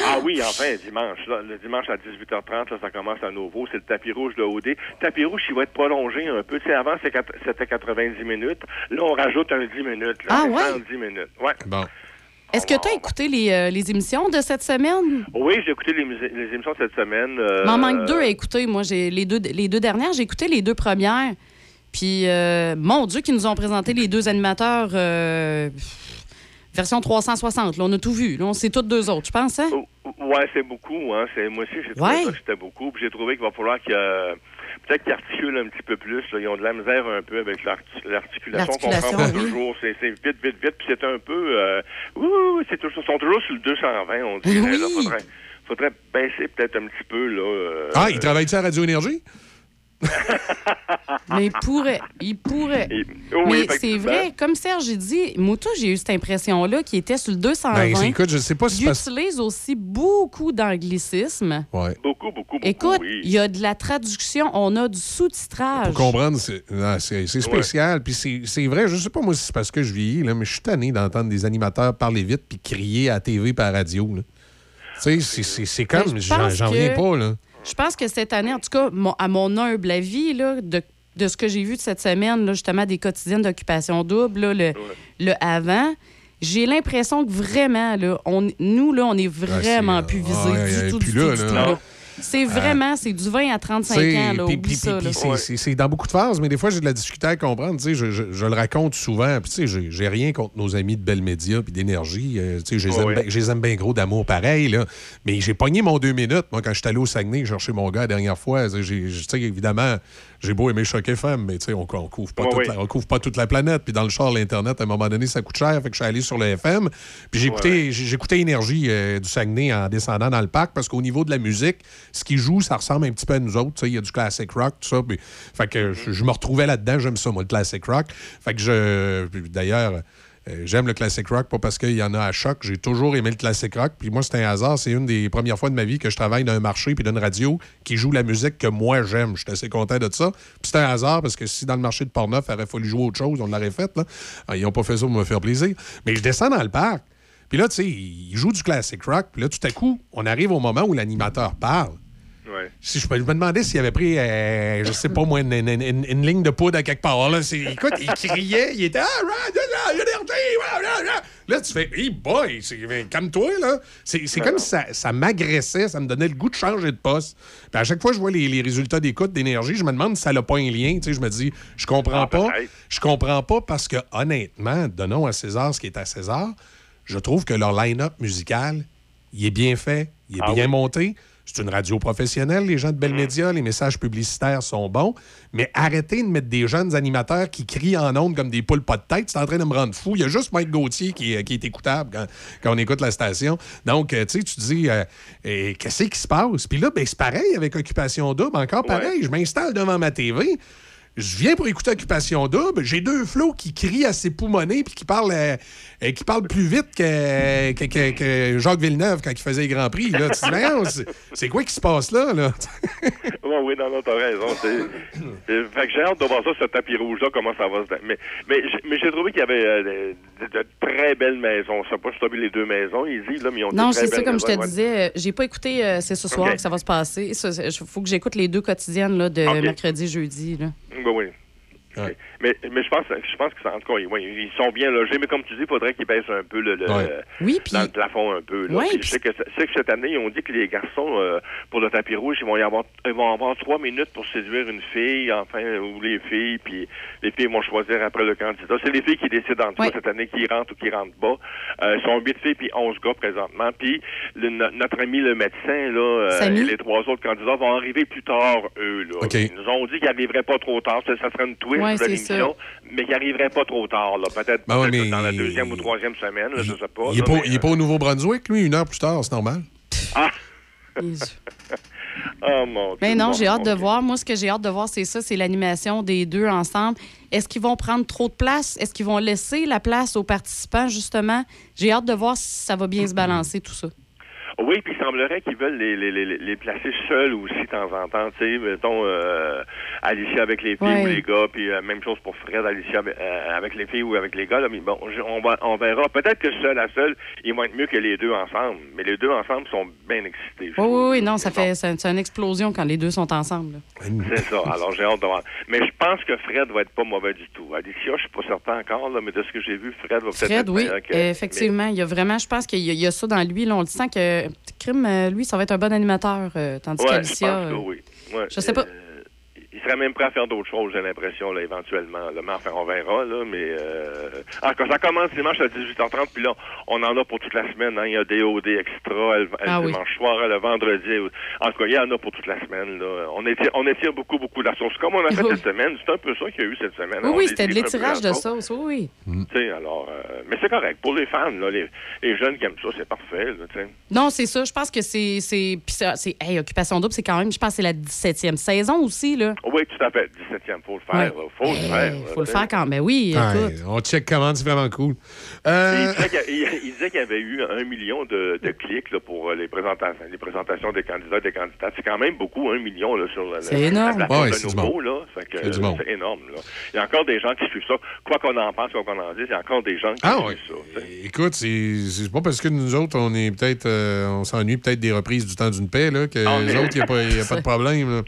S23: Ah oui, enfin, dimanche. là, le dimanche à 18h30, là, ça commence à nouveau. C'est le tapis rouge de OD. Tapis rouge, il va être prolongé un peu. Tu sais, avant, c'était 90 minutes. Là, on rajoute un 10 minutes. Là,
S15: Ah ouais?
S23: 110 minutes. Ouais.
S1: Bon.
S15: Est-ce que tu as écouté les, euh, les émissions de cette semaine?
S23: Oui, j'ai écouté les, émissions cette semaine. euh,
S15: M'en manque deux à écouter. Moi, j'ai les deux, les deux dernières, j'ai écouté les deux premières. Puis, euh, mon Dieu, qu'ils nous ont présenté les deux animateurs euh, version 360. Là, on a tout vu. Là, on sait toutes deux autres, je pense. Hein?
S23: Ouais, c'est beaucoup. Hein. C'est, moi aussi, j'ai trouvé
S15: Ouais.
S23: ça que c'était beaucoup. Puis j'ai trouvé qu'il va falloir que... peut-être qu'ils articulent un petit peu plus. là. Ils ont de la misère un peu avec l'arti- l'articulation. On
S15: L'articulation,
S23: comprend pas
S15: oui.
S23: toujours. C'est vite, vite, vite. Puis c'est un peu... Euh, ouh, ouh, c'est toujours, ils sont toujours sur le 220, on dirait.
S15: Oui.
S23: Là. Faudrait, faudrait baisser peut-être un petit peu. Là, euh,
S1: Ah, il travaille-tu à Radio Énergie?
S15: Mais il pourrait. Il pourrait.
S23: oui,
S15: Mais c'est vrai, comme Serge a dit, moi, tout, j'ai eu cette impression-là qui était sur le 220.
S1: Ben, écoute, je sais pas si
S15: Il
S1: c'est parce-
S15: utilise aussi beaucoup d'anglicismes.
S1: Ouais.
S23: Beaucoup, beaucoup, beaucoup.
S15: Écoute,
S23: oui.
S15: il y a de la traduction, on a du sous-titrage.
S1: Pour comprendre, c'est c'est spécial. Puis c'est vrai, je sais pas moi si c'est parce que je vieillis, là, mais je suis tanné d'entendre des animateurs parler vite puis crier à la TV et à la radio. Tu sais, c'est- c'est comme,
S15: je
S1: j'en reviens pas. Là.
S15: Je pense que cette année, en tout cas, mon- à mon humble avis, là, de, de ce que j'ai vu de cette semaine, là, justement, des quotidiennes d'occupation double, là, le, le avant, j'ai l'impression que vraiment, là, on, nous, là, on est vraiment plus visés
S1: ouais,
S15: du tout, du
S1: là,
S15: tout, du tout, là. C'est vraiment, c'est du 20 à 35
S1: T'sais,
S15: ans, là, ça. là.
S1: c'est- dans beaucoup de phases, mais des fois, j'ai de la difficulté à comprendre. Tu sais, Je, je- je le raconte souvent. Puis, tu sais, j'ai- j'ai rien contre nos amis de Belle Média puis d'énergie. Euh, tu sais, je les aime bien- aime gros d'amour pareil. Là. Mais j'ai pogné mon deux minutes, moi, quand je suis allé au Saguenay chercher mon gars la dernière fois. J'ai- Tu sais, évidemment, j'ai beau aimer Choc FM, mais tu sais, on, on couvre pas
S23: Ouais,
S1: toute
S23: ouais.
S1: la, on couvre pas toute la planète. Puis dans le char, l'Internet, à un moment donné, ça coûte cher. Fait que je suis allé sur le FM. Puis j'ai écouté, j'ai- j'ai écouté Énergie euh, du Saguenay en descendant dans le parc parce qu'au niveau de la musique, ce qui joue, ça ressemble un petit peu à nous autres. Il y a du classic rock, tout ça. Puis, fait que je, je me retrouvais là-dedans. J'aime ça, moi, le classic rock. Fait que je. D'ailleurs. Euh, J'aime le classic rock, pas parce qu'il y en a à choc. J'ai toujours aimé le classic rock. Puis moi, c'est un hasard. C'est une des premières fois de ma vie que je travaille dans un marché puis d'une radio qui joue la musique que moi j'aime. Je suis assez content de ça. Puis c'est un hasard parce que si dans le marché de Portneuf, il aurait fallu jouer autre chose, on l'aurait fait. Ah, Ils n'ont pas fait ça pour me faire plaisir. Mais je descends dans le parc. Puis là, tu sais, ils jouent du classic rock. Puis là, tout à coup, on arrive au moment où l'animateur parle.
S23: Ouais.
S1: Si je, me- je me demandais s'il avait pris, euh, je sais pas moi, une, une- une- une ligne de poudre à quelque part. Là. Écoute, il criait, il était. Ah, ah, ah, ah, ah, ah. Là, tu fais, hey boy, c'est- calme-toi, là. C'est c'est comme si ça, ça m'agressait, ça me donnait le goût de changer de poste. Puis à chaque fois que je vois les, les résultats d'écoute d'énergie, je me demande si ça n'a pas un lien. Tu sais, je me dis, je comprends pas. Je comprends pas parce que, honnêtement, donnons à César ce qui est à César. Je trouve que leur line-up musical, il est bien fait, il est
S23: Ah
S1: bien
S23: oui.
S1: monté. C'est une radio professionnelle, les gens de Belle Média, les messages publicitaires sont bons, mais arrêtez de mettre des jeunes animateurs qui crient en ondes comme des poules pas de tête, c'est en train de me rendre fou. Il y a juste Mike Gauthier qui, est- qui est écoutable quand, quand on écoute la station. Donc, euh, tu sais, tu te dis, euh, euh, qu'est-ce qui se passe? Puis là, ben, c'est pareil avec Occupation Double, encore pareil. Je m'installe devant ma TV. Je viens pour écouter Occupation Double. J'ai deux flots qui crient à ses poumonnés puis qui parlent, euh, euh, qui parlent plus vite que, que- que- que Jacques Villeneuve quand il faisait les Grands Prix. Là. Tu te dis, c'est- quoi qui se passe là? là?
S23: Oui, oui, non, non, t'as raison. fait que j'ai hâte de voir ça, ce tapis rouge-là, comment ça va se... Mais, mais, j'ai- mais j'ai trouvé qu'il y avait euh, de, de très belles maisons. Je sais pas si tu as vu les deux maisons, Izzy, là, mais ils ont
S15: Non, c'est ça, comme je te
S23: ouais.
S15: disais. euh, J'ai pas écouté, euh, c'est ce soir que ça va se passer. Il faut que j'écoute les deux quotidiennes là, de
S23: Ok.
S15: mercredi, jeudi. Là.
S23: Oui, oui. Mais, mais je pense, je pense que ça, en tout cas, ils, ouais, ils sont bien logés, mais comme tu dis, il faudrait qu'ils baissent un peu le, le-
S15: Ouais. Oui, puis-
S23: dans le plafond un peu. Là. Puis- je sais que, je sais que cette année, ils ont dit que les garçons, euh, pour le tapis rouge, ils vont y avoir, ils vont avoir trois minutes pour séduire une fille, enfin, ou les filles, puis les filles vont choisir après le candidat. C'est les filles qui décident en tout cas cette année qui rentrent ou qui rentrent pas. Euh, ils sont huit filles puis onze gars présentement. Puis le- no- notre ami le médecin là, euh, et les trois autres candidats vont arriver plus tard eux là.
S1: OK.
S23: Ils nous ont dit qu'ils n'arriveraient pas trop tard. Ça, ça serait une twist
S15: Ouais,
S23: de
S15: c'est
S23: l'émission, mais qu'ils n'arriveraient pas trop tard là. Peut-être
S1: Ben ouais,
S23: peut-être
S1: mais-
S23: dans la deuxième ou troisième semaine, là, je sais pas.
S1: Il est
S23: là,
S1: pas,
S23: mais,
S1: pas au Nouveau-Brunswick, lui, une heure plus tard, c'est normal.
S23: Ah! oh mon
S15: Mais non,
S23: bon,
S15: j'ai hâte de voir. Moi, ce que j'ai hâte de voir, c'est ça, c'est l'animation des deux ensemble. Est-ce qu'ils vont prendre trop de place? Est-ce qu'ils vont laisser la place aux participants, justement? J'ai hâte de voir si ça va bien se balancer, tout ça.
S23: Oui, puis il semblerait qu'ils veulent les, les, les, les placer seuls aussi de temps en temps. Tu sais, mettons, euh, Alicia avec les filles
S15: Ouais.
S23: ou les gars, puis euh, même chose pour Fred, Alicia avec, euh, avec les filles ou avec les gars. Là, mais bon, on, va, on verra. Peut-être que seul à seul, ils vont être mieux que les deux ensemble. Mais les deux ensemble sont bien excités.
S15: Oui, oui, oui, non, ça fait c'est une explosion quand les deux sont ensemble.
S23: C'est ça. Alors, j'ai hâte de voir. Mais je pense que Fred va être pas mauvais du tout. Alicia, je suis pas certain encore, là, mais de ce que j'ai vu, Fred va peut-être
S15: Fred,
S23: être
S15: oui,
S23: que-
S15: effectivement. Il y a vraiment, je pense qu'il y, a- il y a ça dans lui. Là, on le sent que Crime, euh, lui, ça va être un bon animateur, euh, tandis
S23: Ouais, je
S15: qu'Alicia.
S23: que
S15: euh,
S23: oui. Ouais.
S15: je sais pas.
S23: Il serait même prêt à faire d'autres choses, j'ai l'impression, là, éventuellement. Là. Mais enfin, on verra, là, mais... Euh... Ah, quand ça commence dimanche à 18h30, puis là, on en a pour toute la semaine. Hein. Il y a des OD extra le, le
S15: Ah oui.
S23: dimanche soir, le vendredi. En tout cas, il y en a pour toute la semaine. Là. On, étire, on étire beaucoup, beaucoup la sauce. Comme on a fait cette semaine, c'est un peu ça qu'il y a eu cette semaine.
S15: Oui, oui, c'était de l'étirage de
S23: sauce.
S15: oui, oui.
S23: Tu sais, alors, euh, mais c'est correct. Pour les fans, là, les, les jeunes qui aiment ça, c'est parfait. Là, tu sais.
S15: Non, c'est ça. Je pense que c'est. c'est puis ça, c'est hey, Occupation Double, c'est quand même, je pense, que c'est la 17e saison aussi, là.
S23: Oui, tout à fait. 17e, faut le faire.
S15: Ouais.
S23: là. Faut le faire.
S15: faut le faire quand même. Ben oui,
S1: on check comment, c'est vraiment cool.
S23: Il
S1: Euh,
S23: disait qu'il y a- il- il disait qu'il y avait eu un million de, de clics là, pour euh, les présentations, les présentations des candidats et des candidates. C'est quand même beaucoup, un million là, sur la,
S15: énorme.
S23: la plateforme
S1: Ouais,
S23: de
S1: c'est
S23: nouveau. énorme. Là. Il y a encore des gens qui suivent ça. Quoi qu'on en pense, quoi qu'on en dise, il y a encore des gens qui
S1: Ah
S23: suivent
S1: ouais.
S23: ça.
S1: Écoute, c'est c'est pas parce que nous autres, on est peut-être. euh, on s'ennuie peut-être des reprises du temps d'une paix, là, que
S23: Ah,
S1: les
S23: mais-
S1: autres, il n'y a, pas- y a pas de problème. là.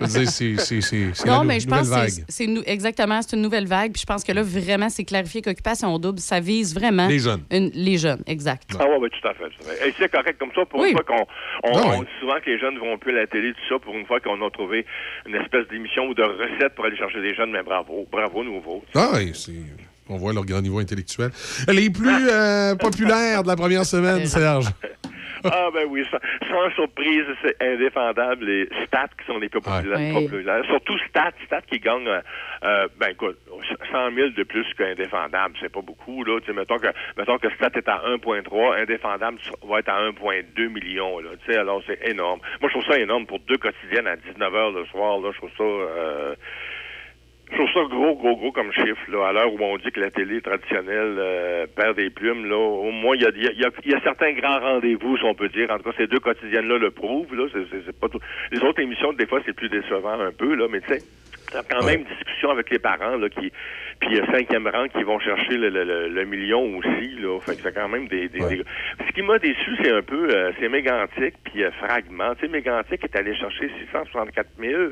S1: Je veux dire, c'est- c'est c'est- c'est la
S15: Non, mais je pense que c'est- exactement, c'est une nouvelle vague. Puis je pense que là, vraiment, c'est clarifié qu'Occupation Double, ça vise vraiment.
S1: Les jeunes.
S15: une- les jeunes, exact.
S23: Ah ouais, ouais, tout à fait. Et c'est correct comme ça pour
S15: Oui.
S23: une fois qu'on on,
S1: Ah
S23: on dit souvent que les jeunes vont plus à la télé, tout ça, pour une fois qu'on a trouvé une espèce d'émission ou de recette pour aller chercher des jeunes, mais bravo, bravo nouveau.
S1: Ah, oui, c'est- on voit leur grand niveau intellectuel. Les plus euh, populaires de la première semaine, Serge.
S23: Ah ben oui, sans, sans surprise, c'est indéfendable les stats qui sont les plus populaires.
S15: Ouais.
S23: populaires. Surtout stats, stats qui gagnent, euh, euh, ben écoute, 100 000 de plus qu'indéfendable, c'est pas beaucoup là. Tu sais, mettons que mettons que stat est à 1.3, indéfendable va être à 1.2 millions là. Tu sais, alors c'est énorme. Moi je trouve ça énorme pour deux quotidiennes à 19 h le soir là. Je trouve ça. Euh, je trouve ça gros, gros, gros comme chiffre, là, à l'heure où on dit que la télé traditionnelle euh, perd des plumes, là. Au moins, il y a, y, a, y a- certains grands rendez-vous, si on peut dire. En tout cas, ces deux quotidiennes-là le prouvent, là. C'est, pas tout. Les autres émissions, des fois, c'est plus décevant un peu, là, mais tu sais, quand même discussion avec les parents, là, qui, puis euh, cinquième rang, qui vont chercher le, le, le, le million aussi, là. Fait que c'est quand même des, des, des- Ce qui m'a déçu, c'est un peu, euh, c'est Mégantic puis euh, Fragment. Tu sais, Mégantic est allé chercher 664 000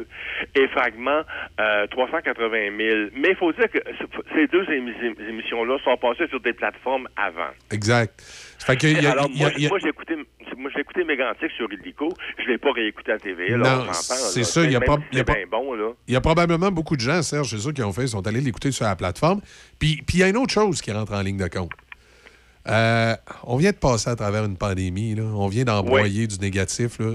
S23: et Fragment, euh, 380 000. Mais il faut dire que ce- ces deux émi- émissions-là sont passées sur des plateformes avant.
S1: Exact. Fait que, il y a-
S23: Alors,
S1: y a-
S23: moi, j'ai écouté, moi, j'ai écouté Mégantic sur Illico. Je l'ai pas réécouté à TV. Alors,
S1: Non, c'est
S23: là.
S1: ça, il y a
S23: Même
S1: y a pas-
S23: bon, là.
S1: Il y a probablement beaucoup de gens, Serge, c'est ça qui ont fait, ils sont allés l'écouter sur la plateforme. Puis il y a une autre chose qui rentre en ligne de compte. Euh, on vient de passer à travers une pandémie, là. on vient d'envoyer du négatif. là.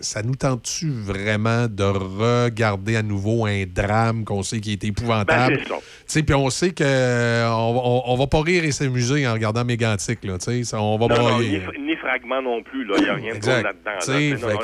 S1: Ça nous tente-tu vraiment de regarder à nouveau un drame qu'on sait qui est épouvantable?
S23: Ben,
S1: Puis on sait qu'on on, on va pas rire et s'amuser en regardant Mégantic. Là, ça, on va
S23: Non, non,
S1: brailler.
S23: ni, ni fragment non plus. là. Il n'y a rien de drôle là-dedans. là.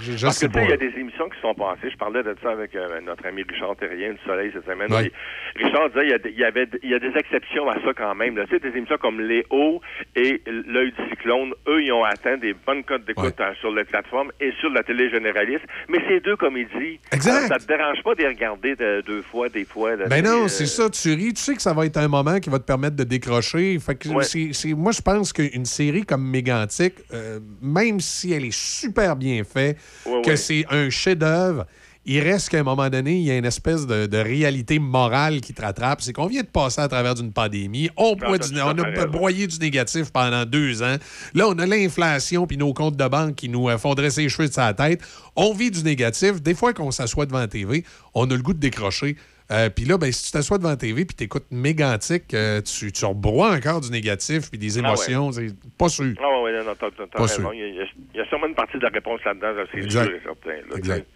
S1: Je, je
S23: Parce
S1: sais
S23: que, tu il y a des émissions qui sont passées. Je parlais de ça avec euh, notre ami Richard Terrien du Soleil cette semaine.
S1: Ouais.
S23: Richard disait il y, a des- il y avait il y a des exceptions à ça quand même. là. Tu sais, des émissions comme Léo et L'œil du cyclone, eux, ils ont atteint des bonnes cotes d'écoute euh, sur les plateformes et sur la télé généraliste. Mais ces deux comédies,
S1: Exact.
S23: ça te dérange pas de les regarder de- deux fois, des fois. là,
S1: Ben non,
S23: euh,
S1: c'est ça. Tu ris, tu sais que ça va être un moment qui va te permettre de décrocher. Fait que
S23: Ouais.
S1: moi, je pense qu'une série comme Mégantic, euh, même si elle est super bien faite,
S23: Ouais,
S1: que
S23: ouais.
S1: c'est un chef-d'œuvre, il reste qu'à un moment donné, il y a une espèce de, de réalité morale qui te rattrape. C'est qu'on vient de passer à travers d'une pandémie. On, boit du- on a broyé du négatif pendant deux ans. Là, on a l'inflation puis nos comptes de banque qui nous font dresser les cheveux de sa tête. On vit du négatif. Des fois qu'on s'assoit devant la TV, on a le goût de décrocher. Euh, puis là, ben, si tu t'assois devant la TV puis t'écoutes mégantique, euh, tu, tu rebroies encore du négatif puis des
S23: Ah ouais.
S1: émotions. C'est pas sûr.
S23: Ah ouais, ouais, non, non, t'as, t'as- raison.
S1: sûr.
S23: Il y, a, il y a- sûrement une partie de la réponse là-dedans, là, c'est
S1: Exact.
S23: sûr et certain. là,
S1: Exact.
S23: tu sais.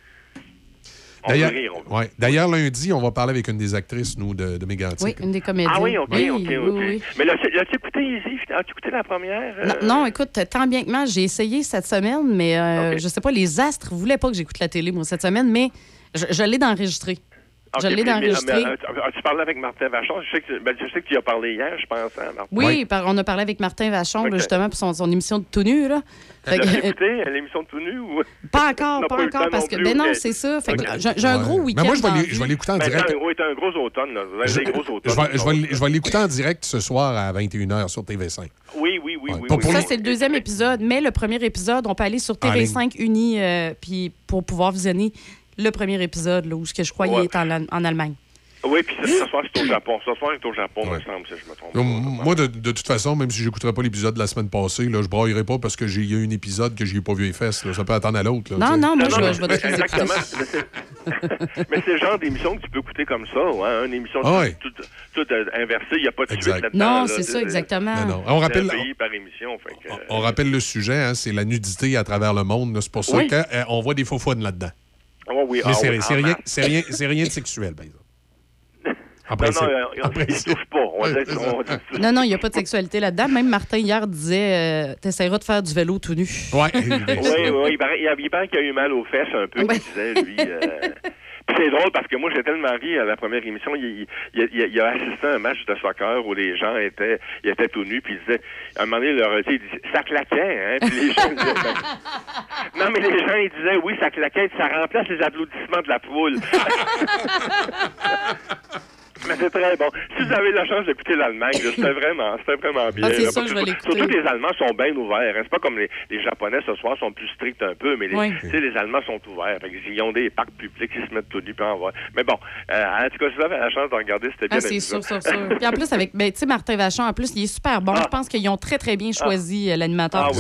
S23: On
S1: D'ailleurs,
S23: on-
S1: ouais. D'ailleurs, lundi, on va parler avec une des actrices, nous, de, de Mégantic.
S15: Oui, une des comédiennes.
S23: Ah oui, OK,
S15: Oui,
S23: OK,
S15: oui,
S23: OK.
S15: oui.
S23: Mais là, c'est- as-tu écouté Easy? As-tu écouté la première? euh?
S15: Non, non, écoute, tant bien que mal, j'ai essayé cette semaine, mais euh, je sais pas, les astres voulaient pas que j'écoute la télé, moi, cette semaine, mais je, je l'ai d'enregistrer. Je l'ai
S23: mais-
S15: d'enregistrer.
S23: mais, euh, As-tu parlé avec Martin Vachon? Je sais que, ben, je sais que tu y as parlé hier, je pense, hein, Martin?
S15: Oui, par- on a parlé avec Martin Vachon, justement, pour son, son émission de tout nu, là. Fait que,
S23: L'as-tu
S15: euh,
S23: écouté, l'émission de tout nu? Ou...
S15: pas encore, pas encore, parce que.
S23: plus,
S15: Ben non, c'est ça. Fait j'ai un
S1: Ouais.
S15: gros
S1: Mais
S15: week-end.
S1: moi, je vais je l'écouter en
S23: Ben,
S1: direct.
S23: oui, t'as un gros automne, là. Des gros automnes.
S1: Je vais, je vais l- je vais l'écouter en direct ce soir à 21h sur TV5.
S23: Oui, oui, oui, oui.
S15: Ça, c'est le deuxième épisode, mais le premier épisode, on peut aller sur
S1: En
S15: TV5 Uni euh, puis pour pouvoir visionner le premier épisode, là, où ce que je crois il
S23: Ouais.
S15: est en, Al- en Allemagne.
S23: Oui, puis ce, soir, c'est au Japon. Ce soir, c'est au Japon, me semble, si je me trompe.
S1: Donc, moi, de, de toute façon, même si j'écouterais pas l'épisode de la semaine passée, là, je braillerai pas parce que j'ai a un épisode que j'ai pas vu les fesses. là. Ça peut attendre à l'autre.
S15: Non, non, moi,
S23: Non,
S15: je
S23: non,
S15: vais, je écouter.
S23: exactement. Mais c'est- le genre d'émission que tu peux écouter comme ça, ouais, une émission
S1: Ah ouais.
S23: toute, toute, euh, inversée, il n'y a pas de
S1: Exact.
S23: suite là-dedans.
S15: Non,
S23: là.
S15: c'est ça, exactement.
S1: Non, non. On rappelle-
S23: un pays par émission, fait que, euh,
S1: On rappelle le sujet, hein, c'est la nudité à travers le monde. C'est pour ça
S23: Oui.
S1: qu'on voit des faux là-dedans.
S23: Oui,
S1: Mais
S23: ah
S1: c'est
S23: oui,
S1: rien, rien, c'est rien de sexuel, par exemple. En
S23: Non,
S1: principe.
S23: non, euh,
S1: En
S23: on ne
S1: principe.
S23: touche pas. On on
S15: Non, non, il n'y a pas de sexualité là-dedans. Même Martin, hier, disait euh, T'essaieras de faire du vélo tout nu.
S1: Ouais.
S23: Oui, oui, il paraît qu'il a eu mal aux fesses un peu, il disait, lui. euh. Puis c'est drôle parce que moi, j'étais le mari à la première émission. Il, il, il, il a assisté à un match de soccer où les gens étaient, ils étaient tout nus. Puis il disait, à un moment donné, il leur a dit, il dit, ça claquait, hein. Puis les gens disaient, ben- non, mais les gens, ils disaient, oui, ça claquait, ça remplace les applaudissements de la foule. Mais c'est très bon. Si vous avez la chance d'écouter l'Allemagne, c'était vraiment, c'était vraiment bien.
S15: Ah,
S23: là.
S15: je vais.
S23: Surtout que les Allemands sont bien ouverts. hein. C'est pas comme les, les Japonais ce soir sont plus stricts un peu, mais les,
S15: Oui.
S23: les Allemands sont ouverts. Fait ils ont des parcs publics, ils se mettent tout puis en voir. Mais bon, euh, en tout cas, si vous avez la chance de regarder, c'était bien.
S15: Ah, c'est sûr, sûr, sûr. Puis en plus, avec, ben, tu sais, Martin Vachon, en plus, il est super bon. Je pense qu'ils ont très, très bien choisi euh, l'animateur
S23: Ah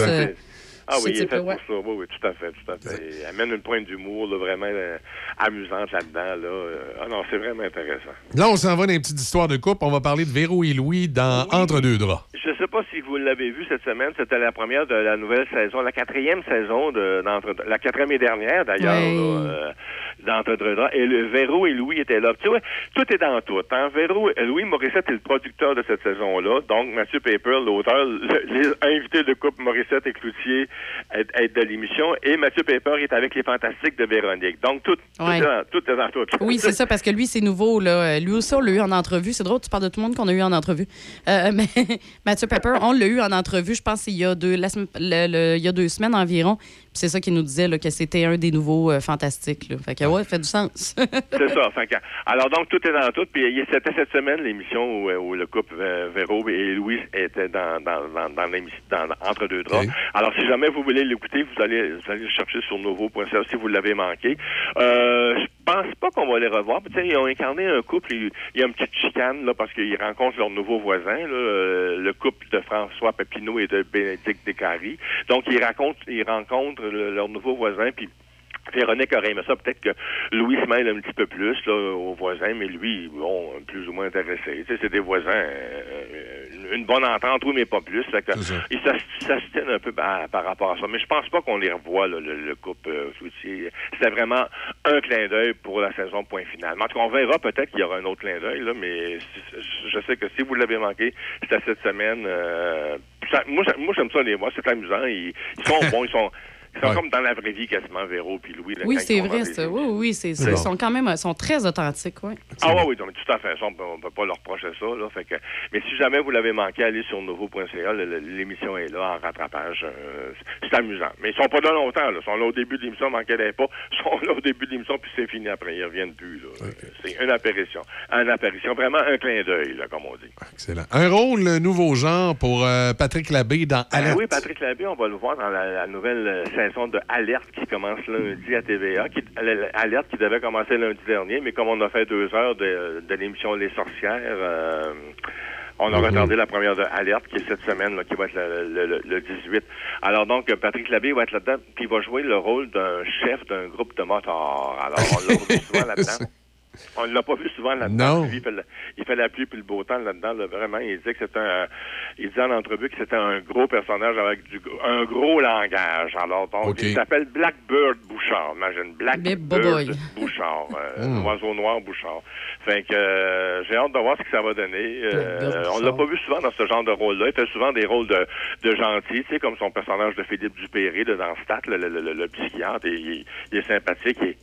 S23: ah oui, il est fait pour
S15: ouais.
S23: ça. Oui, oui, tout à fait, tout à fait. Il amène une pointe d'humour vraiment euh, amusante là-dedans. Là. Euh, Ah non, c'est vraiment intéressant.
S1: Là, on s'en va dans les petites histoires de couple. On va parler de Véro et Louis dans Entre deux draps.
S23: Je ne sais pas si vous l'avez vu cette semaine, c'était la première de la nouvelle saison, la quatrième saison de la quatrième et dernière d'ailleurs
S15: Ouais.
S23: Et le Véro et Louis étaient là. Tu vois, tout est dans tout. Hein? Véro, Louis Morissette est le producteur de cette saison-là. Donc Mathieu Paper, l'auteur, le- les invités de couple Morissette et Cloutier est, est de l'émission. Et Mathieu Paper est avec les Fantastiques de Véronique. Donc tout, tout, est, dans, tout est dans tout.
S15: Oui, c'est ça, parce que lui, c'est nouveau. Là. Lui aussi, on l'a eu en entrevue. C'est drôle, tu parles de tout le monde qu'on a eu en entrevue. Euh, mais Mathieu Pepper, on l'a eu en entrevue, je pense, il y a deux, la semaine- le- le- il y a deux semaines environ. C'est ça qu'il nous disait, là, que c'était un des nouveaux euh, fantastiques. là. Fait que, ouais, ça fait du sens.
S23: C'est ça. Fait que- alors donc tout est dans tout. Puis il- c'était cette semaine l'émission où, euh, où le couple euh, Véro et Louis étaient dans, dans, dans, dans l'émission dans- entre deux draps. Alors si jamais vous voulez l'écouter, vous allez vous allez le chercher sur nouveau.ca si vous l'avez manqué. Euh, pense pas qu'on va les revoir. Puis, tu sais, ils ont incarné un couple. Il y a une petite chicane là parce qu'ils rencontrent leur nouveau voisin, euh, le couple de François Papineau et de Bénédicte Descaries. Donc ils racontent, ils rencontrent le- leur nouveau voisin puis Véronique aurait aimé ça. Peut-être que Louis se mêle un petit peu plus là, aux voisins, mais lui, bon, plus ou moins intéressé. Tu sais, c'est des voisins, euh, une bonne entente, oui, mais pas plus. Fait que, ils s'as- s'astinent un peu par, par rapport à ça. Mais je pense pas qu'on les revoit, là, le, le couple euh, Cloutier. C'était vraiment un clin d'œil pour la saison point final. Mais En tout cas, on verra peut-être qu'il y aura un autre clin d'œil, là, mais je sais que si vous l'avez manqué, c'était cette semaine. euh, ça- moi, j'aime- moi, j'aime ça les voir, c'est amusant. Ils, ils sont bons, ils sont... Ils sont
S1: Ouais.
S23: comme dans la vraie vie, quasiment, Véro puis Louis. là,
S15: oui, c'est vrai, ça. Oui, oui, c'est, ils sont quand même ils sont très authentiques, oui.
S23: Ah oui, oui, mais tout à fait. Ça, on peut, on peut pas leur reprocher ça. Là, fait que, mais si jamais vous l'avez manqué, allez sur nouveau.ca. L'émission est là en rattrapage. euh, c'est amusant. Mais ils sont pas là longtemps. Là. Ils sont là au début de l'émission, manquez pas. Ils sont là au début de l'émission, puis c'est fini après. Ils reviennent plus. Là. C'est une apparition. Une apparition. Vraiment un clin d'œil, là, comme on dit.
S1: Excellent. Un rôle nouveau genre pour euh, Patrick Labbé dans
S23: Ben
S1: Alerte.
S23: oui, Patrick Labbé, on va le voir dans la, la nouvelle euh, saison de Alerte qui commence lundi à TVA. Qui, Alerte qui devait commencer lundi dernier, mais comme on a fait deux heures de, de l'émission Les Sorcières, euh, on a
S1: Mhm.
S23: retardé la première de Alerte qui est cette semaine, là, qui va être le, le- le- le 18. Alors donc, Patrick Labbé va être là-dedans, puis il va jouer le rôle d'un chef d'un groupe de motards. Alors, on revu souvent là-dedans. On ne l'a pas vu souvent là-dedans. Il, fait la, il fait la pluie puis le beau temps là-dedans. là. vraiment, il disait que c'était un. Il disait en entrevue que c'était un gros personnage avec du, un gros langage. Alors, donc, il s'appelle Blackbird Bouchard. Imagine. Blackbird Bouchard. euh,
S1: Mm.
S23: Oiseau noir Bouchard. Fait que euh, j'ai hâte de voir ce que ça va donner. Euh, on l'a pas vu souvent dans ce genre de rôle-là. Il fait souvent des rôles de, de gentil, tu sais, comme son personnage de Philippe Dupéré là, dans Stat, le, le, le- le psychiatre. Et il, il est sympathique. Et,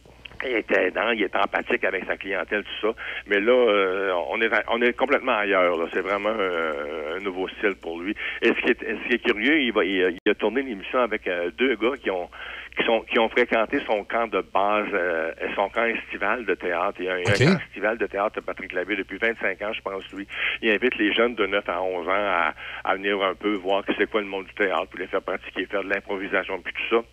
S23: il est aidant, il est empathique avec sa clientèle, tout ça. Mais là, euh, on est on est complètement ailleurs. là. C'est vraiment euh, un nouveau style pour lui. Et ce qui est, ce qui est curieux, il, va, il, a- il a tourné l'émission avec euh, deux gars qui ont qui sont qui ont fréquenté son camp de base, euh, son camp estival de théâtre. Il y a un, un camp estival de théâtre de Patrick Labbé depuis 25 ans, je pense, lui. Il invite les jeunes de 9 à 11 ans à, à venir un peu voir que c'est quoi le monde du théâtre, pour les faire pratiquer, faire de l'improvisation, puis tout ça.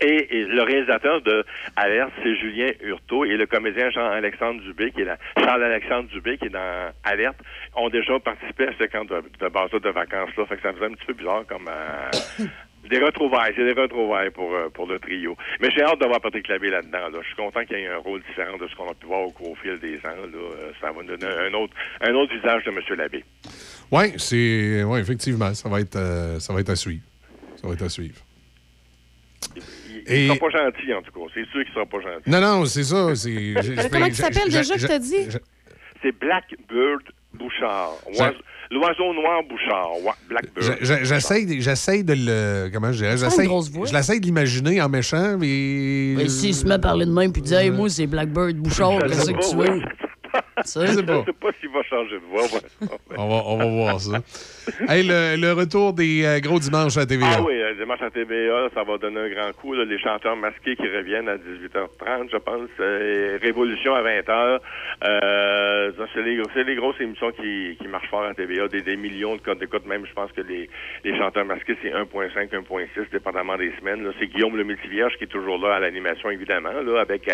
S23: Et, le réalisateur de Alerte, c'est Julien Hurtaud et le comédien Jean-Alexandre Dubé, qui est Charles-Alexandre Dubé, qui est dans Alerte, ont déjà participé à ce camp de, de base de vacances-là. Fait que ça faisait un petit peu bizarre comme euh, des retrouvailles. C'est des retrouvailles pour, euh, pour le trio. Mais j'ai hâte de voir Patrick Labbé là-dedans. Là. Je suis content qu'il y ait un rôle différent de ce qu'on a pu voir au, au fil des ans. Euh, Ça va nous donner un autre, un autre visage de M. Labbé.
S1: Oui, c'est. Ouais, effectivement, ça va être, ça va être à suivre. Ça va être à suivre.
S23: Il
S1: Et-
S23: sera pas gentil, en tout cas. C'est sûr qu'il sera pas gentil.
S1: Non, non, c'est ça.
S15: Comment s'appelle
S1: j'ai-
S15: déjà que
S1: j'ai-
S15: t'as dit?
S23: C'est Blackbird Bouchard. Oise- L'oiseau noir Bouchard. Blackbird.
S1: Je- je- J'essaie de- j'essaie de le. Comment je dirais? Je l'essaie de l'imaginer en méchant, mais.
S15: Mais s'il se met à parler de même puis dit Hey, moi, c'est Blackbird Bouchard,
S23: Je
S15: qu'est-ce
S23: sais
S15: que tu veux?
S1: Je.
S23: Je sais pas s'il va changer de voix.
S1: On va, on va voir ça. Hey, le, le retour des euh, gros dimanches à TVA.
S23: Ah oui, euh, dimanche à TVA, ça va donner un grand coup. là. les chanteurs masqués qui reviennent à 18h30, je pense. euh, Révolution à 20h. Euh, c'est les, les grosses émissions qui, qui marchent fort à TVA. Des, des millions de codes d'écoute. Même, je pense que les, les chanteurs masqués, c'est 1.5, 1.6, dépendamment des semaines. C'est Guillaume le Métivierge qui est toujours là à l'animation, évidemment, là, avec,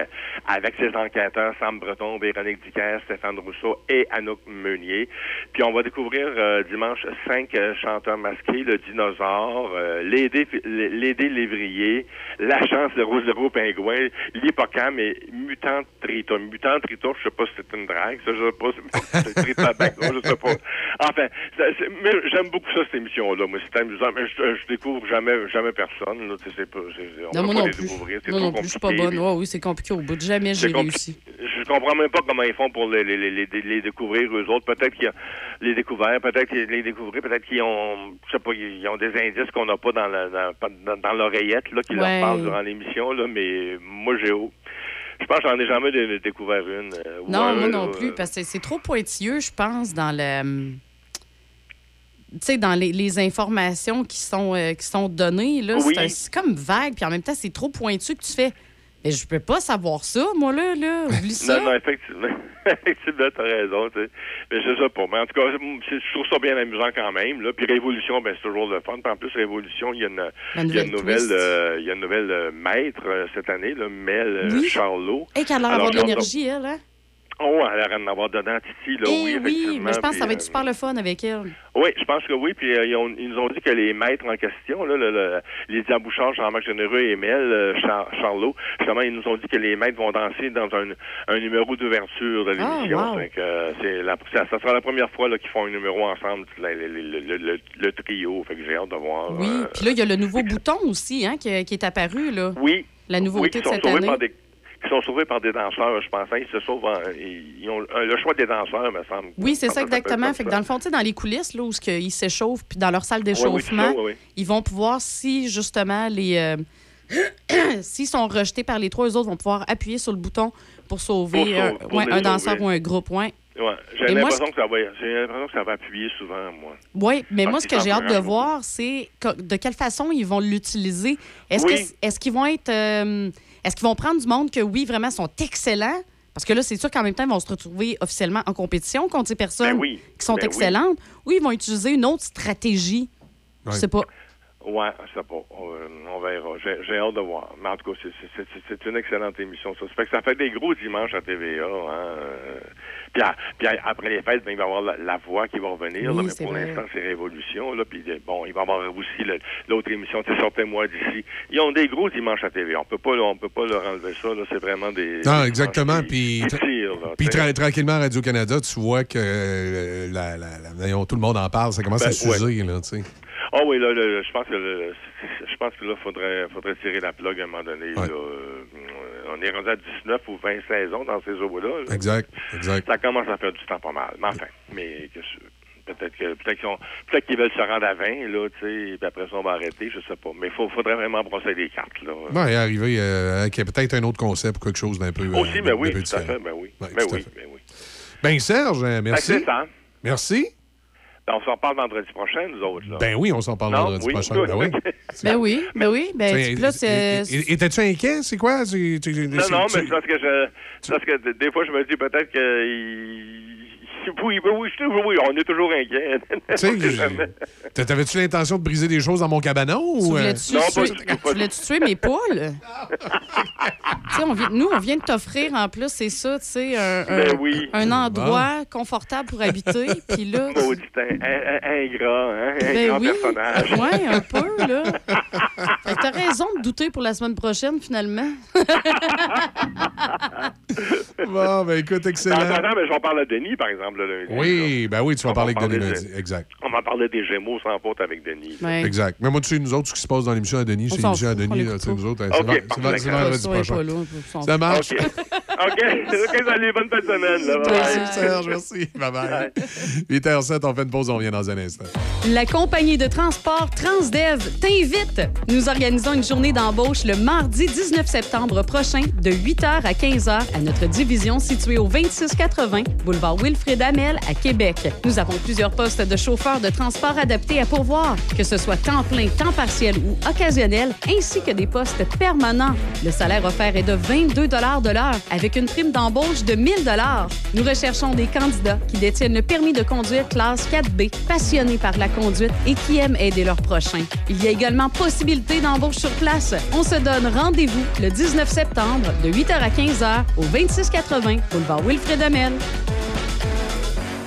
S23: avec ses enquêteurs, Sam Breton, Véronique Dicker, Stéphane Rousseau et Anouk Meunier. Puis on va découvrir euh, dimanche cinq euh, chanteurs masqués, le dinosaure, euh, Lédé Lévrier, La Chance, le Zéro Pingouin, l'Hippocampe et Mutant Trito. Mutant Trito, je sais pas si c'est une drague, ça, je sais pas, c'est Tritabaco, je sais pas. Enfin, c'est- j'aime beaucoup ça, cette émission-là. Moi, c'est amusant, mais je, je découvre jamais, jamais personne, là, c'est pas, c'est- on
S15: Non,
S23: peut pas
S15: non
S23: les
S15: plus.
S23: découvrir, c'est
S15: Moi
S23: trop
S15: non plus, je suis pas bonne. Ouais, oui, c'est compliqué au bout. Jamais j'ai
S23: C'est
S15: réussi.
S23: Je comprends même pas comment ils font pour les, les, les, découvrir eux autres. Peut-être qu'ils ont les découverts, peut-être qu'ils les découvrir, peut-être qu'ils ont, je sais pas, ils ont des indices qu'on n'a pas dans la- dans, pas- dans, dans l'oreillette là qui
S15: Ouais.
S23: leur parlent durant l'émission là. Mais moi j'ai, je pense que j'en ai jamais dé- découvert une. euh,
S15: Non,
S23: un,
S15: moi non
S23: euh,
S15: plus, parce que c'est trop pointilleux, je pense, dans le. hum, Tu sais, dans les, les informations qui sont, euh, qui sont données, là,
S23: Oui.
S15: c'est un- c'est comme vague, puis en même temps, c'est trop pointu que tu fais. Mais je peux pas savoir ça, moi, là, là. Oublie ça.
S23: Non, non, effectivement. effectivement, t'as raison, tu sais. Mais je sais pas. Mais en tout cas, c'est- je trouve ça bien amusant quand même, là. Puis Révolution, ben, c'est toujours le fun. Puis en plus, Révolution, il y a une, il y a une
S15: nouvelle
S23: euh, il y a une nouvelle euh, maître euh, cette année, là, Mel
S15: Oui.
S23: Charlot.
S15: Et qu'elle a l'air d'avoir de l'énergie, elle, hein?
S23: Oh, elle a l'air d'en avoir dedans, Titi, là,
S15: Eh
S23: oui,
S15: oui, mais je pense que ça va être super le fun avec elle.
S23: euh, Oui, je pense que oui. Puis euh, ils, ont- ils nous ont dit que les maîtres en question, là, le, le, Lydia Bouchard, Jean-Marc Généreux et Mel euh, Char- Charlot, justement, ils nous ont dit que les maîtres vont danser dans un, un numéro d'ouverture de
S15: Ah,
S23: l'émission.
S15: wow.
S23: Fait que, euh, c'est la, ça, ça sera la première fois qu'ils font un numéro ensemble, le, trio. Fait que j'ai hâte de voir.
S15: Oui,
S23: euh,
S15: puis là, il y a le nouveau bouton aussi, hein, qui, qui est apparu, là.
S23: oui.
S15: La
S23: Oui,
S15: nouveauté
S23: qui
S15: de cette année.
S23: par des qui sont sauvés par des danseurs, je pense. hein. Ils se sauvent en- ils, ont le choix des danseurs, me semble.
S15: Oui, c'est
S23: Ça
S15: exactement. Fait que dans le fond, tu sais, dans les coulisses, là, où ils s'échauffent, puis dans leur salle d'échauffement,
S23: oui, oui.
S15: ils vont pouvoir, si justement les. euh, S'ils sont rejetés par les trois, eux autres vont pouvoir appuyer sur le bouton pour sauver,
S23: Pour
S15: un,
S23: sauver, pour
S15: ouais,
S23: les
S15: un danseur
S23: sauver.
S15: ou un groupe. Ouais.
S23: Ouais, j'ai l'impression que ça va, j'ai l'impression que ça va appuyer souvent, moi.
S15: Oui, mais
S23: Parce
S15: moi, ce que j'ai hâte de voir, c'est de quelle façon ils vont l'utiliser. Est-ce
S23: Oui.
S15: que est-ce qu'ils vont être euh, est-ce qu'ils vont prendre du monde que oui, vraiment sont excellents? Parce que là, c'est sûr qu'en même temps, ils vont se retrouver officiellement en compétition contre ces personnes
S23: Ben oui,
S15: qui sont
S23: ben oui.
S15: excellentes, ou ils vont utiliser une autre stratégie. Je sais pas.
S23: Ouais, je sais pas. Euh, on verra. J'ai hâte de voir. Mais en tout cas, c'est- une excellente émission. Ça. Ça fait que ça fait des gros dimanches à TVA. Hein. euh. Puis, à- puis à- après les fêtes, ben, il va y avoir la, la voix qui va revenir.
S15: Oui,
S23: là, mais pour l'instant, c'est Révolution. Là, puis euh, bon, il va y avoir aussi l'autre émission, c'est Sortez-moi d'ici. Ils ont des gros dimanches à TV. On peut pas, on peut pas leur enlever ça. C'est vraiment des.
S1: Non, exactement. Puis,
S23: qui- qui tirent, là,
S1: puis
S23: tu sais.
S1: tra- tranquillement, Radio-Canada, tu vois que euh, la, la- la- voyons, tout le monde en parle. Ça commence
S23: Ben,
S1: à s'user, là, tu sais.
S23: Ah oui, là, là, je pense que le- je pense que là, faudrait, faudrait tirer la plug à un moment donné. là. Euh, on est rendu à 19 ou 20 saisons dans ces eaux-là. là.
S1: Exact, exact.
S23: Ça commence à faire du temps pas mal. Mais enfin, mais que peut-être que peut-être qu'ils qu'ils veulent se rendre à 20, là, tu sais, puis après ça, on va arrêter, je sais pas. Mais il faudrait vraiment brosser les cartes, là.
S1: Bon, et arriver euh, avec peut-être un autre concept ou quelque chose d'un peu. euh,
S23: Aussi, ben oui,
S1: d'un peu
S23: tout à
S1: différent.
S23: fait, ben oui.
S1: Ouais,
S23: ben oui,
S1: fait.
S23: ben oui.
S1: Ben, Serge, euh, merci. Merci.
S23: Ben, on s'en parle vendredi prochain, nous autres, là.
S1: Ben oui, on s'en parle
S23: Non?
S1: vendredi
S23: Oui?
S1: prochain.
S23: Good.
S1: Ben oui.
S15: Ben oui, ben oui. Ben, là, c'est.
S1: Étais-tu inquiet? C'est quoi? Tu-
S23: Non, non, mais c'est parce que je, parce que des fois, je me dis peut-être que Oui, ben oui, je- oui, on est toujours inquiet.
S1: Tu T'avais-tu l'intention de briser des choses dans mon cabanon?
S15: Tu
S1: Ou, euh?
S15: voulais-tu tuer, tu voulais-tu tuer mes poules? Tu sais, on vient- nous, on vient de t'offrir, en plus, c'est ça, tu sais, un, un-
S23: Ben oui.
S15: un endroit confortable pour habiter. Puis là, tu-
S23: Maudit in- in- in- ingrat, hein? Un
S15: Ben
S23: grand
S15: oui.
S23: personnage.
S15: Ouais, un peu, là. Fait que t'as raison de douter pour la semaine prochaine, finalement.
S1: Bon, ben écoute, excellent.
S23: Attends, attends, mais je vais en parler à Denis, par exemple, le lundi.
S1: Oui, ben oui, tu vas parler avec Denis lundi.
S23: de-
S1: Exact.
S23: On m'en parlait des Gémeaux sans faute avec Denis.
S1: Exact. Mais moi, tu sais, nous autres, ce qui se passe dans l'émission à Denis, c'est l'émission à Denis. là, nous autres, hein, c'est vendredi prochain. Ça marche.
S23: OK. OK, salut, bonne fin de semaine. Là.
S1: Toi
S23: Bye.
S1: aussi, Serge, merci. Bye bye. 8h07, on fait une pause, on revient dans un instant.
S15: La compagnie de transport Transdev t'invite. Nous organisons une journée d'embauche le mardi 19 septembre prochain de 8h à 15h à notre division située au 2680 boulevard Wilfrid Amel à Québec. Nous avons plusieurs postes de chauffeurs de transport adaptés à pourvoir, que ce soit temps plein, temps partiel ou occasionnel, ainsi que des postes permanents. Le salaire offert est de 22 de l'heure avec une prime d'embauche de 1000 Nous recherchons des candidats qui détiennent le permis de conduire classe 4B, passionnés par la conduite et qui aiment aider leurs prochains. Il y a également possibilité d'embauche sur place. On se donne rendez-vous le 19 septembre de 8h à 15h au 2680 boulevard Wilfrid Amel.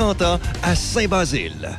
S5: ans à Saint-Basile.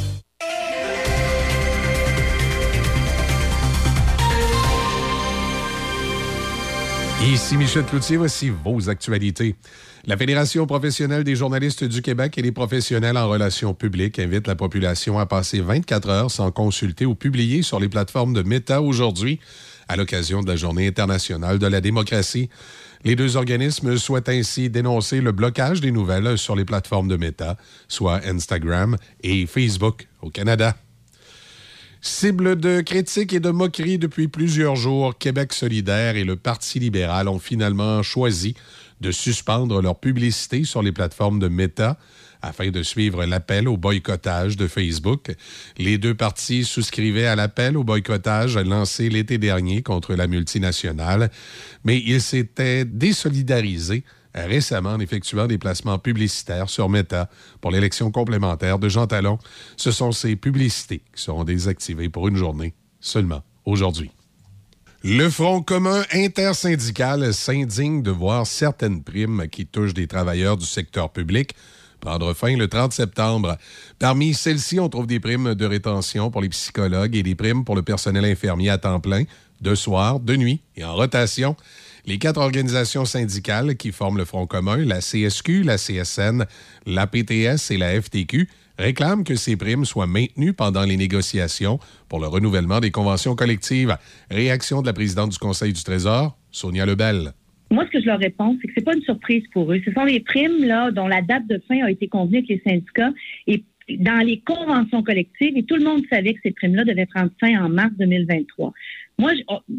S1: Ici Michel Cloutier, voici vos actualités. La Fédération professionnelle des journalistes du Québec et les professionnels en relations publiques invitent la population à passer 24 heures sans consulter ou publier sur les plateformes de Meta aujourd'hui à l'occasion de la Journée internationale de la démocratie. Les deux organismes souhaitent ainsi dénoncer le blocage des nouvelles sur les plateformes de Meta, soit Instagram et Facebook au Canada. Cible de critiques et de moqueries depuis plusieurs jours, Québec solidaire et le Parti libéral ont finalement choisi de suspendre leur publicité sur les plateformes de Meta afin de suivre l'appel au boycottage de Facebook. Les deux partis souscrivaient à l'appel au boycottage lancé l'été dernier contre la multinationale, mais ils s'étaient désolidarisés récemment en effectuant des placements publicitaires sur Meta pour l'élection complémentaire de Jean Talon. Ce sont ces publicités qui seront désactivées pour une journée seulement aujourd'hui. Le Front commun intersyndical s'indigne de voir certaines primes qui touchent des travailleurs du secteur public prendre fin le 30 septembre. Parmi celles-ci, on trouve des primes de rétention pour les psychologues et des primes pour le personnel infirmier à temps plein, de soir, de nuit et en rotation. Les quatre organisations syndicales qui forment le Front commun, la CSQ, la CSN, la PTS et la FTQ, réclament que ces primes soient maintenues pendant les négociations pour le renouvellement des conventions collectives. Réaction de la présidente du Conseil du Trésor, Sonia Lebel.
S2: Moi, ce que je leur réponds, c'est que c'est pas une surprise pour eux. Ce sont les primes là dont la date de fin a été convenue avec les syndicats et dans les conventions collectives et tout le monde savait que ces primes-là devaient prendre fin en mars 2023. Moi,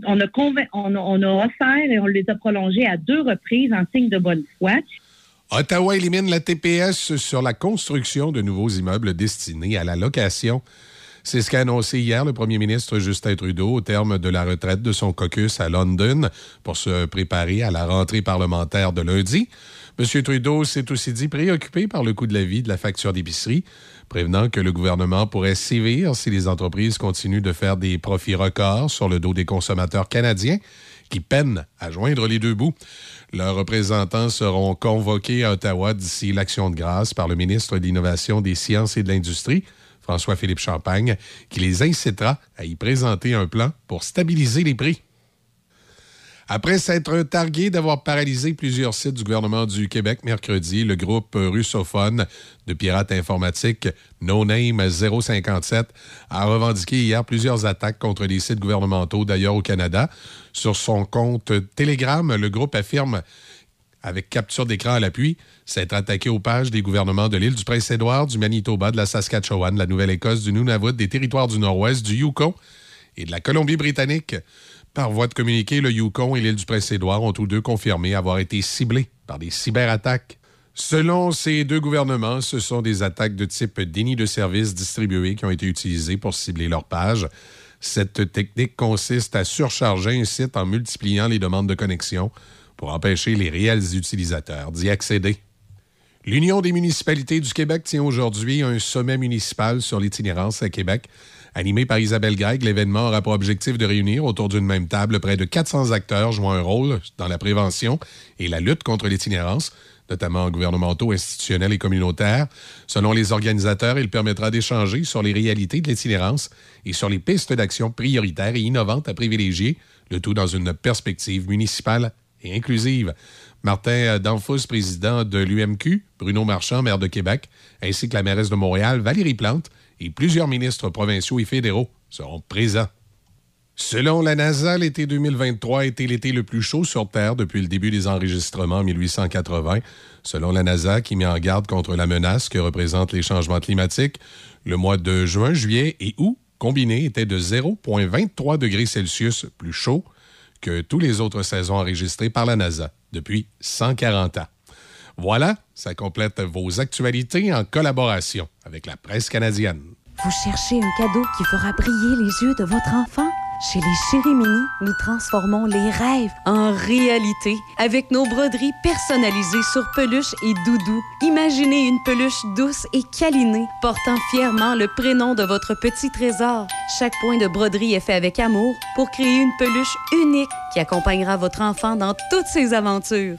S2: on a, on, a, on a offert et on les a prolongés à deux reprises en signe de bonne foi.
S1: Ottawa élimine la TPS sur la construction de nouveaux immeubles destinés à la location. C'est ce qu'a annoncé hier le premier ministre Justin Trudeau au terme de la retraite de son caucus à London pour se préparer à la rentrée parlementaire de lundi. M. Trudeau s'est aussi dit préoccupé par le coût de la vie de la facture d'épicerie, prévenant que le gouvernement pourrait sévir si les entreprises continuent de faire des profits records sur le dos des consommateurs canadiens qui peinent à joindre les deux bouts. Leurs représentants seront convoqués à Ottawa d'ici l'action de grâce par le ministre de l'Innovation, des Sciences et de l'Industrie, François-Philippe Champagne, qui les incitera à y présenter un plan pour stabiliser les prix. Après s'être targué d'avoir paralysé plusieurs sites du gouvernement du Québec mercredi, le groupe russophone de pirates informatiques No Name 057 a revendiqué hier plusieurs attaques contre les sites gouvernementaux d'ailleurs au Canada. Sur son compte Telegram, le groupe affirme avec capture d'écran à l'appui, s'être attaqué aux pages des gouvernements de l'île du Prince-Édouard, du Manitoba, de la Saskatchewan, de la Nouvelle-Écosse, du Nunavut, des territoires du Nord-Ouest, du Yukon et de la Colombie-Britannique. Par voie de communiqué, le Yukon et l'île du Prince-Édouard ont tous deux confirmé avoir été ciblés par des cyberattaques. Selon ces deux gouvernements, ce sont des attaques de type déni de service distribué qui ont été utilisées pour cibler leurs pages. Cette technique consiste à surcharger un site en multipliant les demandes de connexion pour empêcher les réels utilisateurs d'y accéder. L'Union des municipalités du Québec tient aujourd'hui un sommet municipal sur l'itinérance à Québec. Animé par Isabelle Gregg, l'événement aura pour objectif de réunir autour d'une même table près de 400 acteurs jouant un rôle dans la prévention et la lutte contre l'itinérance, notamment gouvernementaux, institutionnels et communautaires. Selon les organisateurs, il permettra d'échanger sur les réalités de l'itinérance et sur les pistes d'action prioritaires et innovantes à privilégier, le tout dans une perspective municipale et inclusive. Martin Danfous, président de l'UMQ, Bruno Marchand, maire de Québec, ainsi que la mairesse de Montréal, Valérie Plante, et plusieurs ministres provinciaux et fédéraux seront présents. Selon la NASA, l'été 2023 a été l'été le plus chaud sur Terre depuis le début des enregistrements en 1880. Selon la NASA, qui met en garde contre la menace que représentent les changements climatiques, le mois de juin, juillet et août combinés étaient de 0,23 degrés Celsius plus chaud que toutes les autres saisons enregistrées par la NASA depuis 140 ans. Voilà, ça complète vos actualités en collaboration avec la presse canadienne.
S24: Vous cherchez un cadeau qui fera briller les yeux de votre enfant? Chez les Chérimini, nous transformons les rêves
S18: en réalité avec nos broderies personnalisées sur peluche et doudou. Imaginez une peluche douce et câlinée portant fièrement le prénom de votre petit trésor. Chaque point de broderie est fait avec amour pour créer une peluche unique qui accompagnera votre enfant dans toutes ses aventures.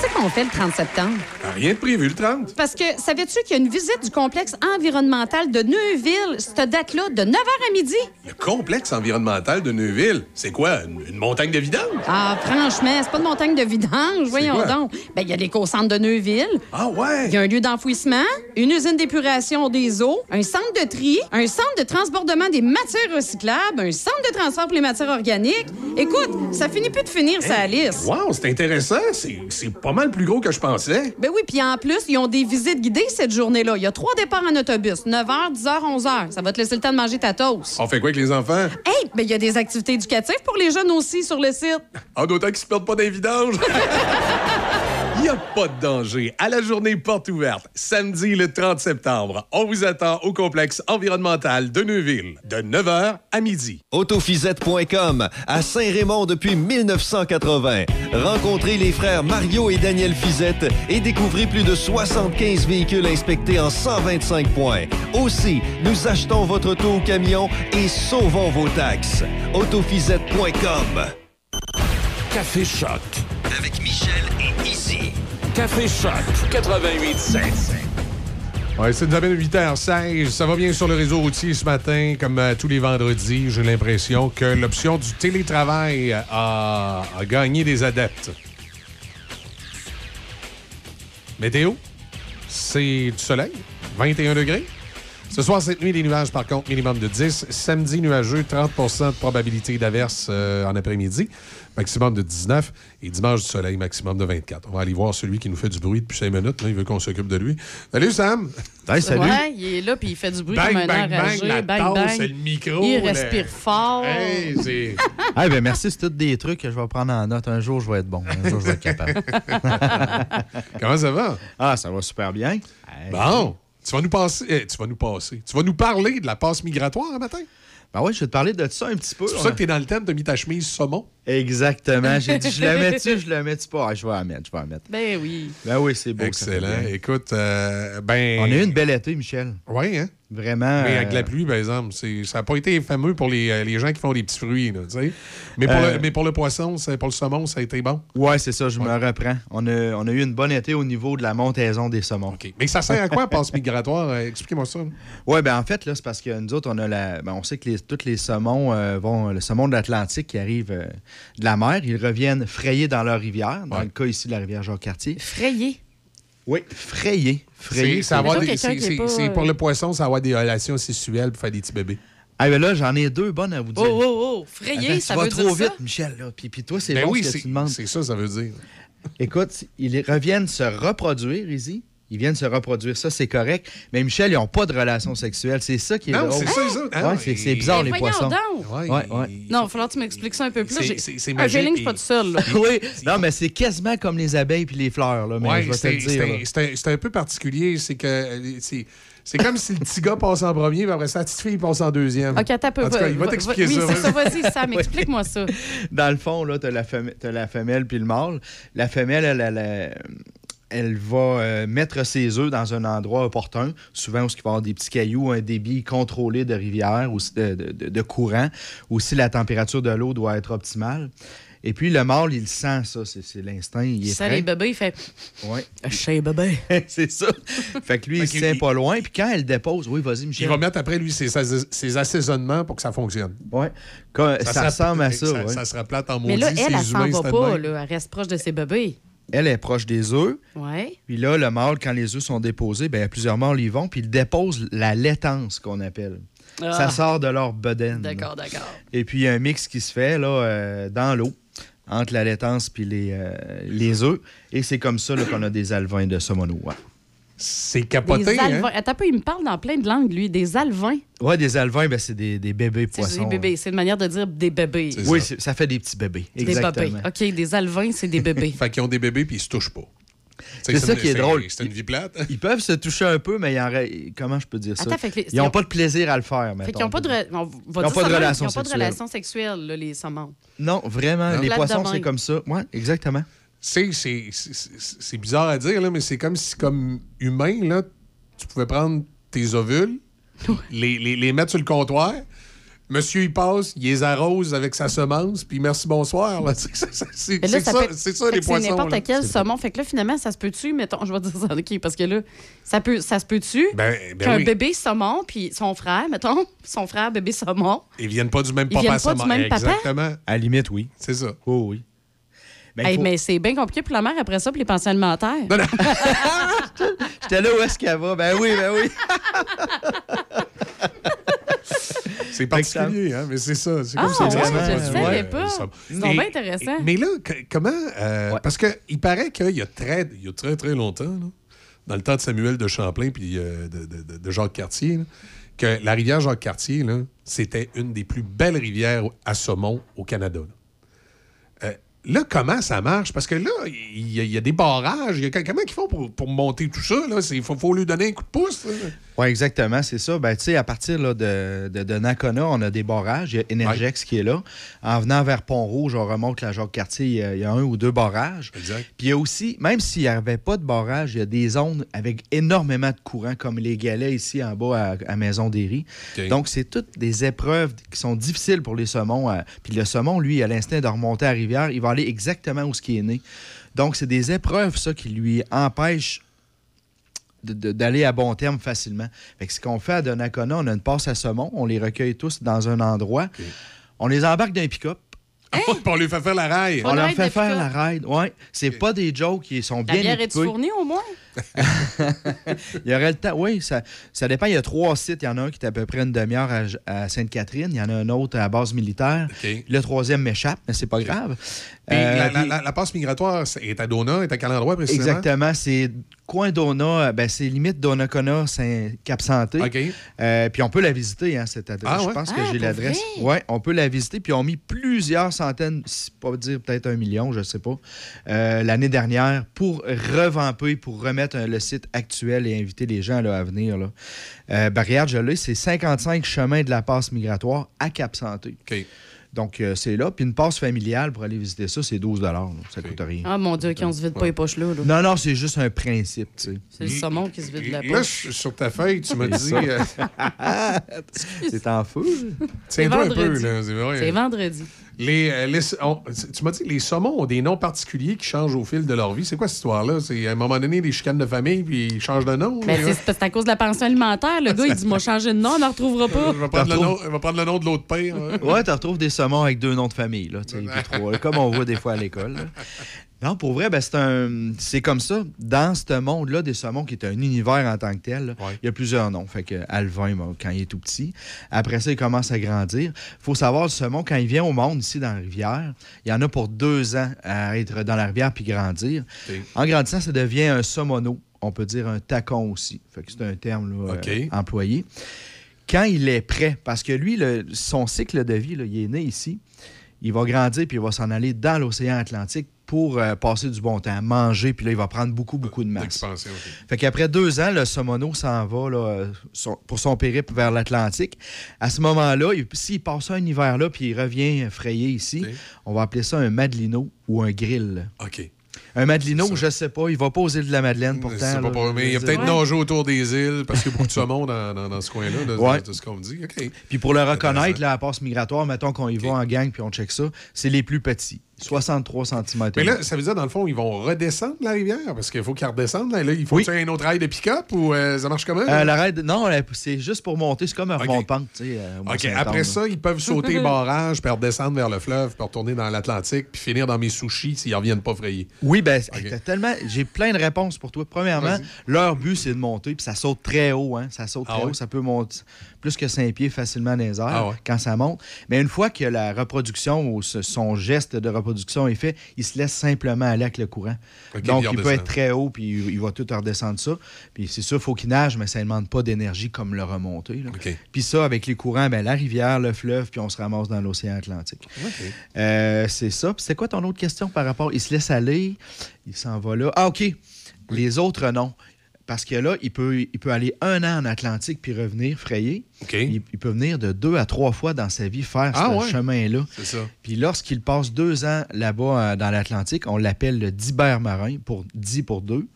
S18: Qu'est-ce qu'on fait le 30 septembre?
S25: Rien de prévu le 30.
S18: Parce que savais-tu qu'il y a une visite du complexe environnemental de Neuville, cette date-là, de 9h à midi?
S25: Le complexe environnemental de Neuville, c'est quoi? Une, une montagne de vidange?
S18: Ah, franchement, c'est pas de montagne de vidange, voyons
S25: quoi?
S18: donc. Ben, il y a l'éco-centre de Neuville.
S25: Ah ouais?
S18: Il y a un lieu d'enfouissement, une usine d'épuration des eaux, un centre de tri, un centre de transbordement des matières recyclables, un centre de transport pour les matières organiques. Écoute, ça finit plus de finir sa liste.
S25: Wow, c'est intéressant. C'est pas mal plus gros que je pensais.
S18: Ben oui, puis en plus, ils ont des visites guidées cette journée-là. Il y a trois départs en autobus, 9h, 10h, 11h. Ça va te laisser le temps de manger ta toast.
S25: On fait quoi avec les enfants?
S18: Hey, ben il y a des activités éducatives pour les jeunes aussi sur le site.
S25: En d'autant qu'ils se perdent pas vidange. Il n'y a pas de danger. À la journée porte ouverte, samedi le 30 septembre, on vous attend au complexe environnemental de Neuville, de 9h à midi.
S5: Autofisette.com à Saint-Raymond depuis 1980. Rencontrez les frères Mario et Daniel Fizette et découvrez plus de 75 véhicules inspectés en 125 points. Aussi, nous achetons votre auto au camion et sauvons vos taxes. Autofisette.com.
S19: Café Choc.
S5: Avec Michel et
S19: Café Choc 88.7.
S1: Ouais, c'est nous amène 8h16. Ça va bien sur le réseau routier ce matin, comme euh, tous les vendredis. J'ai l'impression que l'option du télétravail a, a gagné des adeptes. Météo, c'est du soleil, 21 degrés. Ce soir, cette nuit, les nuages, par contre, minimum de 10. Samedi, nuageux, 30 de probabilité d'averse euh, en après-midi, maximum de 19. Et dimanche, du soleil, maximum de 24. On va aller voir celui qui nous fait du bruit depuis 5 minutes. Là, il veut qu'on s'occupe de lui. Salut, Sam!
S15: Ouais, il est là, puis il fait du bruit
S1: Bang,
S15: comme un
S1: bang, bang,
S15: enragé.
S1: la
S15: bang,
S1: tasse,
S15: bang.
S1: c'est le micro,
S15: Il respire fort.
S1: Hey, c'est...
S26: Ah, ben merci, c'est tous des trucs que je vais prendre en note. Un jour, je vais être bon. Un jour, je vais être capable.
S1: Comment ça va?
S26: Ah, ça va super bien.
S1: Bon, tu vas nous passer, eh, tu vas nous passer, tu vas nous parler de la passe migratoire un matin?
S26: Ben oui, je vais te parler de ça un petit peu.
S1: C'est pour ça que t'es dans le thème, t'as mis ta chemise saumon.
S26: Exactement. J'ai dit, je la mets-tu, je la mets-tu pas? Ah, je vais la mettre, je vais la mettre.
S15: Ben oui.
S26: Ben oui, c'est beau. ça
S1: Excellent. Écoute, euh, ben.
S26: On a eu une belle été, Michel.
S1: Oui, hein?
S26: Vraiment.
S1: Mais avec
S26: euh,
S1: la pluie, par exemple, c'est- ça n'a pas été fameux pour les, euh, les gens qui font des petits fruits, là, tu sais. Mais, pour
S26: Euh,
S1: le, mais pour le poisson, c'est- pour le saumon, ça a été bon.
S26: Ouais, c'est ça, je me reprends. On a, on a eu une bonne été au niveau de la montaison des saumons.
S1: Mais ça sert à quoi, passe migratoire? Euh, Expliquez-moi ça.
S26: Oui, ben en fait, là, c'est parce que nous autres, on a la. ben, on sait que les, tous les saumons euh, vont. Le saumon de l'Atlantique qui arrive euh, de la mer, ils reviennent frayés dans leur rivière. Dans le cas ici de la rivière Jacques-Cartier.
S15: Frayé.
S26: Oui, frayés. Frayés.
S1: C'est ça va avoir des-
S15: quelqu'un
S1: c'est-
S15: qui est
S1: c'est-
S15: pas,
S1: c'est
S15: euh,
S1: pour le poisson, ça va avoir des relations sexuelles pour faire des petits bébés.
S26: Ah, ben là, j'en ai deux bonnes à vous dire.
S15: Oh, oh, oh. Frayé,
S26: Attends,
S15: ça
S26: tu vas
S15: veut
S26: trop
S15: dire
S26: vite,
S15: ça?
S26: Michel. Là. Puis, puis toi, c'est
S1: Ben
S26: bon
S1: oui,
S26: ce que
S1: c'est-
S26: tu demandes.
S1: c'est ça, ça veut dire.
S26: Écoute, ils reviennent se reproduire ici. Ils viennent se reproduire, ça c'est correct. Mais Michel, ils n'ont pas de relations sexuelles. C'est ça qui est
S1: Non,
S26: drôle.
S1: c'est ça. Ah,
S26: Ouais, c'est, c'est bizarre, les poissons. Ouais, ouais.
S15: Non, il va falloir que tu m'expliques ça un peu plus.
S1: C'est- magique,
S15: je suis pas tout seul. là.
S26: oui, non, mais c'est quasiment comme les abeilles puis les fleurs. Là, mais
S1: Ouais,
S26: je vais te le dire.
S1: c'est- un, un peu particulier. C'est que euh, c'est comme si le petit gars passe en premier, puis après ça, la petite fille passe en deuxième.
S15: OK, attends un peu.
S1: En tout cas, il va t'expliquer
S15: oui,
S1: ça.
S15: c'est ça, vas-y, Sam,
S26: Oui.
S15: explique-moi ça.
S26: Dans le fond, là, tu as la, t'as la femelle puis le mâle. La femelle, elle, elle, elle, elle va euh, mettre ses œufs dans un endroit opportun, souvent où il va y avoir des petits cailloux, un débit contrôlé de rivière ou de, de- de- de courant, ou si la température de l'eau doit être optimale. Et puis, le mâle, il sent ça, c'est c'est l'instinct. Il est
S15: Ça,
S26: prêt.
S15: les bébés, il fait.
S26: Ouais.
S15: Chez les bébés.
S26: c'est ça. Fait que lui, il
S1: Fait
S26: se
S1: qu'il-
S26: tient pas loin. Puis quand elle dépose, oui, vas-y, Michel.
S1: Il va mettre après lui ses, assaisonnements pour que ça fonctionne.
S26: Ouais. Quand- ça
S1: sera-
S26: ressemble à ça,
S1: Ça,
S26: ouais.
S1: ça sera plate en maudit.
S15: Mais là, elle, elle s'en va pas, là. Elle reste proche de ses bébés.
S26: Elle est proche des œufs.
S15: Ouais.
S26: Puis là, le mâle, quand les œufs sont déposés, ben, plusieurs mâles y vont, puis ils déposent la laitance qu'on appelle.
S15: Ah.
S26: Ça sort de leur bedaine.
S15: D'accord, d'accord.
S26: Et puis, il y a un mix qui se fait là, euh, dans l'eau, entre la laitance puis les, euh, les œufs. Et c'est comme ça qu'on a des alvins de saumon.
S1: C'est
S15: Des
S1: capoté,
S15: alvins.
S1: hein?
S15: Attends il me parle dans plein de langues, lui. Des alvins.
S26: Ouais, des alvins, ben, c'est des, des bébés
S15: C'est des
S26: poissons.
S15: bébés. C'est une manière de dire des bébés.
S26: Oui, ça fait des petits bébés.
S15: Des
S26: Exactement.
S15: bébés. OK, des alvins, c'est des bébés.
S1: Fait qu'ils ont des bébés puis ils se touchent pas.
S26: C'est ça qui est drôle.
S1: C'est une vie plate.
S26: Ils peuvent se toucher un peu, mais il y en re- comment je peux dire ça?
S15: Attends, fait que les-
S26: Ils n'ont pas de plaisir à le faire,
S15: Fait qu'ils n'ont pas de, re- on va
S26: Ils
S15: dire
S26: ont pas
S15: ça
S26: de
S15: même,
S26: relation
S15: Ils n'ont pas de
S26: sexuelle.
S15: relation sexuelle, là, les saumons.
S26: Non, vraiment,
S15: Non.
S26: les poissons, c'est comme ça. Oui, exactement.
S1: C'est- C'est c'est- bizarre à dire, là, mais c'est comme si, comme humain, là, tu pouvais prendre tes ovules, les, les- les mettre sur le comptoir. Monsieur, il passe, il les arrose avec sa semence, puis merci, bonsoir. là. C'est c'est- c'est-
S15: Mais là,
S1: c'est ça, ça,
S15: fait
S1: les poissons.
S15: C'est n'importe
S1: là.
S15: quel saumon. Fait que là, finalement, ça se peut-tu, mettons, je vais dire ça, OK, parce que là, ça, peut, ça se peut-tu
S1: Ben, ben
S15: qu'un
S1: oui.
S15: bébé saumon, puis son frère, mettons, son frère bébé saumon,
S1: Ils viennent pas du même
S15: Ils
S1: papa
S15: viennent pas du
S1: sa
S15: même papa?
S1: Exactement.
S26: À la limite, oui.
S1: C'est ça.
S26: Oh, oui. Ben,
S15: Hey,
S26: faut-
S15: mais c'est bien compliqué pour la mère après ça, pour les pensions alimentaires.
S26: J'étais là où est-ce qu'elle va? Ben oui, ben oui.
S1: C'est particulier, hein, mais c'est ça. C'est
S15: Ah,
S1: comme ça.
S15: ouais,
S1: c'est
S15: je
S1: ça.
S15: le savais
S1: Ouais,
S15: pas.
S1: ça-
S15: Ils sont
S1: Et-
S15: bien intéressants.
S1: Mais là, que- comment. euh, Parce qu'il paraît qu'il y a très, il y a très, très longtemps, là, dans le temps de Samuel de Champlain puis euh, de, de- de- de Jacques Cartier, là, que la rivière Jacques Cartier, là, c'était une des plus belles rivières à saumon au Canada. Là, Euh, là, comment ça marche? Parce que là, il y, a- des barrages. y a- comment ils font pour, pour monter tout ça? Il faut, lui donner un coup de pouce.
S26: Oui, exactement, c'est ça. Ben, tu sais, à partir là, de, de, de Nakona, on a des barrages. Il y a Energex qui est là. En venant vers Pont-Rouge, on remonte la Jacques-Cartier, il y a- il y, a un ou deux barrages.
S1: Exact.
S26: Puis il y a aussi, même s'il n'y avait pas de barrage, il y a des zones avec énormément de courant, comme les galets ici en bas à, à Maison des Riz.
S1: OK.
S26: Donc, c'est toutes des épreuves qui sont difficiles pour les saumons. à- Puis le saumon, lui, à l'instinct de remonter à la rivière, il va aller exactement où ce qui est né. Donc, c'est des épreuves, ça, qui lui empêchent d'aller à bon terme facilement. Fait que ce qu'on fait à Donnacona, on a une passe à saumon, on les recueille tous dans un endroit. On les embarque d'un pick-up.
S1: on lui fait faire la raille.
S26: On leur fait faire la ride. Ouais. C'est pas des jokes qui sont
S15: La
S26: bien
S15: bière est fournie au moins?
S26: il y aurait le temps. Oui, ça, ça dépend. Il y a trois sites. Il y en a un qui est à peu près une demi-heure à, à Sainte-Catherine. Il y en a un autre à la base militaire. Le troisième m'échappe, mais c'est pas grave. Euh,
S1: la, la-
S26: puis-
S1: la- la passe migratoire est à Dona, est à quel endroit précisément?
S26: Exactement. C'est coin Dona, ben, c'est limite Donnacona, Cap Santé. Euh, puis on peut la visiter, hein, cette adresse.
S1: Ah
S26: Je
S1: ouais?
S26: pense que
S1: Ah,
S26: j'ai l'adresse. Oui, on peut la visiter. Puis on a mis plusieurs centaines, si pas dire peut-être un million, je ne sais pas, euh, l'année dernière pour revamper, pour remettre euh, le site actuel et inviter les gens là, à venir. Là. Euh, l'ai, c'est 55 chemins de la passe migratoire à Cap Santé. Donc, euh, c'est là. Puis une passe familiale pour aller visiter ça, c'est 12 là. Ça coûte rien.
S15: Ah, mon Dieu, qu'on se vide pas les poches là. là.
S26: Non, non, c'est juste un principe, tu sais.
S15: C'est le saumon qui se vide la
S1: Là,
S15: poche.
S1: sur sur ta feuille, tu m'as dit. euh,
S26: c'est en feu.
S1: Tiens-toi un peu, là. C'est
S15: vendredi.
S1: Les, euh, les- on- tu m'as dit que les saumons ont des noms particuliers qui changent au fil de leur vie. C'est quoi cette histoire-là? C'est à un moment donné des chicanes de famille puis ils changent de nom?
S15: Ben, c'est à cause de la pension alimentaire. Le gars, il dit M'a changé de nom, on ne retrouvera pas.
S1: Je vais prendre, le nom, je vais prendre le nom de l'autre père. hein.
S26: Ouais, tu retrouves des saumons avec deux noms de famille, là, tu sais, puis trois, là, comme on voit des fois à l'école. Non, pour vrai, ben, c'est un, c'est comme ça. Dans ce monde-là des saumons, qui est un univers en tant que tel, là, il y a plusieurs noms. Fait que Alvin, quand il est tout petit. Après ça, il commence à grandir. Il faut savoir, le saumon, quand il vient au monde ici dans la rivière, il y en a pour deux ans à être dans la rivière puis grandir. En grandissant, ça devient un saumono. On peut dire un tacon aussi. Fait que c'est un terme là, euh, employé quand il est prêt, parce que lui, le- son cycle de vie, là, il est né ici, il va grandir puis il va s'en aller dans l'océan Atlantique pour euh, passer du bon temps, manger, puis là, il va prendre beaucoup, beaucoup de masse.
S1: Expansion, OK.
S26: Fait qu'après deux ans, le Somono s'en va là, son- pour son périple vers l'Atlantique. À ce moment-là, il- s'il passe un hiver là, puis il revient frayer ici, on va appeler ça un Madelino ou un grill.
S1: OK.
S26: Un Madelino, je sais pas, il va pas aux îles de la Madeleine pourtant.
S1: Pas mais il y a peut-être
S26: dire.
S1: nagé autour des îles parce qu'il y a beaucoup de saumon dans, dans- dans ce coin-là, de,
S26: Ouais.
S1: de ce qu'on me dit.
S26: Puis pour le reconnaître, là, à passe migratoire, mettons qu'on y va en gang puis on check ça, c'est les plus petits. 63 cm.
S1: Mais là, ça veut dire, dans le fond, ils vont redescendre la rivière parce qu'il faut qu'ils redescendent. Là, il faut
S26: Oui.
S1: un autre rail de pick-up ou euh, ça marche comment?
S26: Euh, la non, c'est juste pour monter. C'est comme un tu sais, euh,
S1: OK. Après ça, ils peuvent sauter barrage, puis redescendre vers le fleuve, puis retourner dans l'Atlantique, puis finir dans mes sushis s'ils ne reviennent pas frayés.
S26: Oui, ben, tellement. J'ai plein de réponses pour toi. Premièrement, leur but, c'est de monter, puis ça saute très haut. Hein? Ça saute
S1: Ah
S26: très
S1: ouais?
S26: haut. Ça peut monter plus que 5 pieds facilement dans les airs
S1: Ah ouais?
S26: quand ça monte. Mais une fois que la reproduction ou son geste de reproduction est fait, il se laisse simplement aller avec le courant. Donc,
S1: il
S26: il peut être très haut, puis il va tout redescendre ça. Puis c'est sûr, il faut qu'il nage, mais ça ne demande pas d'énergie comme le remonter. Puis ça, avec les courants, ben, la rivière, le fleuve, puis on se ramasse dans l'océan Atlantique. Euh, c'est ça. Puis c'est quoi ton autre question par rapport? Il se laisse aller, il s'en va là. Ah, OK. Les autres, non. Parce que là, il peut, il peut aller un an en Atlantique puis revenir frayer. Il, il peut venir de deux à trois fois dans sa vie faire
S1: Ah
S26: ce
S1: ouais?
S26: chemin-là.
S1: C'est ça.
S26: Puis lorsqu'il passe deux ans là-bas euh, dans l'Atlantique, on l'appelle le dibère marin, pour 10 pour 2.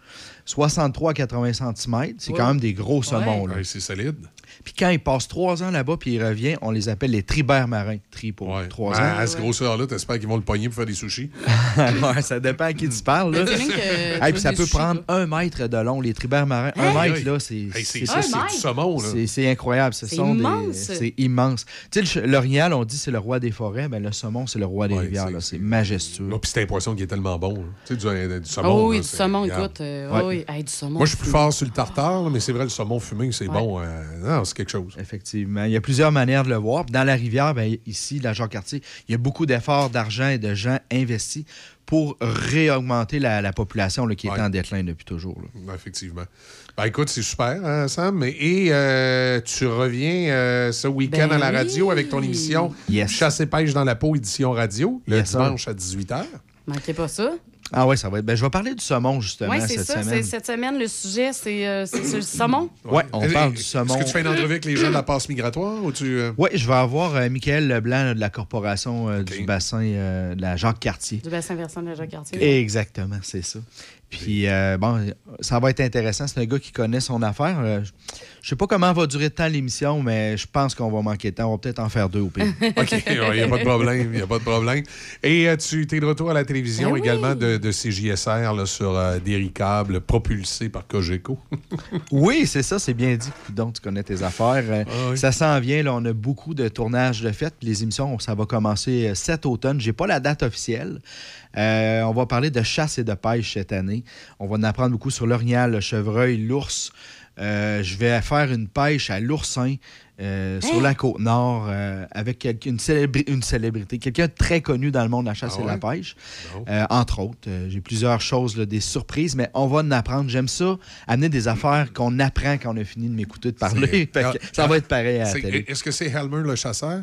S26: 63 à 80 cm. C'est quand même des gros saumons.
S1: Ouais, c'est solide.
S26: Puis quand il passe trois ans là-bas puis il revient, on les appelle les tribères marins. Tri pour trois
S1: Ah,
S26: ans.
S1: à ce grosseur-là, t'espères qu'ils vont le pogner pour faire des sushis?
S26: Ouais, ça dépend à qui tu parles. Là.
S1: Que
S26: Hey, puis ça peut
S1: sushis,
S26: prendre un mètre de long, les tribères marins. Un
S1: Hey!
S26: mètre, là, c'est
S1: Hey, c'est-
S26: ça,
S1: c'est du saumon, là.
S26: C'est- incroyable. Ce
S15: C'est immense.
S26: C'est immense. Tu sais, l'orignal, on dit c'est le roi des forêts. Ben, le saumon, c'est le roi des rivières. là. C'est majestueux.
S1: Non, puis c'est un poisson qui est tellement bon. là. Tu sais, du, du saumon.
S15: Oh oui,
S1: là,
S15: du
S1: c'est-
S15: saumon,
S1: regarde.
S15: écoute. euh,
S26: Ouais.
S15: oui, hey, du saumon.
S1: Moi, je suis plus fort sur le tartare, mais c'est vrai, le saumon fumé, c'est
S15: Ouais.
S1: bon. C'est quelque chose.
S26: Effectivement. Il y a plusieurs manières de le voir. Dans la rivière, ben, ici, la Jacques-Cartier, il y a beaucoup d'efforts d'argent et de gens investis pour réaugmenter la, la population là, qui est en déclin depuis toujours. là.
S1: Effectivement. Ben, écoute, c'est super, hein, Sam. Et euh, tu reviens euh, ce week-end
S26: Ben
S1: à la
S26: oui.
S1: radio avec ton émission Chasse et pêche dans la peau, édition radio, le
S26: Yes,
S1: dimanche à 18h.
S15: Manquez pas ça.
S26: Ah oui, ça va être. Ben, je vais parler du saumon, justement,
S15: Oui, c'est
S26: cette
S15: ça.
S26: semaine.
S15: Cette semaine, le sujet, c'est euh, le saumon.
S26: Ouais, on
S1: Est-ce-
S26: parle du
S1: Est-ce
S26: saumon.
S1: que tu fais une entrevue avec les gens de la passe migratoire ou tu. euh,
S26: Oui, je vais avoir euh, Michael Leblanc là, de la corporation euh, du bassin euh, de la Jacques-Cartier.
S15: Du bassin versant de la Jacques-Cartier.
S26: Exactement, c'est ça. Puis, euh, bon, ça va être intéressant. C'est un gars qui connaît son affaire. Euh, je sais pas comment va durer de temps l'émission, mais je pense qu'on va manquer de temps. On va peut-être en faire deux au pire.
S1: OK, il n'y a pas de problème. Il a pas de problème. Et euh, tu es de retour à la télévision
S26: Ben oui.
S1: également de, de CJSR là, sur euh, des ricables propulsés par Cogeco.
S26: Oui, c'est ça, c'est bien dit. Donc, tu connais tes affaires. Euh,
S1: Ah
S26: Ça s'en vient. Là, on a beaucoup de tournages de fête. Les émissions, ça va commencer cet automne. J'ai pas la date officielle. Euh, on va parler de chasse et de pêche cette année. On va en apprendre beaucoup sur l'orignal, le chevreuil, l'ours. Euh, je vais faire une pêche à l'oursin euh, sur
S15: Hein?
S26: la côte nord euh, avec une, célébri- une célébrité, quelqu'un de très connu dans le monde de la chasse
S1: Ah
S26: et de la pêche. Euh, entre autres, euh, j'ai plusieurs choses, là, des surprises, mais on va en apprendre. J'aime ça, amener des affaires qu'on apprend quand on a fini de m'écouter de parler. Que ça va être pareil à la
S1: C'est-
S26: télé.
S1: Est-ce que c'est Helmer le chasseur?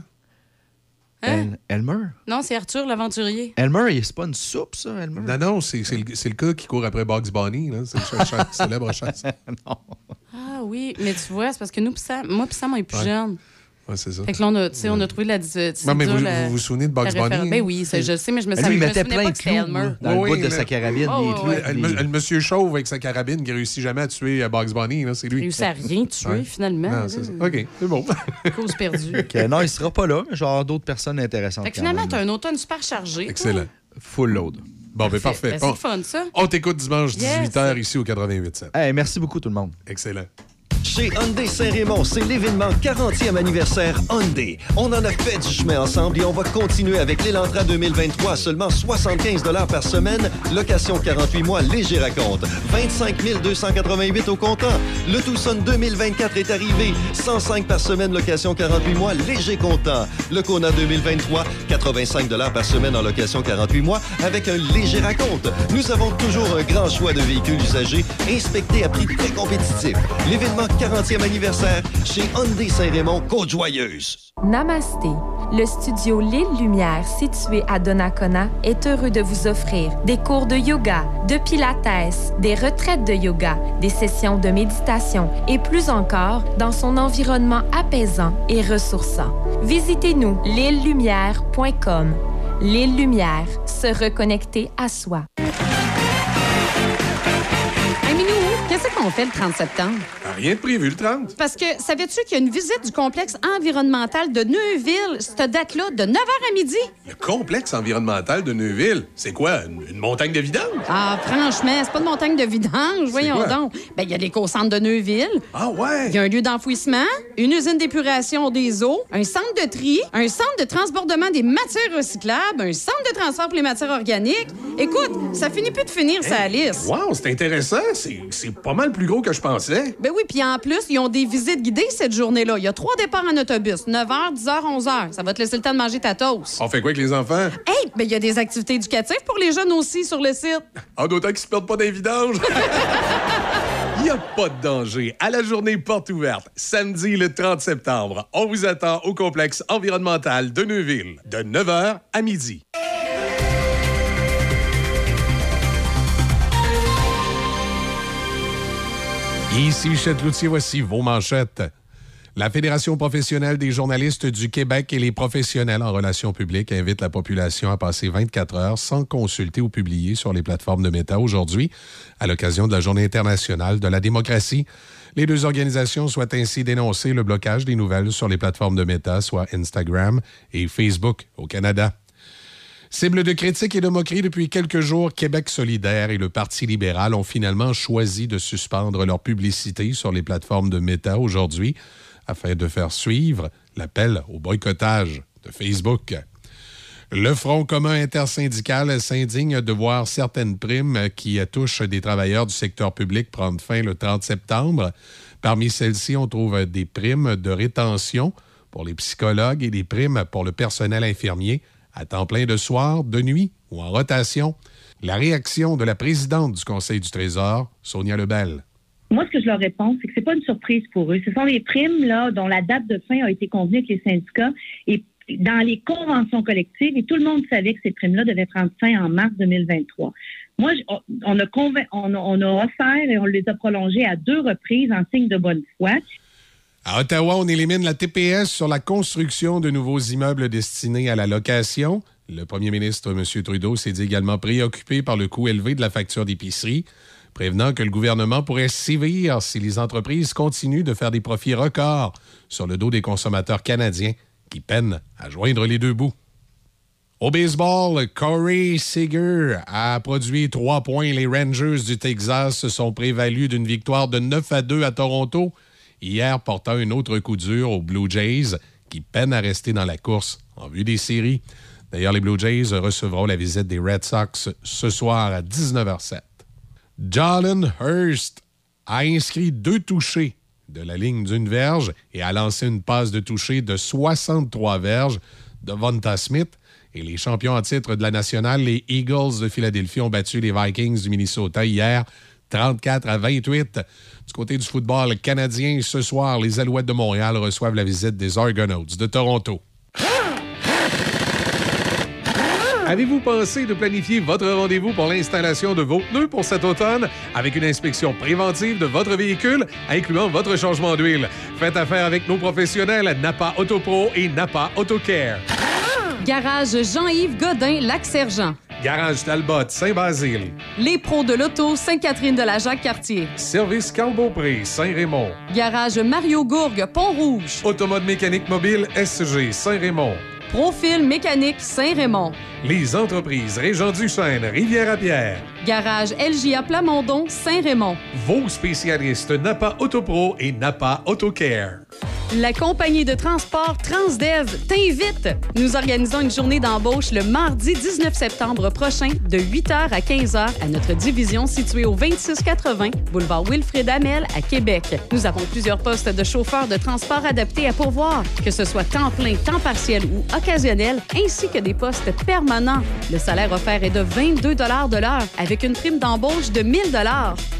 S26: El- Elmer?
S15: Non, c'est Arthur l'aventurier.
S26: Elmer, il- c'est pas une soupe, ça, Elmer?
S1: Non, non, c'est c'est le, c'est le gars qui court après Bugs Bunny. là. C'est le cha- célèbre chasseur.
S15: Ah oui, mais tu vois, c'est parce que nous, pis Sam- moi, puis Sam, on est plus
S1: Ouais.
S15: jeunes.
S1: Ouais, c'est ça.
S15: Fait que là, on a, tu on a trouvé la.
S1: Non, mais vous-
S15: la-
S1: vous vous souvenez de Bugs. Bunny?
S15: Ben oui, ça, je le sais, mais je me,
S26: Lui,
S15: savais-
S26: il mettait plein de clous, dans le bout de sa carabine.
S15: Oh,
S26: les
S15: ouais,
S26: clous,
S15: ouais.
S26: puis
S1: Le,
S26: les-
S1: le monsieur chauve avec sa carabine qui réussit jamais à tuer euh, Bugs Bunny, là, c'est lui.
S15: Il réussit à rien tuer,
S1: Ouais.
S15: finalement.
S1: Non, c'est ça. OK, c'est bon.
S15: Cause perdue.
S26: Non, il sera pas là, mais genre d'autres personnes intéressantes.
S15: Fait que finalement,
S26: même.
S15: t'as un automne super chargé.
S1: Excellent.
S26: Full load.
S1: Bon, ben parfait.
S15: Ben, c'est fun, ça.
S1: On t'écoute dimanche
S15: Yes.
S1: 18h ici au 88.7.
S26: Hey, merci beaucoup tout le monde.
S1: Excellent.
S5: Chez Hyundai Saint-Raymond, c'est l'événement 40e anniversaire Hyundai. On en a fait du chemin ensemble et on va continuer avec l'Elantra 2023 à seulement 75 par semaine, location 48 mois, léger raconte. 25 288 au comptant. Le Tucson 2024 est arrivé, 105 par semaine, location 48 mois, léger comptant. Le Kona 2023, 85 par semaine en location 48 mois avec un léger raconte. Nous avons toujours un grand choix de véhicules usagés inspectés à prix très. L'événement 40e anniversaire chez Hyundai Saint-Raymond, Côte-Joyeuse.
S17: Namasté. Le studio L'île Lumière, situé à Donnacona, est heureux de vous offrir des cours de yoga, de pilates, des retraites de yoga, des sessions de méditation et plus encore dans son environnement apaisant et ressourçant. Visitez-nous l'îlelumière.com. L'île Lumière, se reconnecter à soi.
S15: Hey, qu'est-ce qu'on fait le 30 septembre?
S1: Rien de prévu le 30.
S15: Parce que savais-tu qu'il y a une visite du complexe environnemental de Neuville, cette date-là, de 9h à midi?
S1: Le complexe environnemental de Neuville, c'est quoi? Une, une montagne de vidange?
S15: Ah, franchement, c'est pas de montagne de vidange, voyons
S1: quoi?
S15: donc. Ben, il y a l'éco-centre de Neuville.
S1: Ah ouais?
S15: Il y a un lieu d'enfouissement, une usine d'épuration des eaux, un centre de tri, un centre de transbordement des matières recyclables, un centre de transfert pour les matières organiques. Écoute, ça finit plus de finir sa liste.
S1: Wow, c'est intéressant. C'est pas mal plus gros que je pensais.
S15: Ben oui, puis en plus, ils ont des visites guidées cette journée-là. Il y a trois départs en autobus, 9h, 10h, 11h. Ça va te laisser le temps de manger ta toast.
S1: On fait quoi avec les enfants?
S15: Hey, ben il y a des activités éducatives pour les jeunes aussi sur le site.
S1: Ah, d'autant qu'ils se perdent pas d'un vidange. Il n'y a pas de danger. À la journée porte ouverte, samedi le 30 septembre, on vous attend au complexe environnemental de Neuville, de 9h à midi. Ici Michel Cloutier, voici vos manchettes. La Fédération professionnelle des journalistes du Québec et les professionnels en relations publiques invitent la population à passer 24 heures sans consulter ou publier sur les plateformes de Meta aujourd'hui, à l'occasion de la Journée internationale de la démocratie. Les deux organisations souhaitent ainsi dénoncer le blocage des nouvelles sur les plateformes de Meta, soit Instagram et Facebook au Canada. Cible de critiques et de moqueries depuis quelques jours, Québec solidaire et le Parti libéral ont finalement choisi de suspendre leur publicité sur les plateformes de Meta aujourd'hui afin de faire suivre l'appel au boycottage de Facebook. Le Front commun intersyndical s'indigne de voir certaines primes qui touchent des travailleurs du secteur public prendre fin le 30 septembre. Parmi celles-ci, on trouve des primes de rétention pour les psychologues et des primes pour le personnel infirmier à temps plein de soir, de nuit ou en rotation. La réaction de la présidente du Conseil du Trésor, Sonia Lebel.
S2: Moi, ce que je leur réponds, c'est que c'est pas une surprise pour eux. Ce sont des primes là dont la date de fin a été convenue avec les syndicats et dans les conventions collectives, et tout le monde savait que ces primes-là devaient prendre fin en mars 2023. Moi, on- a, on, a, on a offert et on les a prolongés à deux reprises en signe de bonne foi.
S1: À Ottawa, on élimine la TPS sur la construction de nouveaux immeubles destinés à la location. Le premier ministre, M. Trudeau, s'est dit également préoccupé par le coût élevé de la facture d'épicerie, prévenant que le gouvernement pourrait sévir si les entreprises continuent de faire des profits records sur le dos des consommateurs canadiens qui peinent à joindre les deux bouts. Au baseball, Corey Seager a produit trois points. Les Rangers du Texas se sont prévalus d'une victoire de 9 à 2 à Toronto, hier portant un autre coup dur aux Blue Jays qui peinent à rester dans la course en vue des séries. D'ailleurs, les Blue Jays recevront la visite des Red Sox ce soir à 19h07. Jalen Hurst a inscrit deux touchés de la ligne d'une verge et a lancé une passe de toucher de 63 verges de Vonta Smith. Et les champions en titre de la nationale, les Eagles de Philadelphie, ont battu les Vikings du Minnesota hier 34 à 28. Du côté du football canadien, ce soir, les Alouettes de Montréal reçoivent la visite des Argonauts de Toronto. Avez-vous pensé de planifier votre rendez-vous pour l'installation de vos pneus pour cet automne? Avec une inspection préventive de votre véhicule, incluant votre changement d'huile? Faites affaire avec nos professionnels Napa Autopro et Napa Autocare.
S18: Garage Jean-Yves Godin, Lac-Sergent.
S1: Garage Talbot, Saint-Basile.
S18: Les pros de l'auto, Sainte-Catherine de la Jacques-Cartier.
S1: Service Carl-Beaupré, Saint-Raymond.
S18: Garage Mario Gourgue, Pont-Rouge.
S1: Automode mécanique mobile SG, Saint-Raymond.
S18: Profil mécanique Saint-Raymond.
S1: Les entreprises Régent du Chêne, Rivière-à-Pierre.
S18: Garage LJA Plamondon, Saint-Raymond.
S1: Vos spécialistes Napa Autopro et Napa Autocare.
S18: La compagnie de transport Transdev t'invite. Nous organisons une journée d'embauche le mardi 19 septembre prochain de 8h à 15h à notre division située au 2680 boulevard Wilfrid Amel à Québec. Nous avons plusieurs postes de chauffeurs de transport adaptés à pourvoir, que ce soit temps plein, temps partiel ou occasionnel, ainsi que des postes permanents. Le salaire offert est de 22 de l'heure avec une prime d'embauche de 1000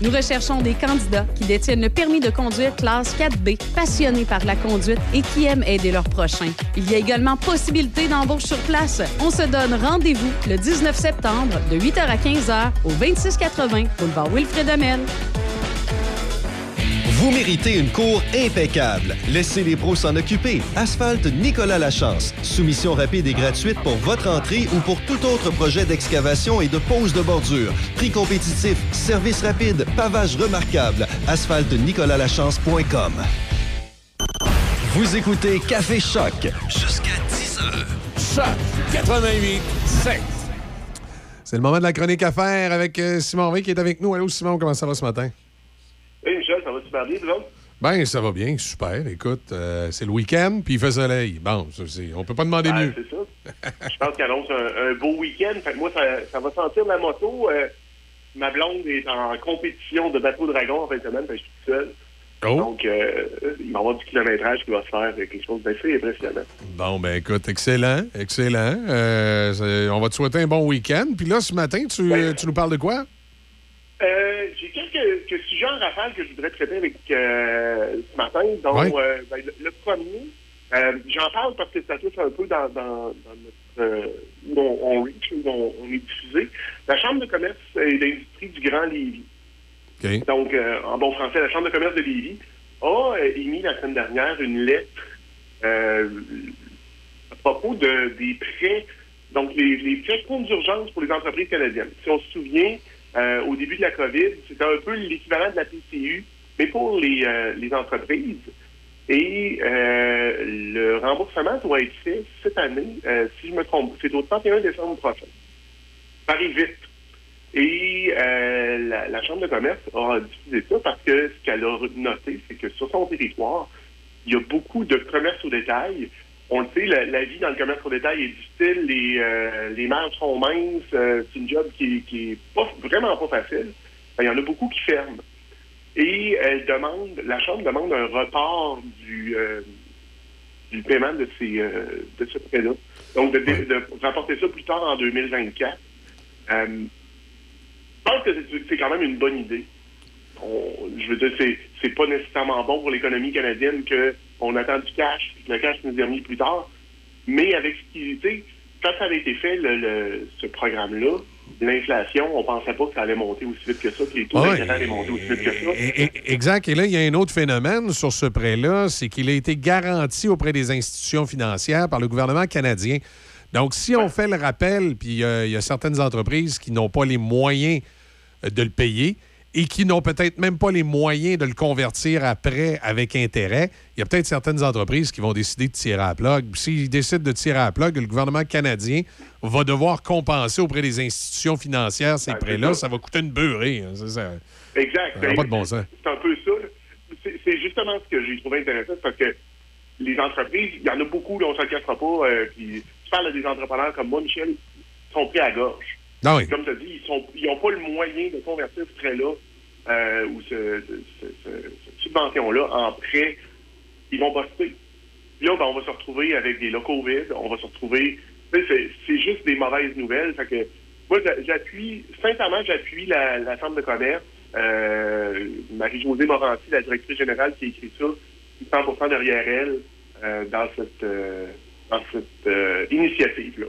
S18: Nous recherchons des candidats qui détiennent le permis de conduire classe 4B, passionnés par la conduite et qui aiment aider leurs prochains. Il y a également possibilité d'embauche sur place. On se donne rendez-vous le 19 septembre de 8h à 15h au 2680 boulevard Wilfrid Amel.
S5: Vous méritez une cour impeccable. Laissez les pros s'en occuper. Asphalte Nicolas Lachance. Soumission rapide et gratuite pour votre entrée ou pour tout autre projet d'excavation et de pose de bordure. Prix compétitif, service rapide, pavage remarquable. AsphalteNicolasLachance.com. Vous écoutez Café Choc jusqu'à 10h.
S3: Choc 88 7.
S1: C'est le moment de la chronique à faire avec euh, Simon Ray qui est avec nous. Allô, Simon, comment ça va ce matin?
S27: Hey Michel, ça va super bien, vous?
S1: Ben, ça va bien, super. Écoute, euh, c'est le week-end, puis il fait soleil. Bon, ça, c'est- on peut pas demander
S27: Ben,
S1: mieux.
S27: c'est ça. Je pense qu'il annonce un, un beau week-end. Fait que moi, ça, ça va sentir la moto. Euh, ma blonde est en compétition de bateau dragon en fin de semaine, fait que je suis tout seul.
S1: Oh.
S27: Donc, euh, il va y avoir du kilométrage qui va se faire, euh, quelque chose d'assez impressionnant.
S1: Bon, ben écoute, excellent, excellent. Euh, on va te souhaiter un bon week-end. Puis là, ce matin, tu, tu nous parles de quoi?
S27: Euh, J'ai quelques, quelques sujets en rafale que je voudrais traiter avec ce matin. dont
S1: Ouais.
S27: euh, ben, le, le premier, j'en parle parce que ça touche un peu dans, dans, dans notre où on, on reach, où on, on est diffusé. La Chambre de commerce et d'industrie du Grand Lévis. Donc, euh, en bon français, la Chambre de commerce de Lévis a euh, émis la semaine dernière une lettre euh, à propos de, des prêts, donc les, les prêts compte d'urgence pour les entreprises canadiennes. Si on se souvient, au début de la COVID, c'était un peu l'équivalent de la PCU, mais pour les, entreprises. Et le remboursement doit être fait cette année, si je me trompe, c'est au 31 décembre prochain. Arrive vite. Et euh, la, la Chambre de commerce a diffusé ça parce que ce qu'elle a noté, c'est que sur son territoire, il y a beaucoup de commerce au détail. On le sait, la, la vie dans le commerce au détail est difficile, les, euh, les marges sont minces, euh, c'est une job qui, qui est pas, vraiment pas facile. Ben, Il y en a beaucoup qui ferment. Et elle demande, la Chambre demande un report du, euh, du paiement de, ces, euh, de ce prêt-là. Donc, de, de- de rapporter ça plus tard en 2024. Euh, je pense que c'est- quand même une bonne idée. On- je veux dire, c'est, c'est pas nécessairement bon pour l'économie canadienne qu'on attend du cash, puis que le cash nous est remis plus tard. Mais avec ce qui, sais, quand ça avait été fait, le, le- ce programme-là, l'inflation, on pensait pas que ça allait monter aussi vite que ça, puis les taux
S1: Ouais.
S27: d'intérêt allaient monter aussi vite que ça.
S1: Et- et- Exact. Et là, il y a un autre phénomène sur ce prêt-là, c'est qu'il a été garanti auprès des institutions financières par le gouvernement canadien. Donc, si on fait le rappel, puis euh, il y a certaines entreprises qui n'ont pas les moyens euh, de le payer et qui n'ont peut-être même pas les moyens de le convertir après avec intérêt, il y a peut-être certaines entreprises qui vont décider de tirer à la plug. S'ils décident de tirer à la plug, le gouvernement canadien va devoir compenser auprès des institutions financières ces prêts-là. Ça va coûter une beurrée. hein. Ça, ça-
S27: Exact.
S1: ça pas de bon sens.
S27: C'est un peu ça. C'est- C'est justement ce que j'ai trouvé intéressant, parce que les entreprises, il y en a beaucoup, là, on ne se le cachera pas, euh, puis tu parles à des entrepreneurs comme moi, Michel, ils sont pris à gorge.
S1: Ah oui.
S27: Comme tu as dit, ils n'ont pas le moyen de convertir ce prêt-là euh, ou ce- ce- ce- ce- cette subvention-là en prêt. Ils vont buster. Puis là, ben, on va se retrouver avec des locaux vides, on va se retrouver... C'est juste des mauvaises nouvelles. Fait que moi, j'a- j'appuie, sincèrement, j'appuie la, la Chambre de commerce. Euh, Marie-Josée Morancy, la directrice générale qui a écrit ça, qui est 100 derrière elle euh, dans cette, dans cette euh, initiative-là.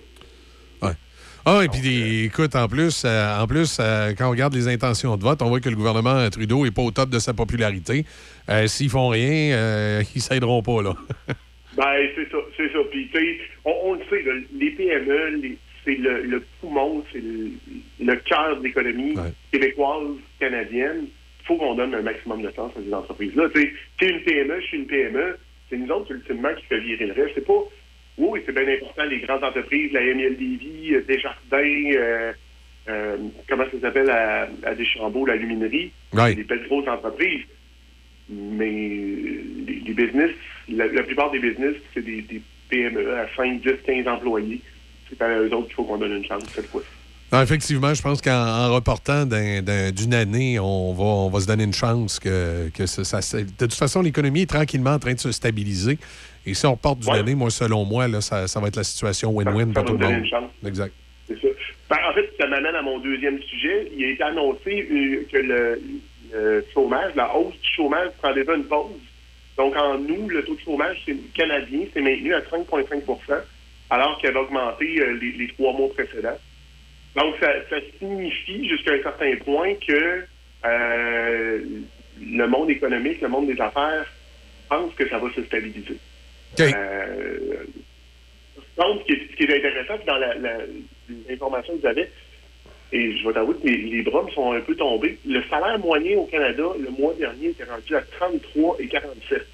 S1: Ah, et puis, des- écoute, en plus, euh, en plus euh, quand on regarde les intentions de vote, on voit que le gouvernement Trudeau n'est pas au top de sa popularité. Euh, S'ils font rien, ils s'aideront pas, là.
S27: Ben, c'est ça, c'est ça. Puis, tu sais, on, on le sait, les PME, c'est le, le poumon, c'est le, le cœur de l'économie québécoise, canadienne. Il faut qu'on donne un maximum de chance à ces entreprises-là. Tu sais, une PME, je suis une PME, c'est nous autres, ultimement, qui fait virer le reste. C'est pas, oui, c'est bien important, les grandes entreprises, la MLDV, euh, Desjardins, euh, euh, comment ça s'appelle, à, à Deschambault, l'aluminerie,
S1: Ouais.
S27: des belles grosses entreprises. Mais les, les business, la, la plupart des business, c'est des, des PME à 5, 10, 15 employés. C'est à eux autres qu'il faut qu'on donne une chance cette fois.
S1: Non, effectivement, je pense qu'en en reportant d'un- d'un- d'une année, on va, on va se donner une chance que, ça- ça- De toute façon, l'économie est tranquillement en train de se stabiliser. Et si on reporte d'une année, moi, selon moi, là, ça, ça va être la situation win-win pour tout le monde. Exact.
S27: C'est ça. Ben, en fait, ça m'amène à mon deuxième sujet. Il a été annoncé euh, que le, le chômage, la hausse du chômage prend déjà une pause. Donc, en nous, le taux de chômage canadien s'est maintenu à 5,5% alors qu'il avait augmenté euh, les, les trois mois précédents. Donc, ça, ça signifie jusqu'à un certain point que euh, le monde économique, le monde des affaires pense que ça va se stabiliser. Euh, donc, ce qui est, ce qui est intéressant, c'est dans la- que vous avez, et je vais t'avouer que les, les bras me sont un peu tombés. Le salaire moyen au Canada, le mois dernier, était rendu à 33 et 47.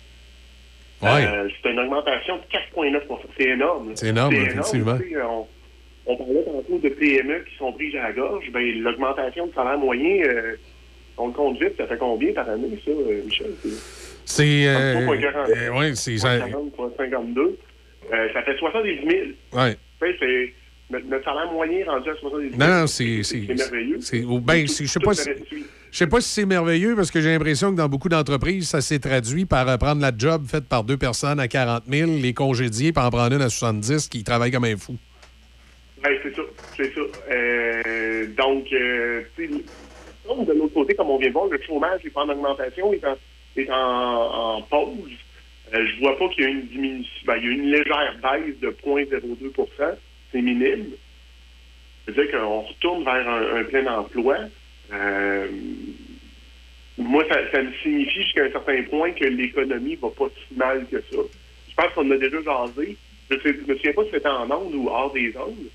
S1: Ouais.
S27: Euh, c'est une augmentation de 4,9% C'est énorme.
S1: C'est énorme, effectivement.
S27: tu sais, On, on parlait tantôt de PME qui sont prises à la gorge. Ben, l'augmentation de salaire moyen, euh, on le compte vite, ça fait combien par année, ça, euh, Michel? C'est-
S1: euh,
S27: 33,40.
S1: euh, ouais, c'est. ça-
S27: 52. Euh, ça fait 70 000.
S1: Ouais.
S27: Tu sais, c'est- notre, salaire moyen est rendu à 70 000.
S1: Non, non, c'est. c'est-
S27: merveilleux.
S1: ou ben, je sais pas si. Je sais pas si c'est merveilleux parce que j'ai l'impression que dans beaucoup d'entreprises, ça s'est traduit par euh, prendre la job faite par deux personnes à 40 000, les congédier, puis en prendre une à 70 qui travaille comme un fou.
S27: Ouais, c'est ça. C'est ça. Euh, donc, euh, tu sais, donc, de l'autre côté, comme on vient de voir, le chômage n'est pas en augmentation, est en, est en, pause. Euh, je vois pas qu'il y a une diminution. Ben, il y a une légère baisse de 0,02% C'est minime. C'est-à-dire qu'on retourne vers un, plein emploi. Euh, moi, ça, me signifie jusqu'à un certain point que l'économie va pas si mal que ça. Je pense qu'on a déjà jasé. Je ne me souviens pas si c'était en ondes ou hors des ondes.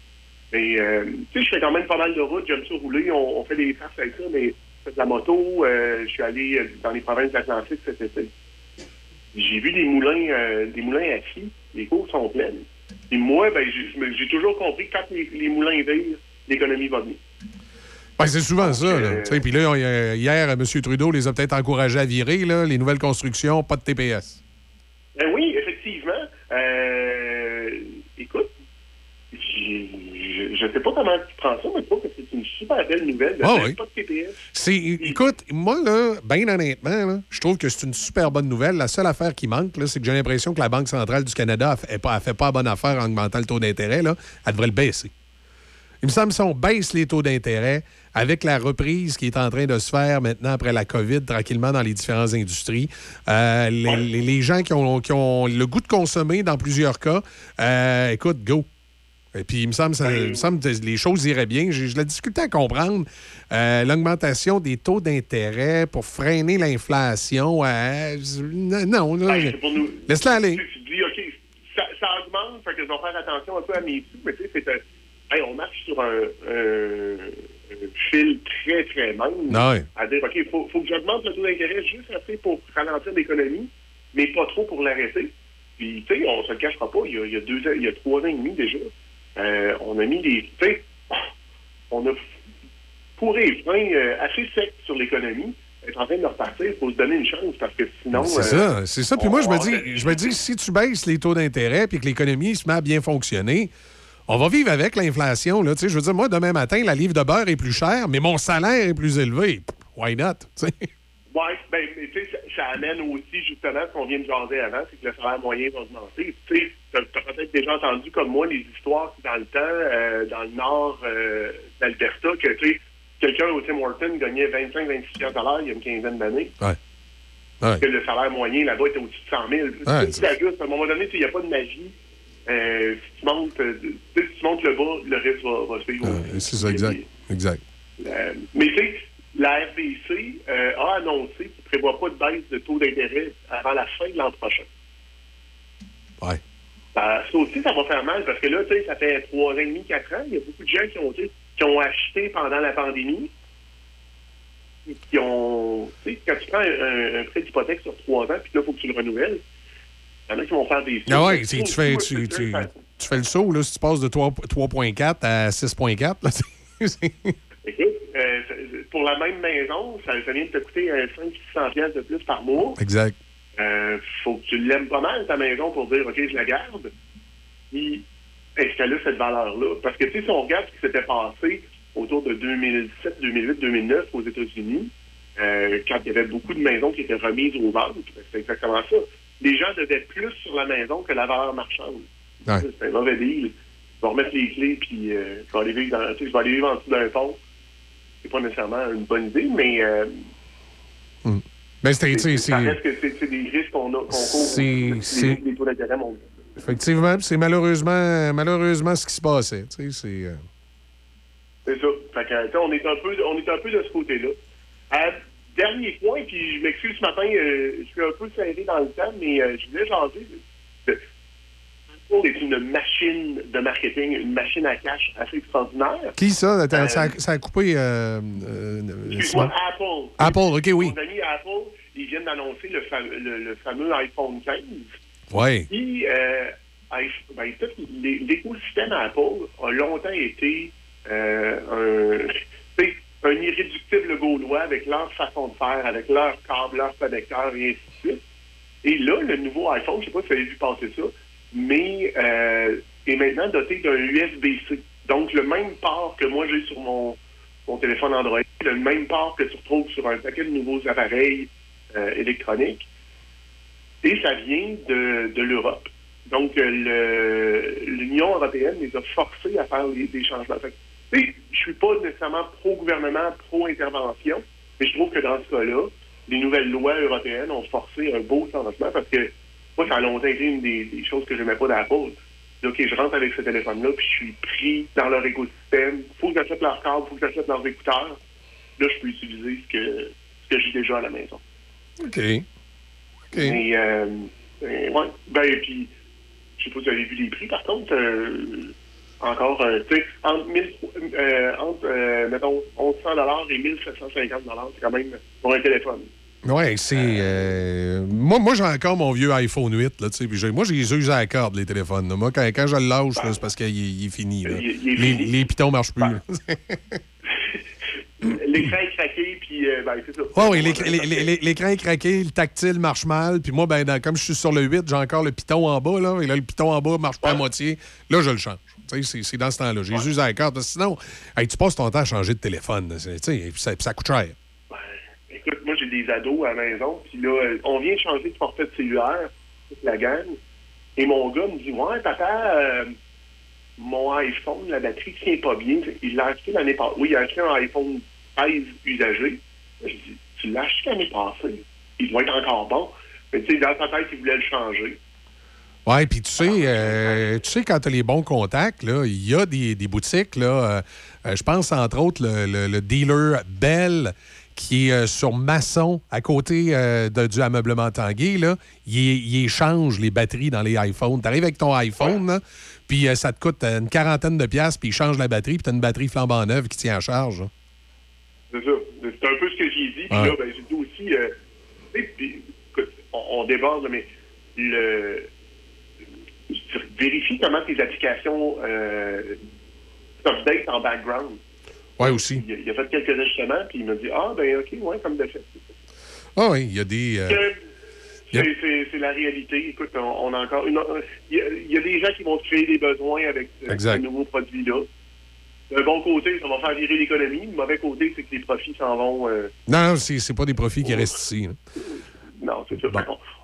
S27: Mais, euh, tu sais, je fais quand même pas mal de routes. J'aime ça rouler. On, on fait des farces avec ça, mais de la moto. euh, je suis allé euh, dans les provinces de l'Atlantique cet été. J'ai vu des moulins, euh, des moulins assis. Les cours sont pleines. Et moi, ben, j'ai toujours compris que quand les, les moulins virent, l'économie va bien.
S1: Ben, c'est souvent ça. là. Tu sais, Puis là, on- euh, hier, M. Trudeau les a peut-être encouragés à virer, là, les nouvelles constructions, pas de TPS.
S27: Ben oui, effectivement. Euh, écoute, j'ai- je je sais pas comment tu prends ça, mais je trouve que c'est une super belle nouvelle. Même
S1: oui.
S27: Pas de TPS.
S1: C'est, écoute, moi, là, bien honnêtement, là, je trouve que c'est une super bonne nouvelle. La seule affaire qui manque, c'est que j'ai l'impression que la Banque centrale du Canada a fait, fait pas bonne affaire en augmentant le taux d'intérêt. Elle devrait le baisser. Il me semble que si on baisse les taux d'intérêt, avec la reprise qui est en train de se faire maintenant après la COVID, tranquillement dans les différentes industries, euh, les, les- les gens qui ont, qui ont le goût de consommer dans plusieurs cas, euh, écoute, go. Et puis, il me semble, ça- il me semble que les choses iraient bien. J'ai de la difficulté à comprendre euh, l'augmentation des taux d'intérêt pour freiner l'inflation. euh, non, là,
S27: Ben, nous.
S1: laisse-la aller.
S27: Tu, dis, OK, ça, ça augmente, fait que je vais faire attention un peu à mes sous, mais tu sais, c'est un- hey, on marche sur un, un- un fil très, très mince.
S1: Ouais.
S27: À dire, OK, il faut, faut que j'augmente le taux d'intérêt juste assez pour ralentir l'économie, mais pas trop pour l'arrêter. Puis, tu sais, on se le cachera pas, il y a, il y a deux ans, il y a trois ans et demi déjà, euh, on a mis des. On a fourré les freins euh, assez secs sur l'économie. Être en train de repartir, il faut se donner une chance parce que sinon.
S1: C'est
S27: euh,
S1: ça, c'est ça. Puis moi, je me dis, je me dis, si tu baisses les taux d'intérêt puis que l'économie se met à bien fonctionner, on va vivre avec l'inflation. là. Je veux dire, moi, demain matin, la livre de beurre est plus chère, mais mon salaire est plus élevé. Why not?
S27: Oui, ben, mais tu sais, ça, ça amène aussi justement ce qu'on vient de jaser avant, c'est que le salaire moyen va augmenter. Tu as, peut-être déjà entendu comme moi les histoires dans le temps, euh, dans le nord euh, d'Alberta, que tu sais, quelqu'un au Tim Horton gagnait 25-26 piastres à l'heure il y a une quinzaine d'années.
S1: Ouais. Ouais.
S27: Que le salaire moyen là-bas était au-dessus de 100 000.
S1: Ouais,
S27: Tu à un moment donné, il n'y a pas de magie. Euh, si tu montes, si tu montes le bas, le reste va, va suivre.
S1: C'est ça, exact. Exact.
S27: Mais tu sais, la RBC a annoncé qu'il ne prévoit pas de baisse de taux d'intérêt avant la fin de l'an prochain.
S1: Ouais.
S27: Ben, ça aussi, ça va faire mal parce que là, tu sais, ça fait trois ans et demi, quatre ans. Il y a beaucoup de gens qui ont, qui ont acheté pendant la pandémie. Qui ont. Tu sais, quand tu prends un, prêt d'hypothèque sur trois ans, puis là, il faut que tu le renouvelles. Il y en a qui vont faire des.
S1: Ah ouais, tu, tu fais, tu, tu- tu fais le saut, là, si tu passes de 3 3.4 à 6.4. là, c'est-
S27: Écoute, euh, pour la même maison, ça, ça vient de te coûter 500-600 pièces de plus par mois.
S1: exact.
S27: Euh, faut que tu l'aimes pas mal, ta maison, pour dire, OK, je la garde. Puis, est-ce qu'elle a cette valeur-là? Parce que, tu sais, si on regarde ce qui s'était passé autour de 2007, 2008, 2009 aux États-Unis, euh, quand il y avait beaucoup de maisons qui étaient remises aux ventes, ben, c'est exactement ça. Les gens devaient plus sur la maison que la valeur marchande.
S1: Ouais.
S27: C'est un mauvais deal. Je vais remettre les clés, puis euh, je, vais aller vivre dans, je vais aller vivre en dessous d'un pont. C'est pas nécessairement une bonne idée, mais euh,
S1: Ben, sais,
S27: ça
S1: c'est.
S27: reste que c'est c'est des risques qu'on a, qu'on court.
S1: C'est- c'est-
S27: taux d'intérêt.
S1: Effectivement, c'est malheureusement, malheureusement ce qui se passait. C'est. euh,
S27: C'est ça. Fait que, on, est un peu, on est un peu de ce côté-là. Euh, dernier point, puis je m'excuse ce matin, euh, je suis un peu serré dans le temps, mais je voulais jaser. Est une machine de marketing, une machine à cash assez extraordinaire.
S1: Qui ça?
S27: Euh,
S1: ça, a, ça a coupé. euh, euh,
S27: Excuse-moi? Apple.
S1: Apple, OK, oui.
S27: Nos amis Apple, ils viennent d'annoncer le, fa- le- le fameux iPhone 15.
S1: Ouais.
S27: Puis, euh, iPh- ben, l'écosystème Apple a longtemps été un, un irréductible gaulois avec leur façon de faire, avec leurs câbles, leurs connecteurs et ainsi de suite. Et là, le nouveau iPhone, je ne sais pas si vous avez vu passer ça, mais euh, est maintenant doté d'un USB-C. Donc, le même port que moi j'ai sur mon, mon téléphone Android, le même port que tu retrouves sur un paquet de nouveaux appareils euh, électroniques. Et ça vient de, de l'Europe. Donc, euh, l'Union européenne les a forcés à faire des changements. Fait je suis pas nécessairement pro-gouvernement, pro-intervention, mais je trouve que dans ce cas-là, les nouvelles lois européennes ont forcé un beau changement parce que moi, ça a longtemps été une des, des choses que je n'aimais pas d'Apple. OK, je rentre avec ce téléphone-là, puis je suis pris dans leur écosystème. faut que j'achète leur câble, faut que j'achète leurs écouteurs. Là, je peux utiliser ce que, ce que j'ai déjà à la maison.
S1: OK. OK.
S27: Mais, euh, ouais. Ben, puis, je sais pas si vous avez vu les prix, par contre, euh, encore, euh, tu sais, entre, 1000, entre mettons, 1100 et 1750 c'est quand même pour un téléphone.
S1: Ouais, c'est. euh, moi, moi j'ai encore mon vieux iPhone 8. Là, tu sais, puis moi, j'ai les use à la corde, les téléphones. là. Moi, quand, quand je le lâche, c'est parce qu'il est- fini. là.
S27: Est
S1: les,
S27: fini.
S1: les pitons marchent plus. là.
S27: L'écran est craqué, puis, euh, ben, c'est ça.
S1: Ouais, oui, l'éc- l'é- l'é- l'é- l'écran est craqué, le tactile marche mal. Puis moi, ben, dans- comme je suis sur le 8, j'ai encore le piton en bas. Là, et là, le piton en bas marche pas à moitié. Là, je le change. Tu sais, C'est dans ce temps-là. J'ai les use à la corde. Sinon, hey, tu passes ton temps à changer de téléphone. ça, ça coûte cher.
S27: Moi, j'ai des ados à la maison, puis là, euh, on vient changer de forfait de cellulaire, toute la gang, et mon gars me dit, ouais, papa, euh, mon iPhone, la batterie tient pas bien. Il l'a acheté l'année passée. Oui, il a acheté un iPhone 13 usagé. Je dis, tu l'as acheté l'année passée? Il doit être encore bon. Mais tu sais, dans sa tête, il voulait le changer.
S1: Ouais, puis tu sais, euh, tu sais, quand tu as les bons contacts, il y a des, des boutiques, là. euh, je pense entre autres le dealer Bell qui est euh, sur Masson, à côté euh, de- du ameublement Tanguay, là. Il, échange les batteries dans les iPhones. Tu arrives avec ton iPhone, puis euh, ça te coûte une quarantaine de piastres, puis il change la batterie, puis tu as une batterie flambant neuve qui tient en charge. là.
S27: C'est ça. C'est un peu ce que j'ai dit. Puis là, ben, j'ai dit aussi, écoute, on, on déborde, mais le, vérifie comment tes applications euh, s'update en background.
S1: Ouais, aussi.
S27: Il, a- il a fait quelques ajustements, puis il m'a dit Ah, ben, OK, ouais, comme de fait.
S1: Ah oui, il y a des. euh,
S27: C'est la réalité. Écoute, on, on a encore une. Il y, a- il y a des gens qui vont créer des besoins avec ce,
S1: Exact.
S27: ce nouveau produit-là. D'un bon côté, ça va faire virer l'économie. Du mauvais côté, c'est que les profits s'en vont. euh,
S1: Non, non, c'est pas des profits qui restent ici. hein.
S27: non, c'est ça.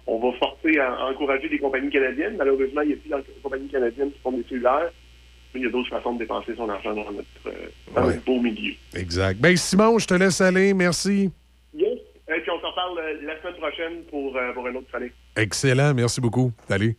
S27: On, on va forcer à, à encourager des compagnies canadiennes. Malheureusement, il y a plus de compagnies canadiennes qui font des cellulaires. Il y a d'autres façons de dépenser son argent dans notre, euh, dans notre beau milieu.
S1: Exact. Ben, Simon, je te laisse aller. Merci.
S27: Yes. Et puis on s'en parle euh, la semaine prochaine pour, euh, pour un autre chronique.
S1: Excellent. Merci beaucoup. Salut.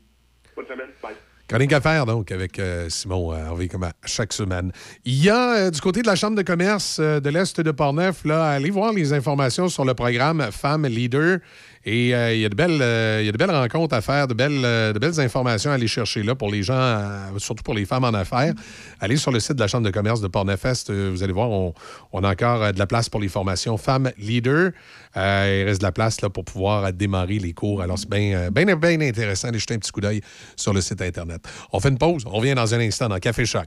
S27: Bonne semaine. Bye.
S1: Chronique à faire, donc, avec euh, Simon Harvey, comme à chaque semaine. Il y a, euh, du côté de la Chambre de commerce euh, de l'Est de Portneuf, là, allez voir les informations sur le programme Femmes Leader. Et euh, il, y euh, il y a de belles rencontres à faire, de belles, euh, de belles informations à aller chercher là pour les gens, euh, surtout pour les femmes en affaires. Allez sur le site de la Chambre de commerce de Portneuf-Est. euh, vous allez voir, on, a encore de la place pour les formations Femmes Leader. Euh, il reste de la place là, pour pouvoir démarrer les cours. Alors, c'est bien bien, bien intéressant de jeter un petit coup d'œil sur le site Internet. On fait une pause. On revient dans un instant dans Café Choc.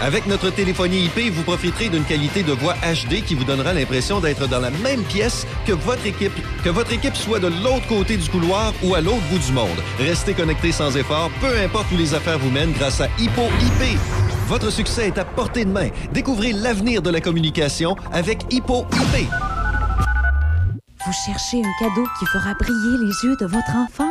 S5: Avec notre téléphonie IP, vous profiterez d'une qualité de voix HD qui vous donnera l'impression d'être dans la même pièce que votre équipe, que votre équipe soit de l'autre côté du couloir ou à l'autre bout du monde. Restez connecté sans effort, peu importe où les affaires vous mènent grâce à Hippo IP. Votre succès est à portée de main. Découvrez l'avenir de la communication avec Hippo IP.
S28: Vous cherchez un cadeau qui fera briller les yeux de votre enfant?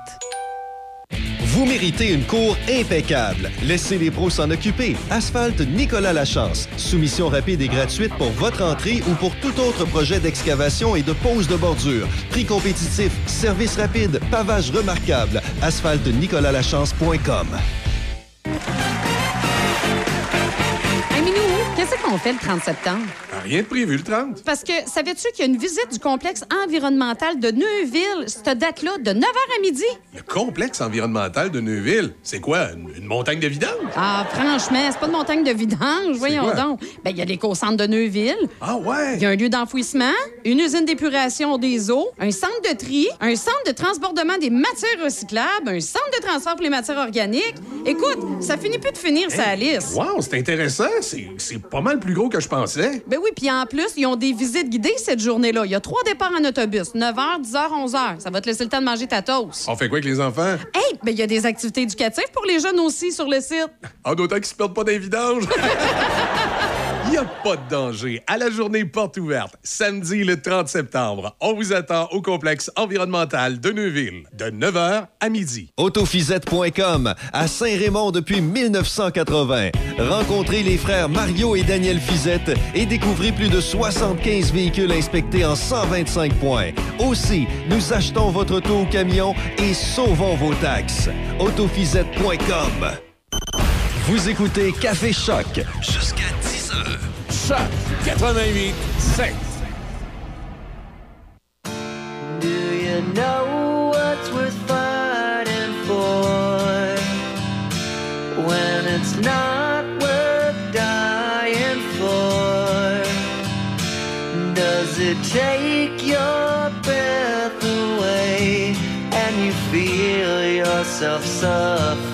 S5: Vous méritez une cour impeccable. Laissez les pros s'en occuper. Asphalte Nicolas Lachance. Soumission rapide et gratuite pour votre entrée ou pour tout autre projet d'excavation et de pose de bordure. Prix compétitif, service rapide, pavage remarquable. Asphalte Lachance.com.
S18: Hey, qu'est-ce qu'on fait le 30 septembre?
S1: Rien de prévu le 30.
S18: Parce que savais-tu qu'il y a une visite du complexe environnemental de Neuville, cette date-là, de 9h à midi?
S1: Le complexe environnemental de Neuville, c'est quoi? Une, une montagne de vidange?
S18: Ah, franchement, c'est pas de montagne de vidange, voyons
S1: quoi?
S18: donc. Ben, il y a l'éco-centre de Neuville.
S1: Ah ouais?
S18: Il y a un lieu d'enfouissement, une usine d'épuration des eaux, un centre de tri, un centre de transbordement des matières recyclables, un centre de transfert pour les matières organiques. Écoute, ça finit plus de finir sa liste.
S1: Wow, c'est intéressant. C'est c'est pas mal plus gros que je pensais.
S18: Ben oui, puis en plus, ils ont des visites guidées cette journée-là. Il y a trois départs en autobus, 9h, 10h, 11h. Ça va te laisser le temps de manger ta toast.
S1: On fait quoi avec les enfants?
S18: Hey, ben il y a des activités éducatives pour les jeunes aussi sur le site.
S1: En d'autant qu'ils se perdent pas d'un vidange. Il n'y a pas de danger. À la journée porte ouverte, samedi le 30 septembre, on vous attend au complexe environnemental de Neuville, de 9h à midi.
S5: Autofisette.com à Saint-Raymond depuis 1980. Rencontrez les frères Mario et Daniel Fizette et découvrez plus de 75 véhicules inspectés en 125 points. Aussi, nous achetons votre auto au camion et sauvons vos taxes. Autofisette.com. Vous écoutez Café Choc jusqu'à 10 heures.
S19: Choc 88 7.
S29: Do you know what's worth fighting for? When it's not worth dying for? Does it take your breath away and you feel yourself suffocating?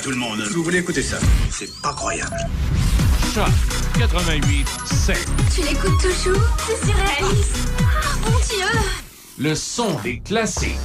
S19: tout le monde. Vous voulez écouter ça C'est pas croyable.
S30: Choc 88 7.
S31: Tu l'écoutes toujours? C'est surréaliste. Oh ah, mon dieu
S30: Le son des classiques.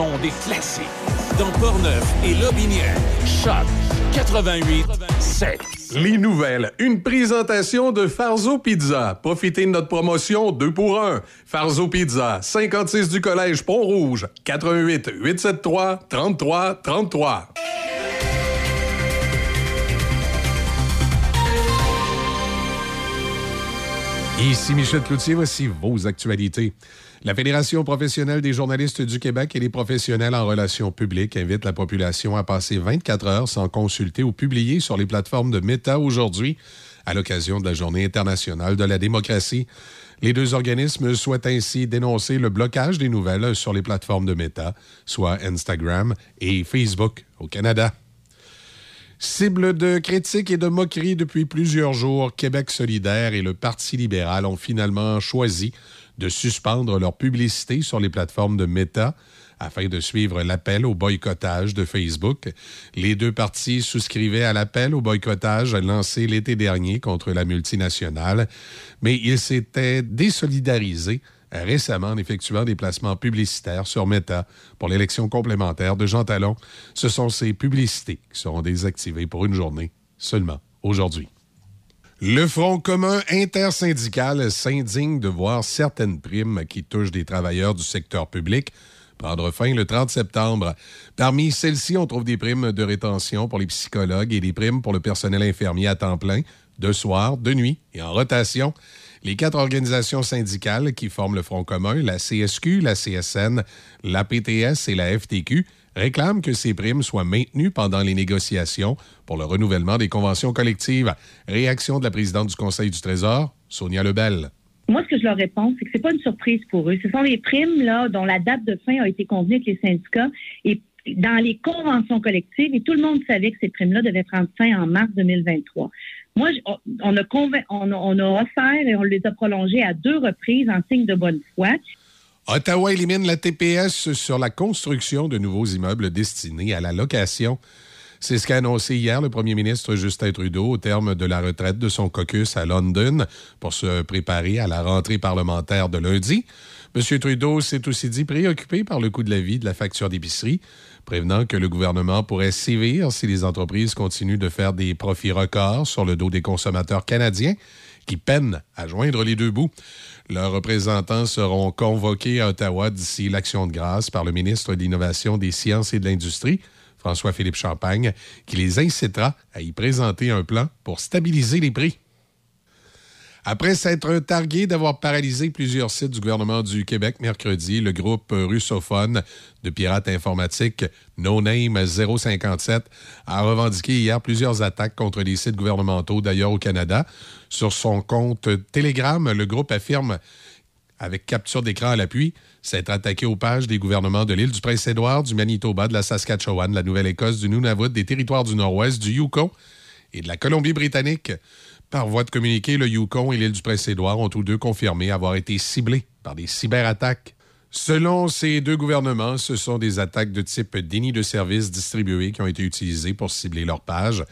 S3: Des classiques. Dans Portneuf et Lobinière. Choc 88 7.
S1: Les nouvelles. Une présentation de Farzo Pizza. Profitez de notre promotion 2 pour 1. Farzo Pizza, 56 du Collège Pont-Rouge, 88 873 33 33. Ici Michel Cloutier, voici vos actualités. La Fédération professionnelle des journalistes du Québec et les professionnels en relations publiques invitent la population à passer 24 heures sans consulter ou publier sur les plateformes de Meta aujourd'hui à l'occasion de la Journée internationale de la démocratie. Les deux organismes souhaitent ainsi dénoncer le blocage des nouvelles sur les plateformes de Meta, soit Instagram et Facebook au Canada. Cible de critiques et de moqueries depuis plusieurs jours, Québec solidaire et le Parti libéral ont finalement choisi de suspendre leur publicité sur les plateformes de Meta afin de suivre l'appel au boycottage de Facebook. Les deux partis souscrivaient à l'appel au boycottage lancé l'été dernier contre la multinationale, mais ils s'étaient désolidarisés récemment en effectuant des placements publicitaires sur Meta pour l'élection complémentaire de Jean Talon. Ce sont ces publicités qui seront désactivées pour une journée seulement aujourd'hui. Le Front commun intersyndical s'indigne de voir certaines primes qui touchent des travailleurs du secteur public prendre fin le 30 septembre. Parmi celles-ci, on trouve des primes de rétention pour les psychologues et des primes pour le personnel infirmier à temps plein, de soir, de nuit et en rotation. Les quatre organisations syndicales qui forment le Front commun, la CSQ, la CSN, la PTS et la FTQ, réclament que ces primes soient maintenues pendant les négociations pour le renouvellement des conventions collectives. Réaction de la présidente du Conseil du Trésor, Sonia Lebel.
S2: Moi, ce que je leur réponds, c'est que c'est pas une surprise pour eux. Ce sont les primes là dont la date de fin a été convenue avec les syndicats et dans les conventions collectives et tout le monde savait que ces primes-là devaient prendre fin en mars 2023. Moi, on on a offert et on les a prolongées à deux reprises en signe de bonne foi.
S1: Ottawa élimine la TPS sur la construction de nouveaux immeubles destinés à la location. C'est ce qu'a annoncé hier le premier ministre Justin Trudeau au terme de la retraite de son caucus à London pour se préparer à la rentrée parlementaire de lundi. M. Trudeau s'est aussi dit préoccupé par le coût de la vie de la facture d'épicerie, prévenant que le gouvernement pourrait sévir si les entreprises continuent de faire des profits records sur le dos des consommateurs canadiens qui peinent à joindre les deux bouts. Leurs représentants seront convoqués à Ottawa d'ici l'action de grâce par le ministre de l'Innovation, des Sciences et de l'Industrie, François-Philippe Champagne, qui les incitera à y présenter un plan pour stabiliser les prix. Après s'être targué d'avoir paralysé plusieurs sites du gouvernement du Québec mercredi, le groupe russophone de pirates informatiques No Name 057 a revendiqué hier plusieurs attaques contre les sites gouvernementaux d'ailleurs au Canada. Sur son compte Telegram, le groupe affirme avec capture d'écran à l'appui, s'être attaqué aux pages des gouvernements de l'île du Prince-Édouard, du Manitoba, de la Saskatchewan, de la Nouvelle-Écosse, du Nunavut, des territoires du Nord-Ouest, du Yukon et de la Colombie-Britannique. Par voie de communiqué, le Yukon et l'île du Prince-Édouard ont tous deux confirmé avoir été ciblés par des cyberattaques. Selon ces deux gouvernements, ce sont des attaques de type déni de service distribué qui ont été utilisées pour cibler leur page.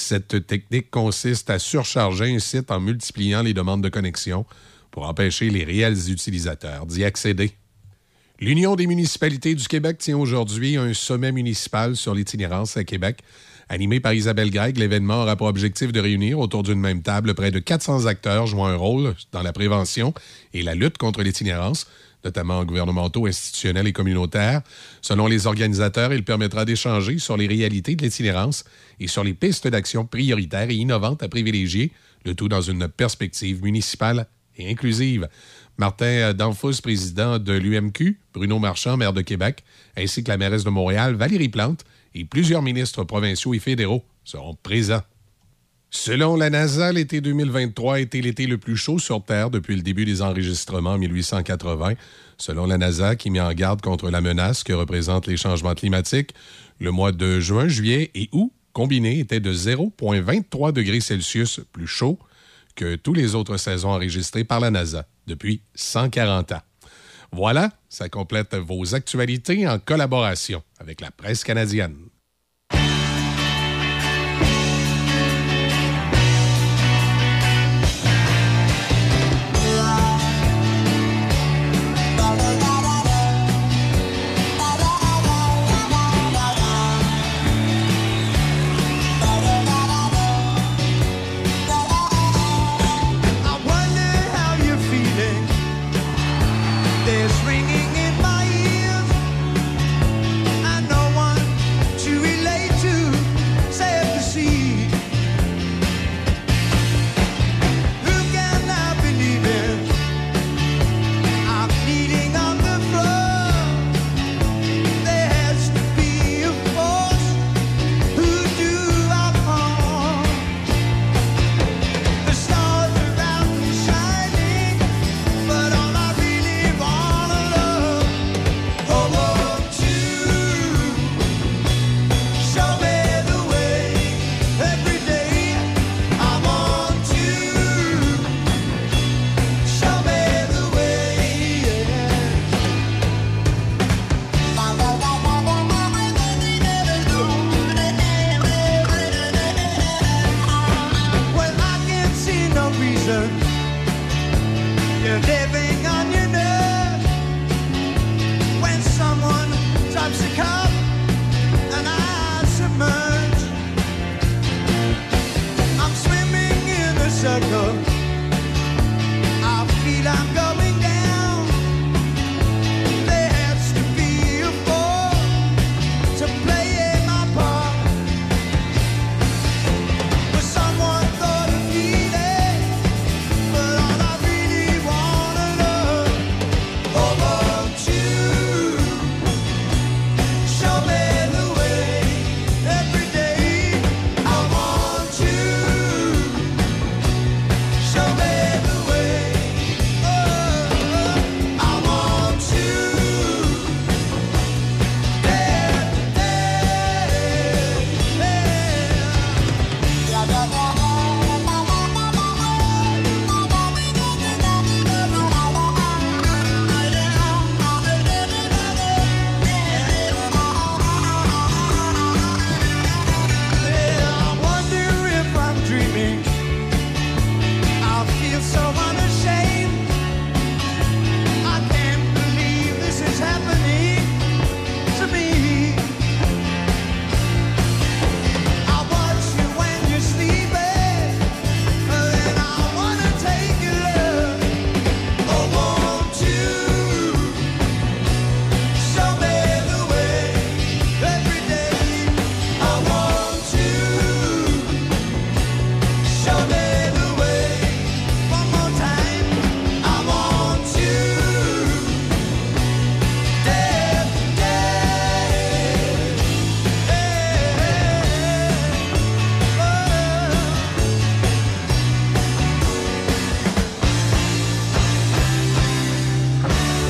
S1: Cette technique consiste à surcharger un site en multipliant les demandes de connexion pour empêcher les réels utilisateurs d'y accéder. L'Union des municipalités du Québec tient aujourd'hui un sommet municipal sur l'itinérance à Québec. Animé par Isabelle Gregg, l'événement aura pour objectif de réunir autour d'une même table près de 400 acteurs jouant un rôle dans la prévention et la lutte contre l'itinérance, notamment gouvernementaux, institutionnels et communautaires. Selon les organisateurs, il permettra d'échanger sur les réalités de l'itinérance et sur les pistes d'action prioritaires et innovantes à privilégier, le tout dans une perspective municipale et inclusive. Martin Danfous, président de l'UMQ, Bruno Marchand, maire de Québec, ainsi que la mairesse de Montréal, Valérie Plante, et plusieurs ministres provinciaux et fédéraux seront présents. Selon la NASA, l'été 2023 a été l'été le plus chaud sur Terre depuis le début des enregistrements en 1880. Selon la NASA, qui met en garde contre la menace que représentent les changements climatiques, le mois de juin, juillet et août combinés étaient de 0,23 degrés Celsius plus chaud que tous les autres saisons enregistrées par la NASA depuis 140 ans. Voilà, ça complète vos actualités en collaboration avec la presse canadienne.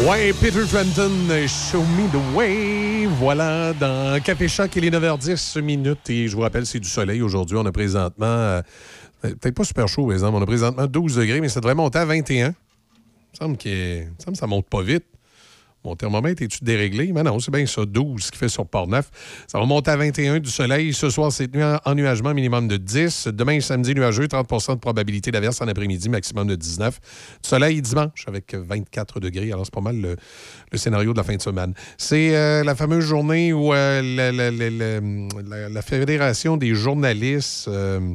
S1: Ouais, Peter Frampton, Show Me the Way. Voilà, dans Café il est 9h10 minutes. Et je vous rappelle, c'est du soleil aujourd'hui. On a présentement, euh, peut-être pas super chaud, par exemple. On a présentement 12 degrés, mais ça devrait monter à 21. Il me semble, que, il me semble que ça monte pas vite. Mon thermomètre est-tu déréglé? Mais non, c'est bien ça, 12 ce qui fait sur Port-Neuf. Ça va monter à 21 du soleil. Ce soir, nuit, en ennuagement minimum de 10. Demain, samedi, nuageux, 30% de probabilité d'averse en après-midi, maximum de 19. Du soleil dimanche avec 24 degrés. Alors, c'est pas mal le, scénario de la fin de semaine. C'est euh, la fameuse journée où euh, la, Fédération des journalistes euh,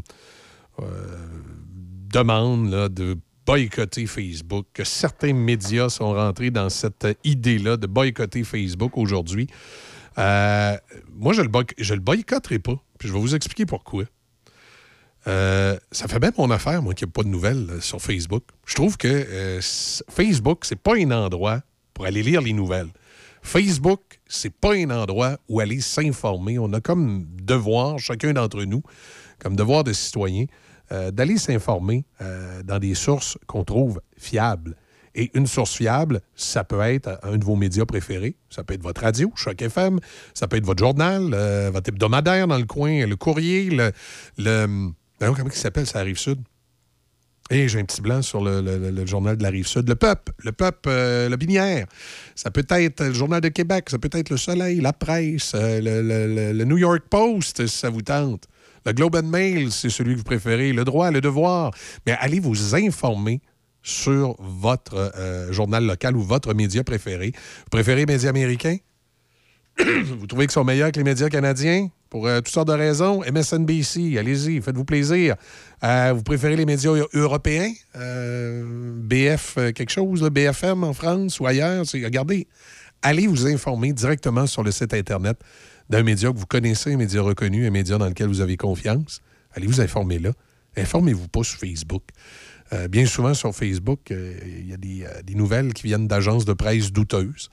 S1: demande de boycotter Facebook, que certains médias sont rentrés dans cette idée-là de boycotter Facebook aujourd'hui. Euh, moi, je le, boy- je le boycotterai pas. Puis je vais vous expliquer pourquoi. Euh, ça fait bien mon affaire, moi, qu'il n'y a pas de nouvelles euh, sur Facebook. Je trouve que euh, Facebook, c'est pas un endroit pour aller lire les nouvelles. Facebook, c'est pas un endroit où aller s'informer. On a comme devoir, chacun d'entre nous, comme devoir de citoyen, euh, d'aller s'informer euh, dans des sources qu'on trouve fiables. Et une source fiable, ça peut être un de vos médias préférés. Ça peut être votre radio, Choc FM. Ça peut être votre journal, euh, votre hebdomadaire dans le coin, le courrier, le. le ben, comment il s'appelle, ça arrive sud? Et j'ai un petit blanc sur le, journal de la Rive-Sud. Le Peuple, le Peuple, euh, le Binière. Ça peut être le Journal de Québec, ça peut être le Soleil, la Presse, le- le New York Post, si ça vous tente. Le Globe and Mail, c'est celui que vous préférez. Le Droit, le Devoir. Mais allez vous informer sur votre euh, journal local ou votre média préféré. Vous préférez les médias américains? vous trouvez qu'ils sont meilleurs que les médias canadiens? Pour euh, toutes sortes de raisons. MSNBC, allez-y, faites-vous plaisir. Euh, vous préférez les médias eu- européens? BF quelque chose, BFM en France ou ailleurs? Regardez, allez vous informer directement sur le site Internet d'un média que vous connaissez, un média reconnu, un média dans lequel vous avez confiance. Allez vous informer là. Informez-vous pas sur Facebook. Euh, bien souvent, sur Facebook, euh, il y a euh, des nouvelles qui viennent d'agences de presse douteuses.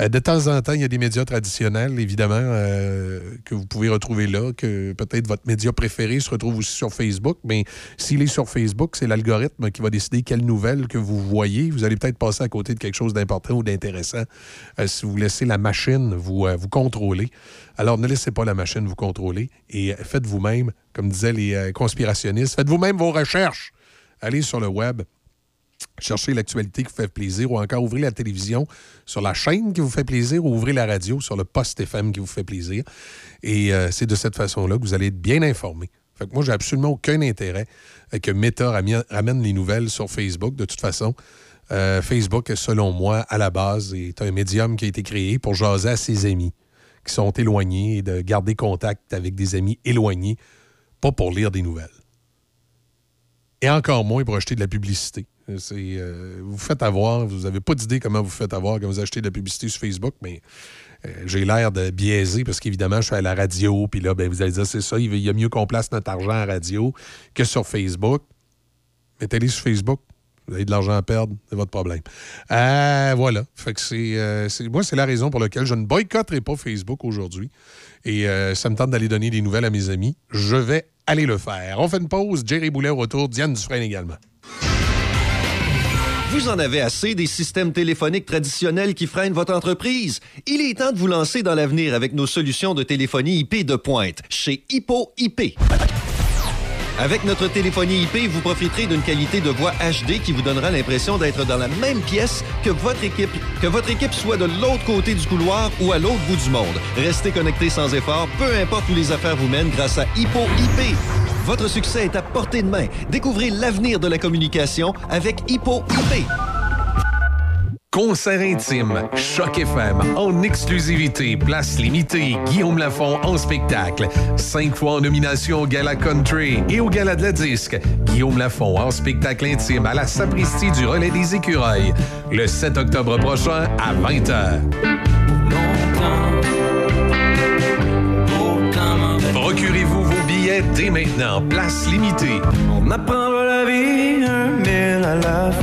S1: Euh, de temps en temps, il y a des médias traditionnels, évidemment, euh, que vous pouvez retrouver là, que peut-être votre média préféré se retrouve aussi sur Facebook, mais s'il est sur Facebook, c'est l'algorithme qui va décider quelles nouvelles que vous voyez. Vous allez peut-être passer à côté de quelque chose d'important ou d'intéressant euh, si vous laissez la machine vous, vous contrôler. Alors, ne laissez pas la machine vous contrôler et faites vous-même, comme disaient les conspirationnistes, faites vous-même vos recherches. Allez sur le web, cherchez l'actualité qui vous fait plaisir ou encore ouvrez la télévision sur la chaîne qui vous fait plaisir ou ouvrez la radio sur le poste FM qui vous fait plaisir. Et euh, c'est de cette façon-là que vous allez être bien informé. Fait que moi, j'ai absolument aucun intérêt euh, que Meta ramène les nouvelles sur Facebook. De toute façon, euh, Facebook, selon moi, à la base, est un médium qui a été créé pour jaser à ses amis qui sont éloignés et de garder contact avec des amis éloignés, pas pour lire des nouvelles et encore moins pour acheter de la publicité. C'est, euh, vous faites avoir, vous n'avez pas d'idée comment vous faites avoir quand vous achetez de la publicité sur Facebook, mais euh, j'ai l'air de biaiser parce qu'évidemment, je suis à la radio, puis là, ben, vous allez dire, c'est ça, il y a mieux qu'on place notre argent à la radio que sur Facebook. Mettez-les sur Facebook. Vous avez de l'argent à perdre, c'est votre problème. Euh, voilà. Fait que c'est, euh, moi, c'est la raison pour laquelle je ne boycotterai pas Facebook aujourd'hui. Et euh, ça me tente d'aller donner des nouvelles à mes amis. Je vais aller le faire. On fait une pause. Jerry Boulet au retour. Diane Dufresne également.
S5: Vous en avez assez des systèmes téléphoniques traditionnels qui freinent votre entreprise? Il est temps de vous lancer dans l'avenir avec nos solutions de téléphonie IP de pointe chez Hippo IP. Avec notre téléphonie IP, vous profiterez d'une qualité de voix HD qui vous donnera l'impression d'être dans la même pièce que votre équipe, que votre équipe soit de l'autre côté du couloir ou à l'autre bout du monde. Restez connecté sans effort, peu importe où les affaires vous mènent grâce à Hippo IP. Votre succès est à portée de main. Découvrez l'avenir de la communication avec Hippo IP.
S21: Concert intime, Choc FM, en exclusivité, place limitée, Guillaume Lafont en spectacle. Cinq fois en nomination au Gala Country et au Gala de la Disque. Guillaume Lafont en spectacle intime à la Sapristi du Relais des Écureuils. Le 7 octobre prochain à 20h. Billets dès maintenant, place limitée.
S4: On apprendra la vie un mille à la fois.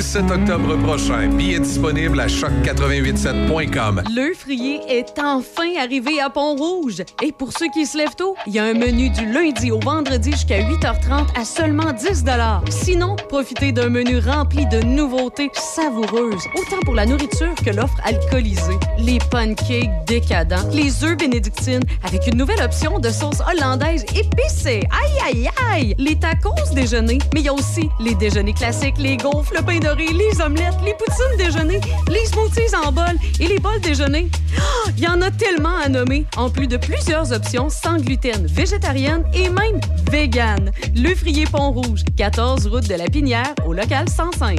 S21: Le 7 octobre prochain, billets disponibles à choc887.com.
S18: Le frier est enfin arrivé à Pont-Rouge. Et pour ceux qui se lèvent tôt, il y a un menu du lundi au vendredi jusqu'à 8h30 à seulement 10 Sinon, profitez d'un menu rempli de nouveautés savoureuses, autant pour la nourriture que l'offre alcoolisée. Les pancakes décadents, les œufs bénédictines avec une nouvelle option de sauce hollandaise épicée. Aïe, aïe, aïe! Les tacos déjeuner, mais il y a aussi les déjeuners classiques, les gaufres, le pain de les omelettes, les poutines déjeuner, les smoothies en bol et les bols déjeuner. Ah, Il y en a tellement à nommer, en plus de plusieurs options sans gluten, végétarienne et même vegan. Le Frier Pont-Rouge, 14 route de la Pinière, au local 105.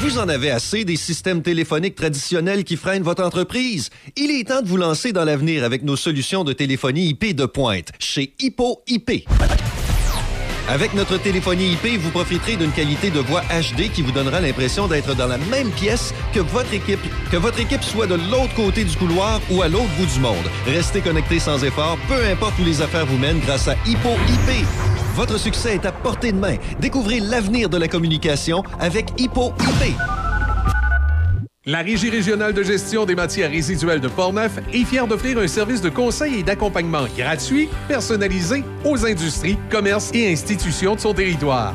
S5: Vous en avez assez des systèmes téléphoniques traditionnels qui freinent votre entreprise? Il est temps de vous lancer dans l'avenir avec nos solutions de téléphonie IP de pointe chez Hippo IP. Avec notre téléphonie IP, vous profiterez d'une qualité de voix HD qui vous donnera l'impression d'être dans la même pièce que votre équipe, que votre équipe soit de l'autre côté du couloir ou à l'autre bout du monde. Restez connecté sans effort, peu importe où les affaires vous mènent grâce à Hippo IP. Votre succès est à portée de main. Découvrez l'avenir de la communication avec Hippo IP.
S1: La Régie régionale de gestion des matières résiduelles de Portneuf est fière d'offrir un service de conseil et d'accompagnement gratuit, personnalisé aux industries, commerces et institutions de son territoire.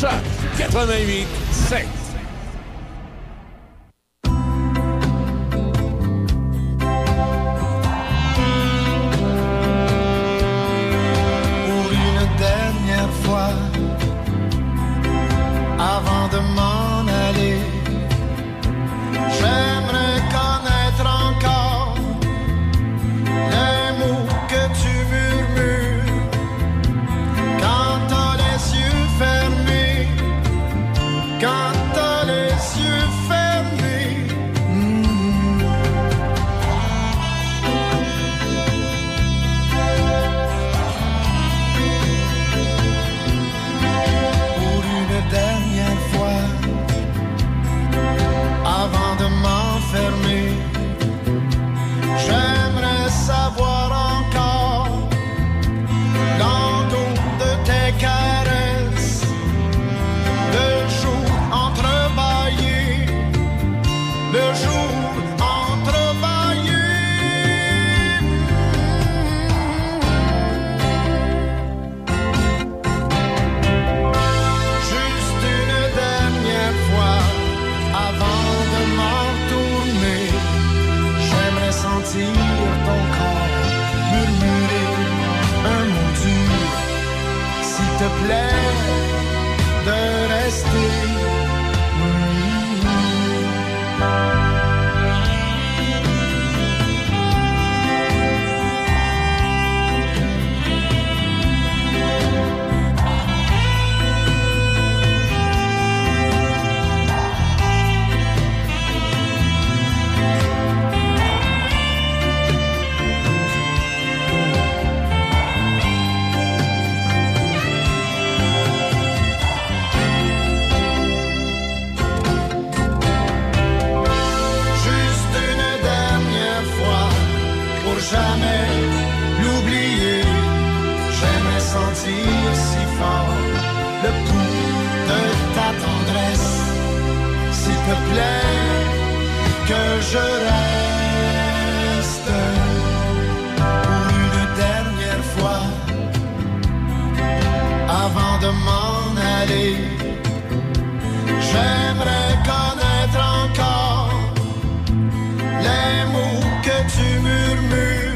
S19: Choc 88 7.
S32: pour une dernière fois avant de m'en aller. J'aimerais que je reste pour une dernière fois avant de m'en aller. J'aimerais connaître encore les mots que tu murmures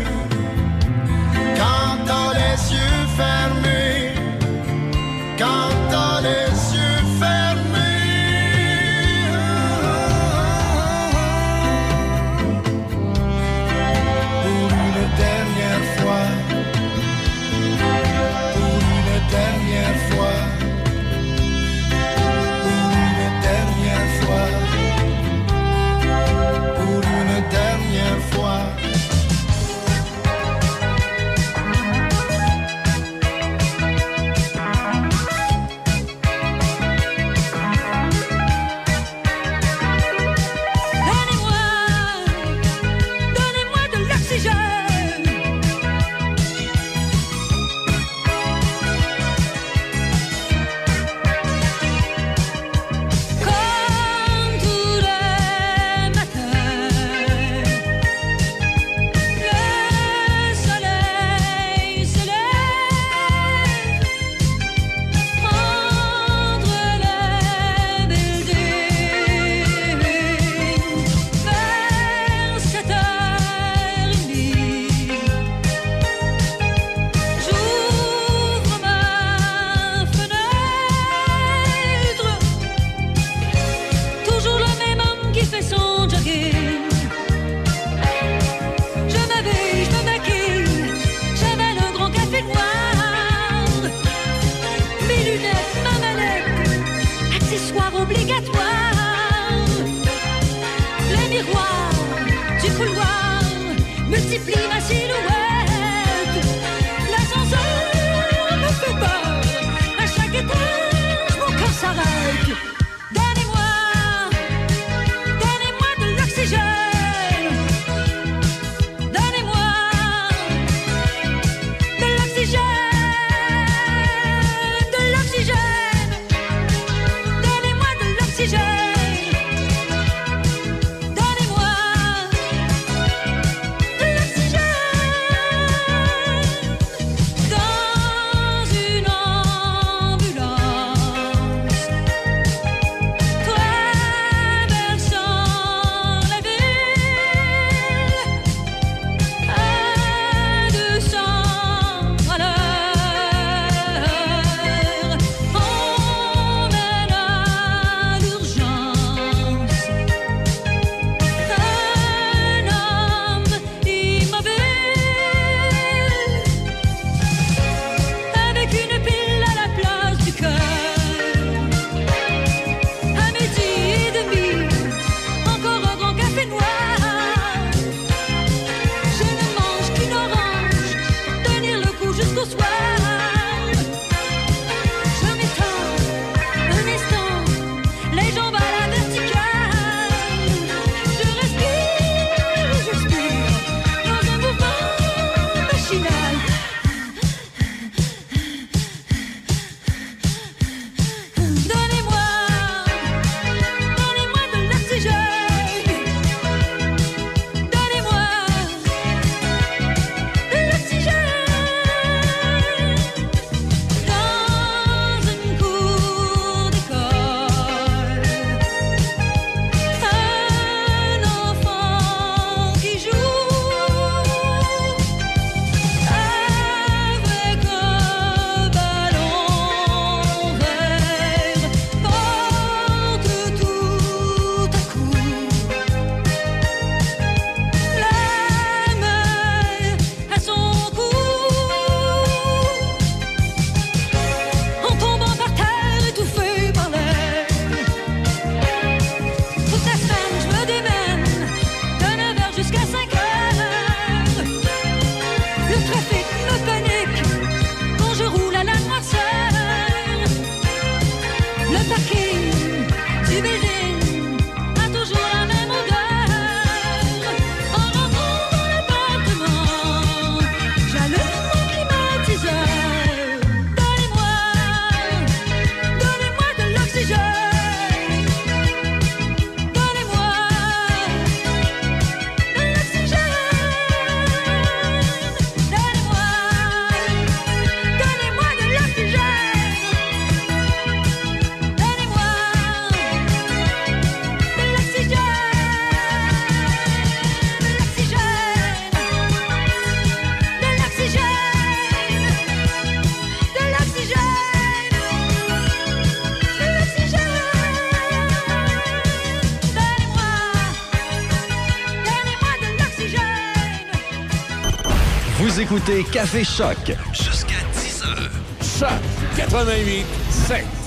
S5: écoutez Café Choc jusqu'à 10h.
S33: Choc 88 7.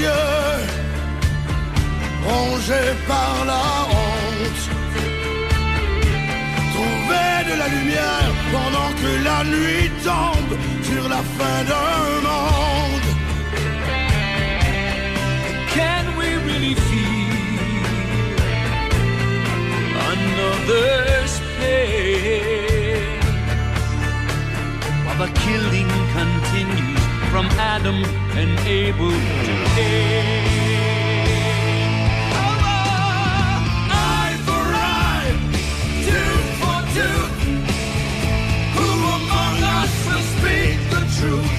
S6: yeux, rongés par la honte. Trouver de la lumière pendant que la nuit tombe sur la fin d'un monde.
S13: Can we really feel another's pain? While the killing? from Adam and Abel to Cain.
S6: Eye for eye, tooth for tooth. Who among us will speak the truth?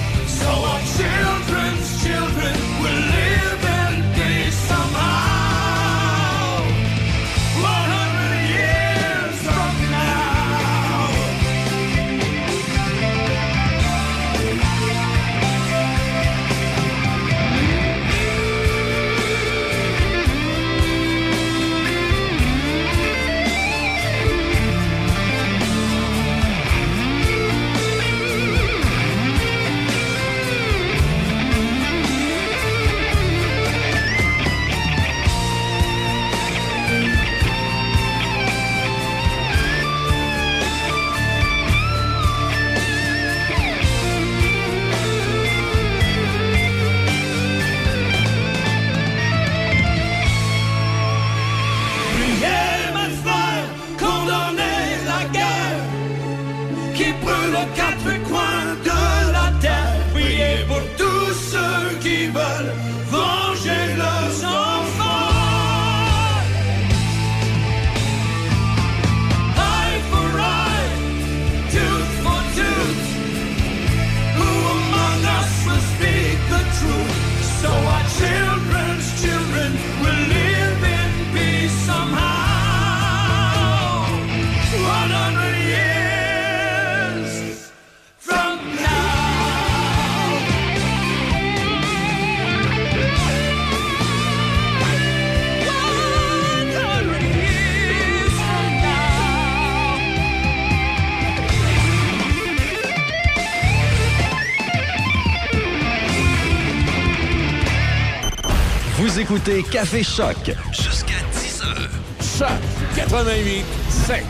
S5: Écoutez Café Choc jusqu'à 10h.
S3: Choc 88 7.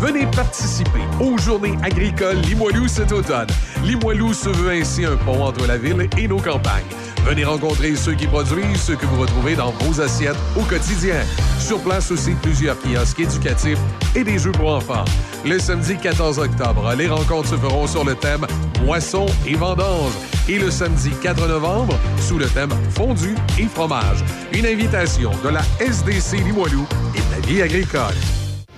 S21: Venez participer aux Journées agricoles Limoilou cet automne. Limoilou se veut ainsi un pont entre la ville et nos campagnes. Venez rencontrer ceux qui produisent ce que vous retrouvez dans vos assiettes au quotidien. Sur place aussi, plusieurs kiosques éducatifs et des jeux pour enfants. Le samedi 14 octobre, les rencontres se feront sur le thème Moisson et vendange. Et le samedi 4 novembre, sous le thème Fondu et fromage. Une invitation de la SDC Limoilou et de la vie agricole.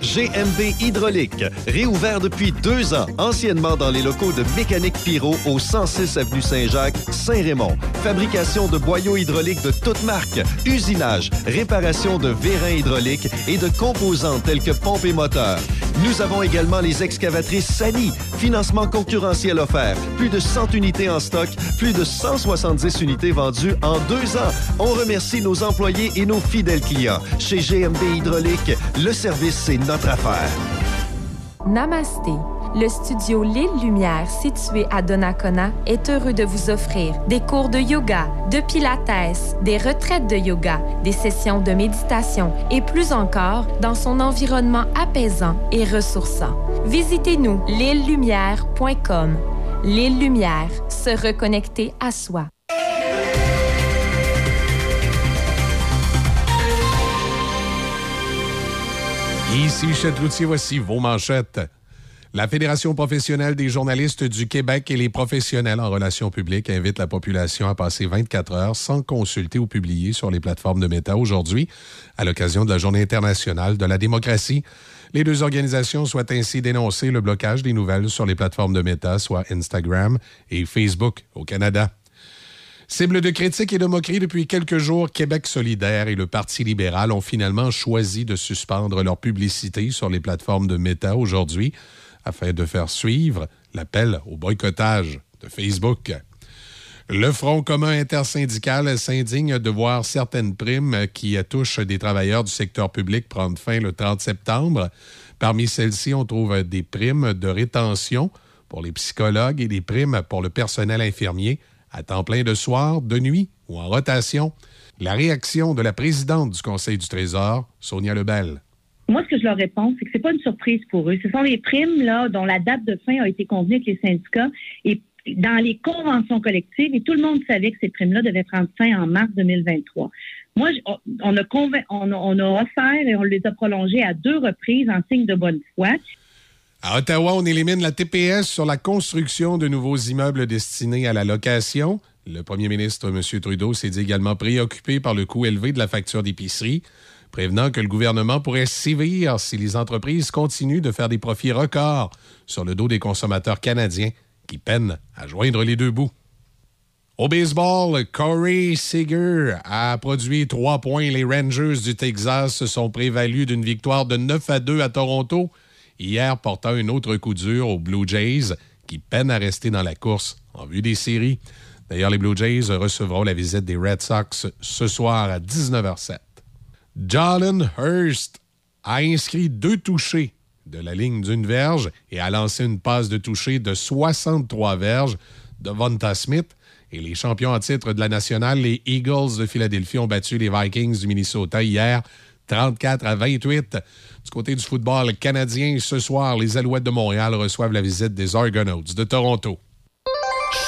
S5: GMB Hydraulique, réouvert depuis deux ans, anciennement dans les locaux de Mécanique Pyro au 106 Avenue Saint-Jacques, Saint-Raymond. Fabrication de boyaux hydrauliques de toutes marques, usinage, réparation de vérins hydrauliques et de composants tels que pompes et moteurs. Nous avons également les excavatrices Sani, financement concurrentiel offert, plus de 100 unités en stock, plus de 170 unités vendues en deux ans. On remercie nos employés et nos fidèles clients. Chez GMB Hydraulique, le service, c'est notre affaire.
S17: Namasté. Le studio L'île Lumière, situé à Donnacona, est heureux de vous offrir des cours de yoga, de pilates, des retraites de yoga, des sessions de méditation et plus encore dans son environnement apaisant et ressourçant. Visitez-nous l'îlelumière.com. L'île Lumière, se reconnecter à soi.
S1: Ici voici vos manchettes. La Fédération professionnelle des journalistes du Québec et les professionnels en relations publiques invitent la population à passer 24 heures sans consulter ou publier sur les plateformes de Meta aujourd'hui, à l'occasion de la Journée internationale de la démocratie. Les deux organisations souhaitent ainsi dénoncer le blocage des nouvelles sur les plateformes de Meta, soit Instagram et Facebook au Canada. Cible de critiques et de moqueries depuis quelques jours, Québec solidaire et le Parti libéral ont finalement choisi de suspendre leur publicité sur les plateformes de Meta aujourd'hui afin de faire suivre l'appel au boycottage de Facebook. Le Front commun intersyndical s'indigne de voir certaines primes qui touchent des travailleurs du secteur public prendre fin le 30 septembre. Parmi celles-ci, on trouve des primes de rétention pour les psychologues et des primes pour le personnel infirmier à temps plein de soir, de nuit ou en rotation. La réaction de la présidente du Conseil du Trésor, Sonia Lebel.
S2: Moi, ce que je leur réponds, c'est que c'est pas une surprise pour eux. Ce sont des primes là dont la date de fin a été convenue avec les syndicats et dans les conventions collectives, et tout le monde savait que ces primes-là devaient prendre fin en mars 2023. Moi, on- a, on, a, offert et on les a prolongés à deux reprises en signe de bonne foi.
S1: À Ottawa, on élimine la TPS sur la construction de nouveaux immeubles destinés à la location. Le premier ministre, M. Trudeau, s'est dit également préoccupé par le coût élevé de la facture d'épicerie, prévenant que le gouvernement pourrait sévir si les entreprises continuent de faire des profits records sur le dos des consommateurs canadiens qui peinent à joindre les deux bouts. Au baseball, Corey Seager a produit trois points. Les Rangers du Texas se sont prévalus d'une victoire de 9 à 2 à Toronto, hier portant un autre coup dur aux Blue Jays qui peinent à rester dans la course en vue des séries. D'ailleurs, les Blue Jays recevront la visite des Red Sox ce soir à 19h07. Jalen Hurst a inscrit deux touchés de la ligne d'une verge et a lancé une passe de toucher de 63 verges de Vonta Smith. Et les champions en titre de la nationale, les Eagles de Philadelphie, ont battu les Vikings du Minnesota hier 34 à 28. Du côté du football canadien, ce soir, les Alouettes de Montréal reçoivent la visite des Argonauts de Toronto.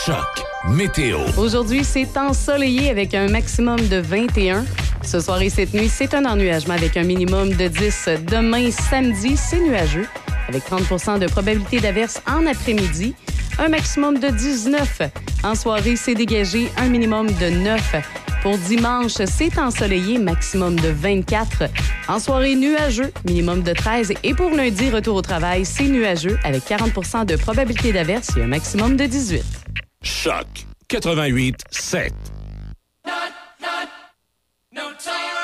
S3: Choc météo.
S18: Aujourd'hui, c'est ensoleillé avec un maximum de 21. Ce soir et cette nuit, c'est un ennuagement avec un minimum de 10. Demain, samedi, c'est nuageux
S15: avec 30% de probabilité d'averse en après-midi. Un maximum de 19. En soirée, c'est dégagé, un minimum de 9. Pour dimanche, c'est ensoleillé, maximum de 24. En soirée, nuageux, minimum de 13. Et pour lundi, retour au travail, c'est nuageux avec 40% de probabilité d'averse et un maximum de 18.
S19: Choc 88 7.
S13: No
S5: time.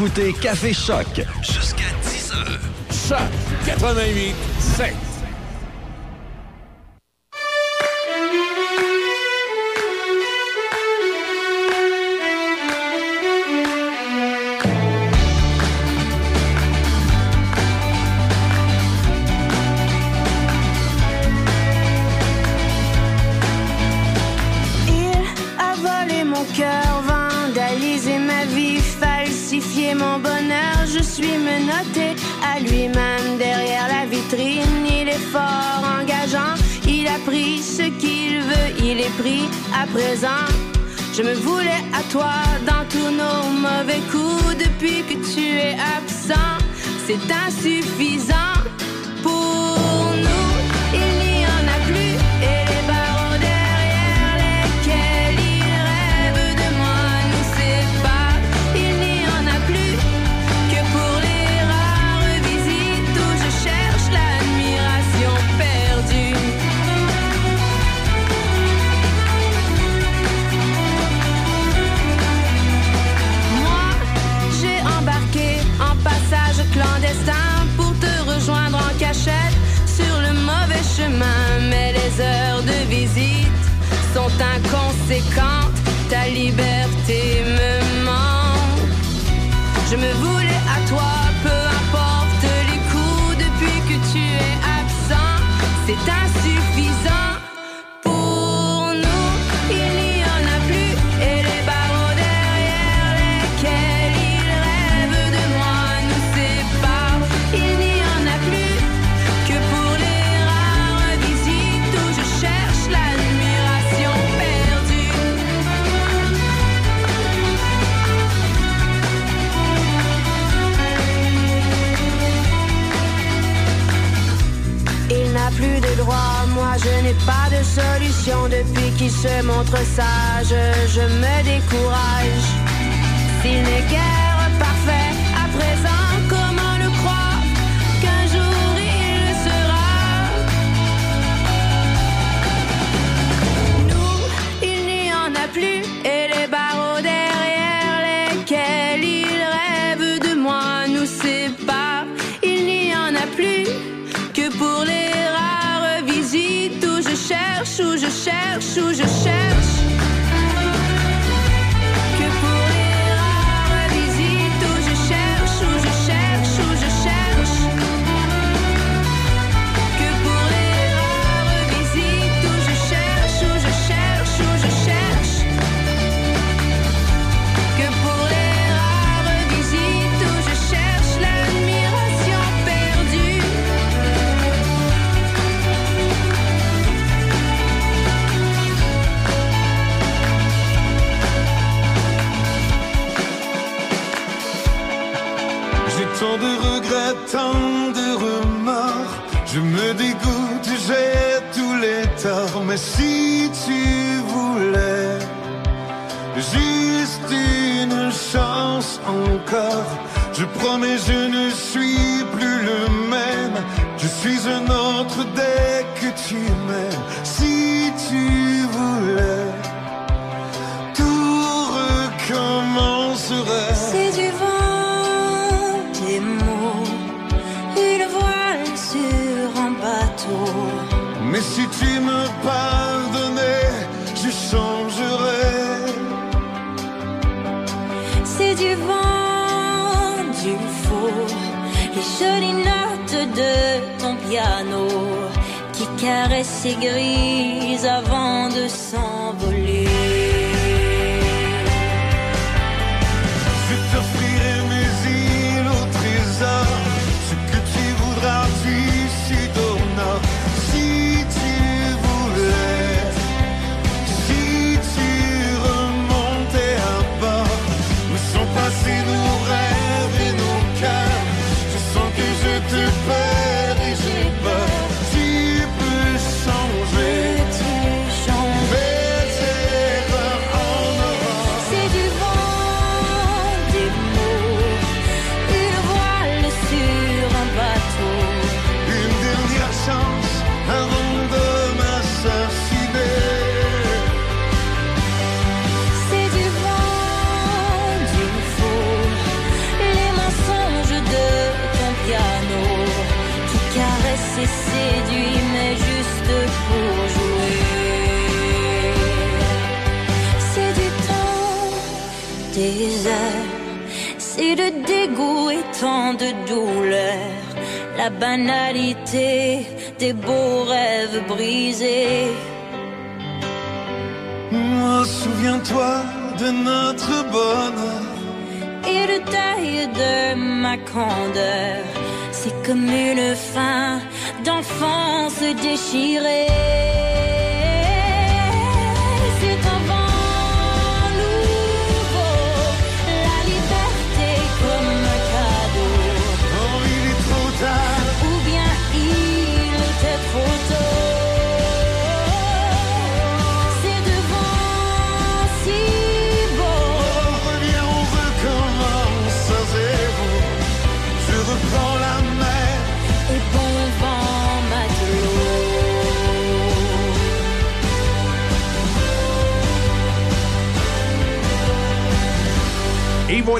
S5: Écoutez Café Choc. Jusqu'à 10 heures.
S3: Choc. 88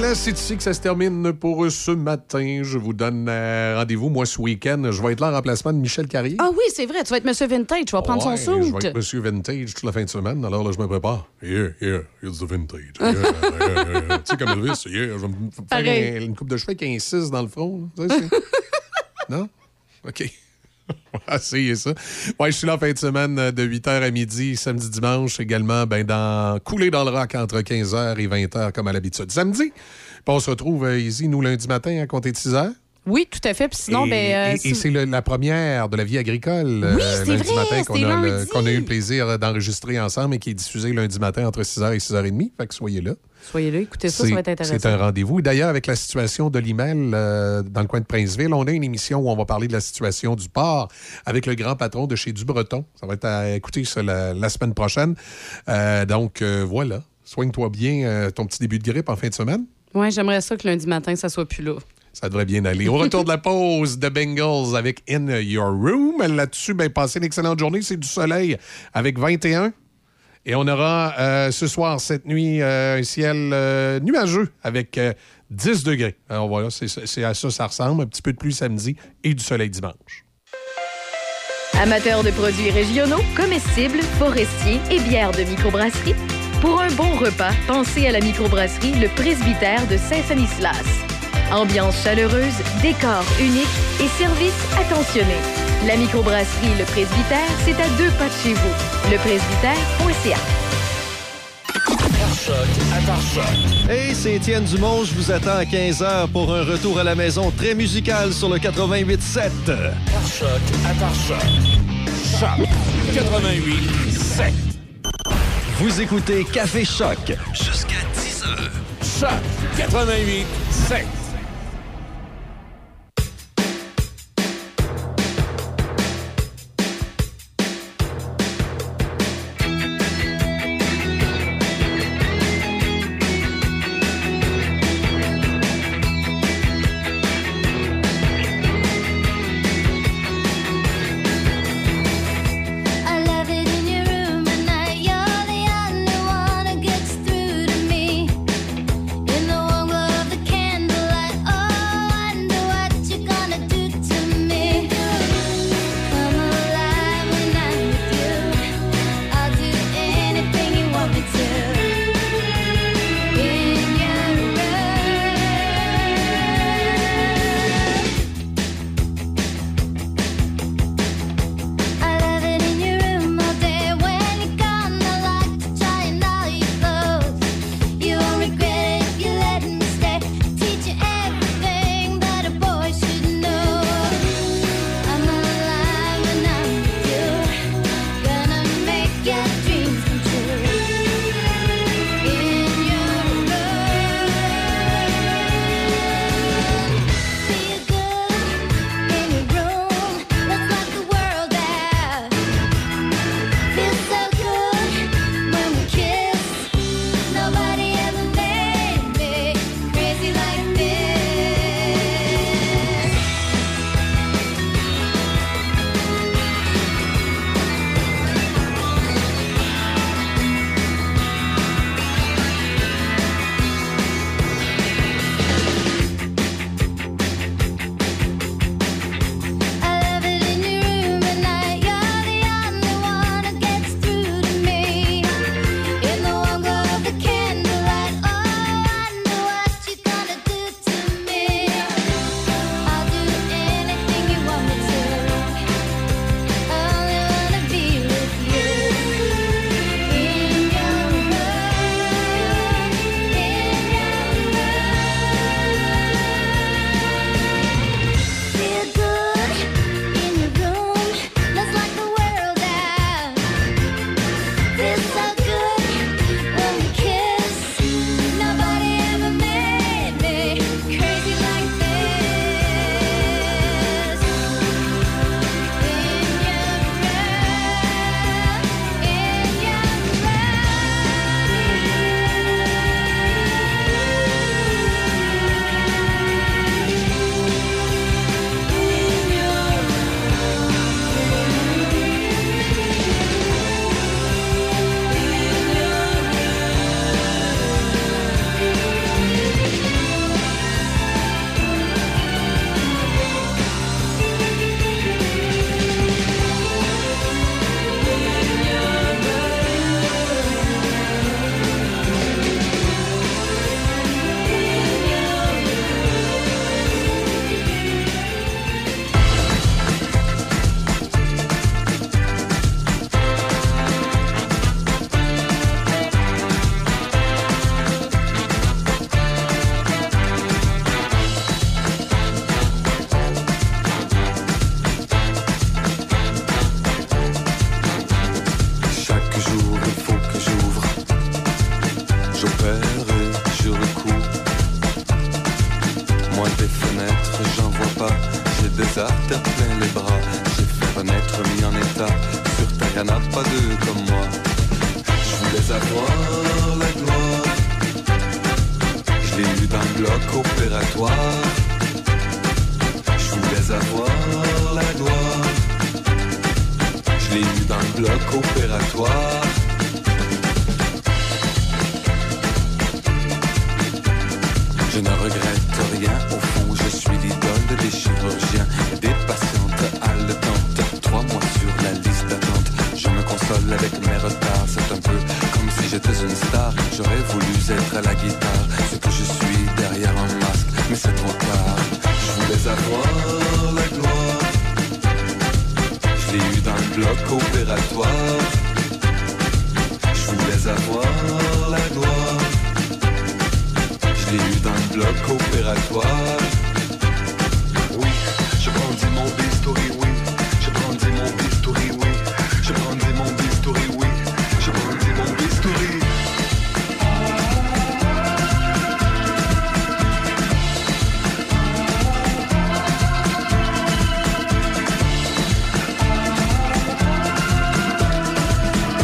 S1: voilà, c'est ici que ça se termine pour ce matin. Je vous donne euh, rendez-vous, moi, ce week-end. Je vais être là en remplacement de Michel Carrier.
S15: Ah oui, c'est vrai, tu vas être Monsieur Vintage, tu vas prendre
S1: Ouais,
S15: son
S1: Je
S15: suit.
S1: vais être Monsieur Vintage toute la fin de semaine. Alors là, je me prépare. Yeah, yeah, it's the vintage. Yeah. Tu sais, comme Elvis, yeah, je vais me faire une coupe de cheveux un 6 dans le front. là. Non? OK. On va essayer ça. Ouais, je suis là en fin de semaine euh, de 8h à midi, samedi, dimanche également, ben, dans Couler dans le rock entre 15h et 20h comme à l'habitude. Samedi, puis on se retrouve euh, ici, nous, lundi matin à compter de 6h.
S15: Oui, tout à fait. Puis sinon,
S1: et,
S15: ben. euh,
S1: et- c'est la première de la vie agricole
S15: Oui, c'est vrai,
S1: matin qu'on a, qu'on a eu le plaisir d'enregistrer ensemble et qui est diffusé lundi matin entre 6h et 6h30. Fait que soyez là.
S15: Soyez là, écoutez ça, ça va être intéressant.
S1: C'est un rendez-vous. D'ailleurs, avec la situation de l'email euh, dans le coin de Princeville, on a une émission où on va parler de la situation du port avec le grand patron de chez Dubreton. Ça va être à écouter ça la, la semaine prochaine. Euh, donc, euh, voilà. Soigne-toi bien euh, ton petit début de grippe en fin de semaine.
S15: Ouais, j'aimerais ça que lundi matin, ça soit plus là.
S1: Ça devrait bien aller. Au retour de la pause de Bengals avec In Your Room. Là-dessus, ben, passez une excellente journée. C'est du soleil avec 21. Et on aura euh, ce soir, cette nuit, euh, un ciel euh, nuageux avec euh, 10 degrés. Alors voilà, c'est c'est à ça ça ressemble. Un petit peu de pluie samedi et du soleil dimanche.
S17: Amateurs de produits régionaux, comestibles, forestiers et bières de microbrasserie, pour un bon repas, pensez à la microbrasserie Le Presbytère de Saint-Sanislas. Ambiance chaleureuse, décor unique et service attentionné. La microbrasserie Le Presbytère, c'est à deux pas de chez vous. Lepresbytère.ca.
S5: Hey, c'est Étienne Dumont. Je vous attends à 15h pour un retour à la maison très musical sur le 88.7.
S34: Choc à par choc. Choc 88 7.
S5: Vous écoutez Café Choc jusqu'à 10h.
S34: Choc 88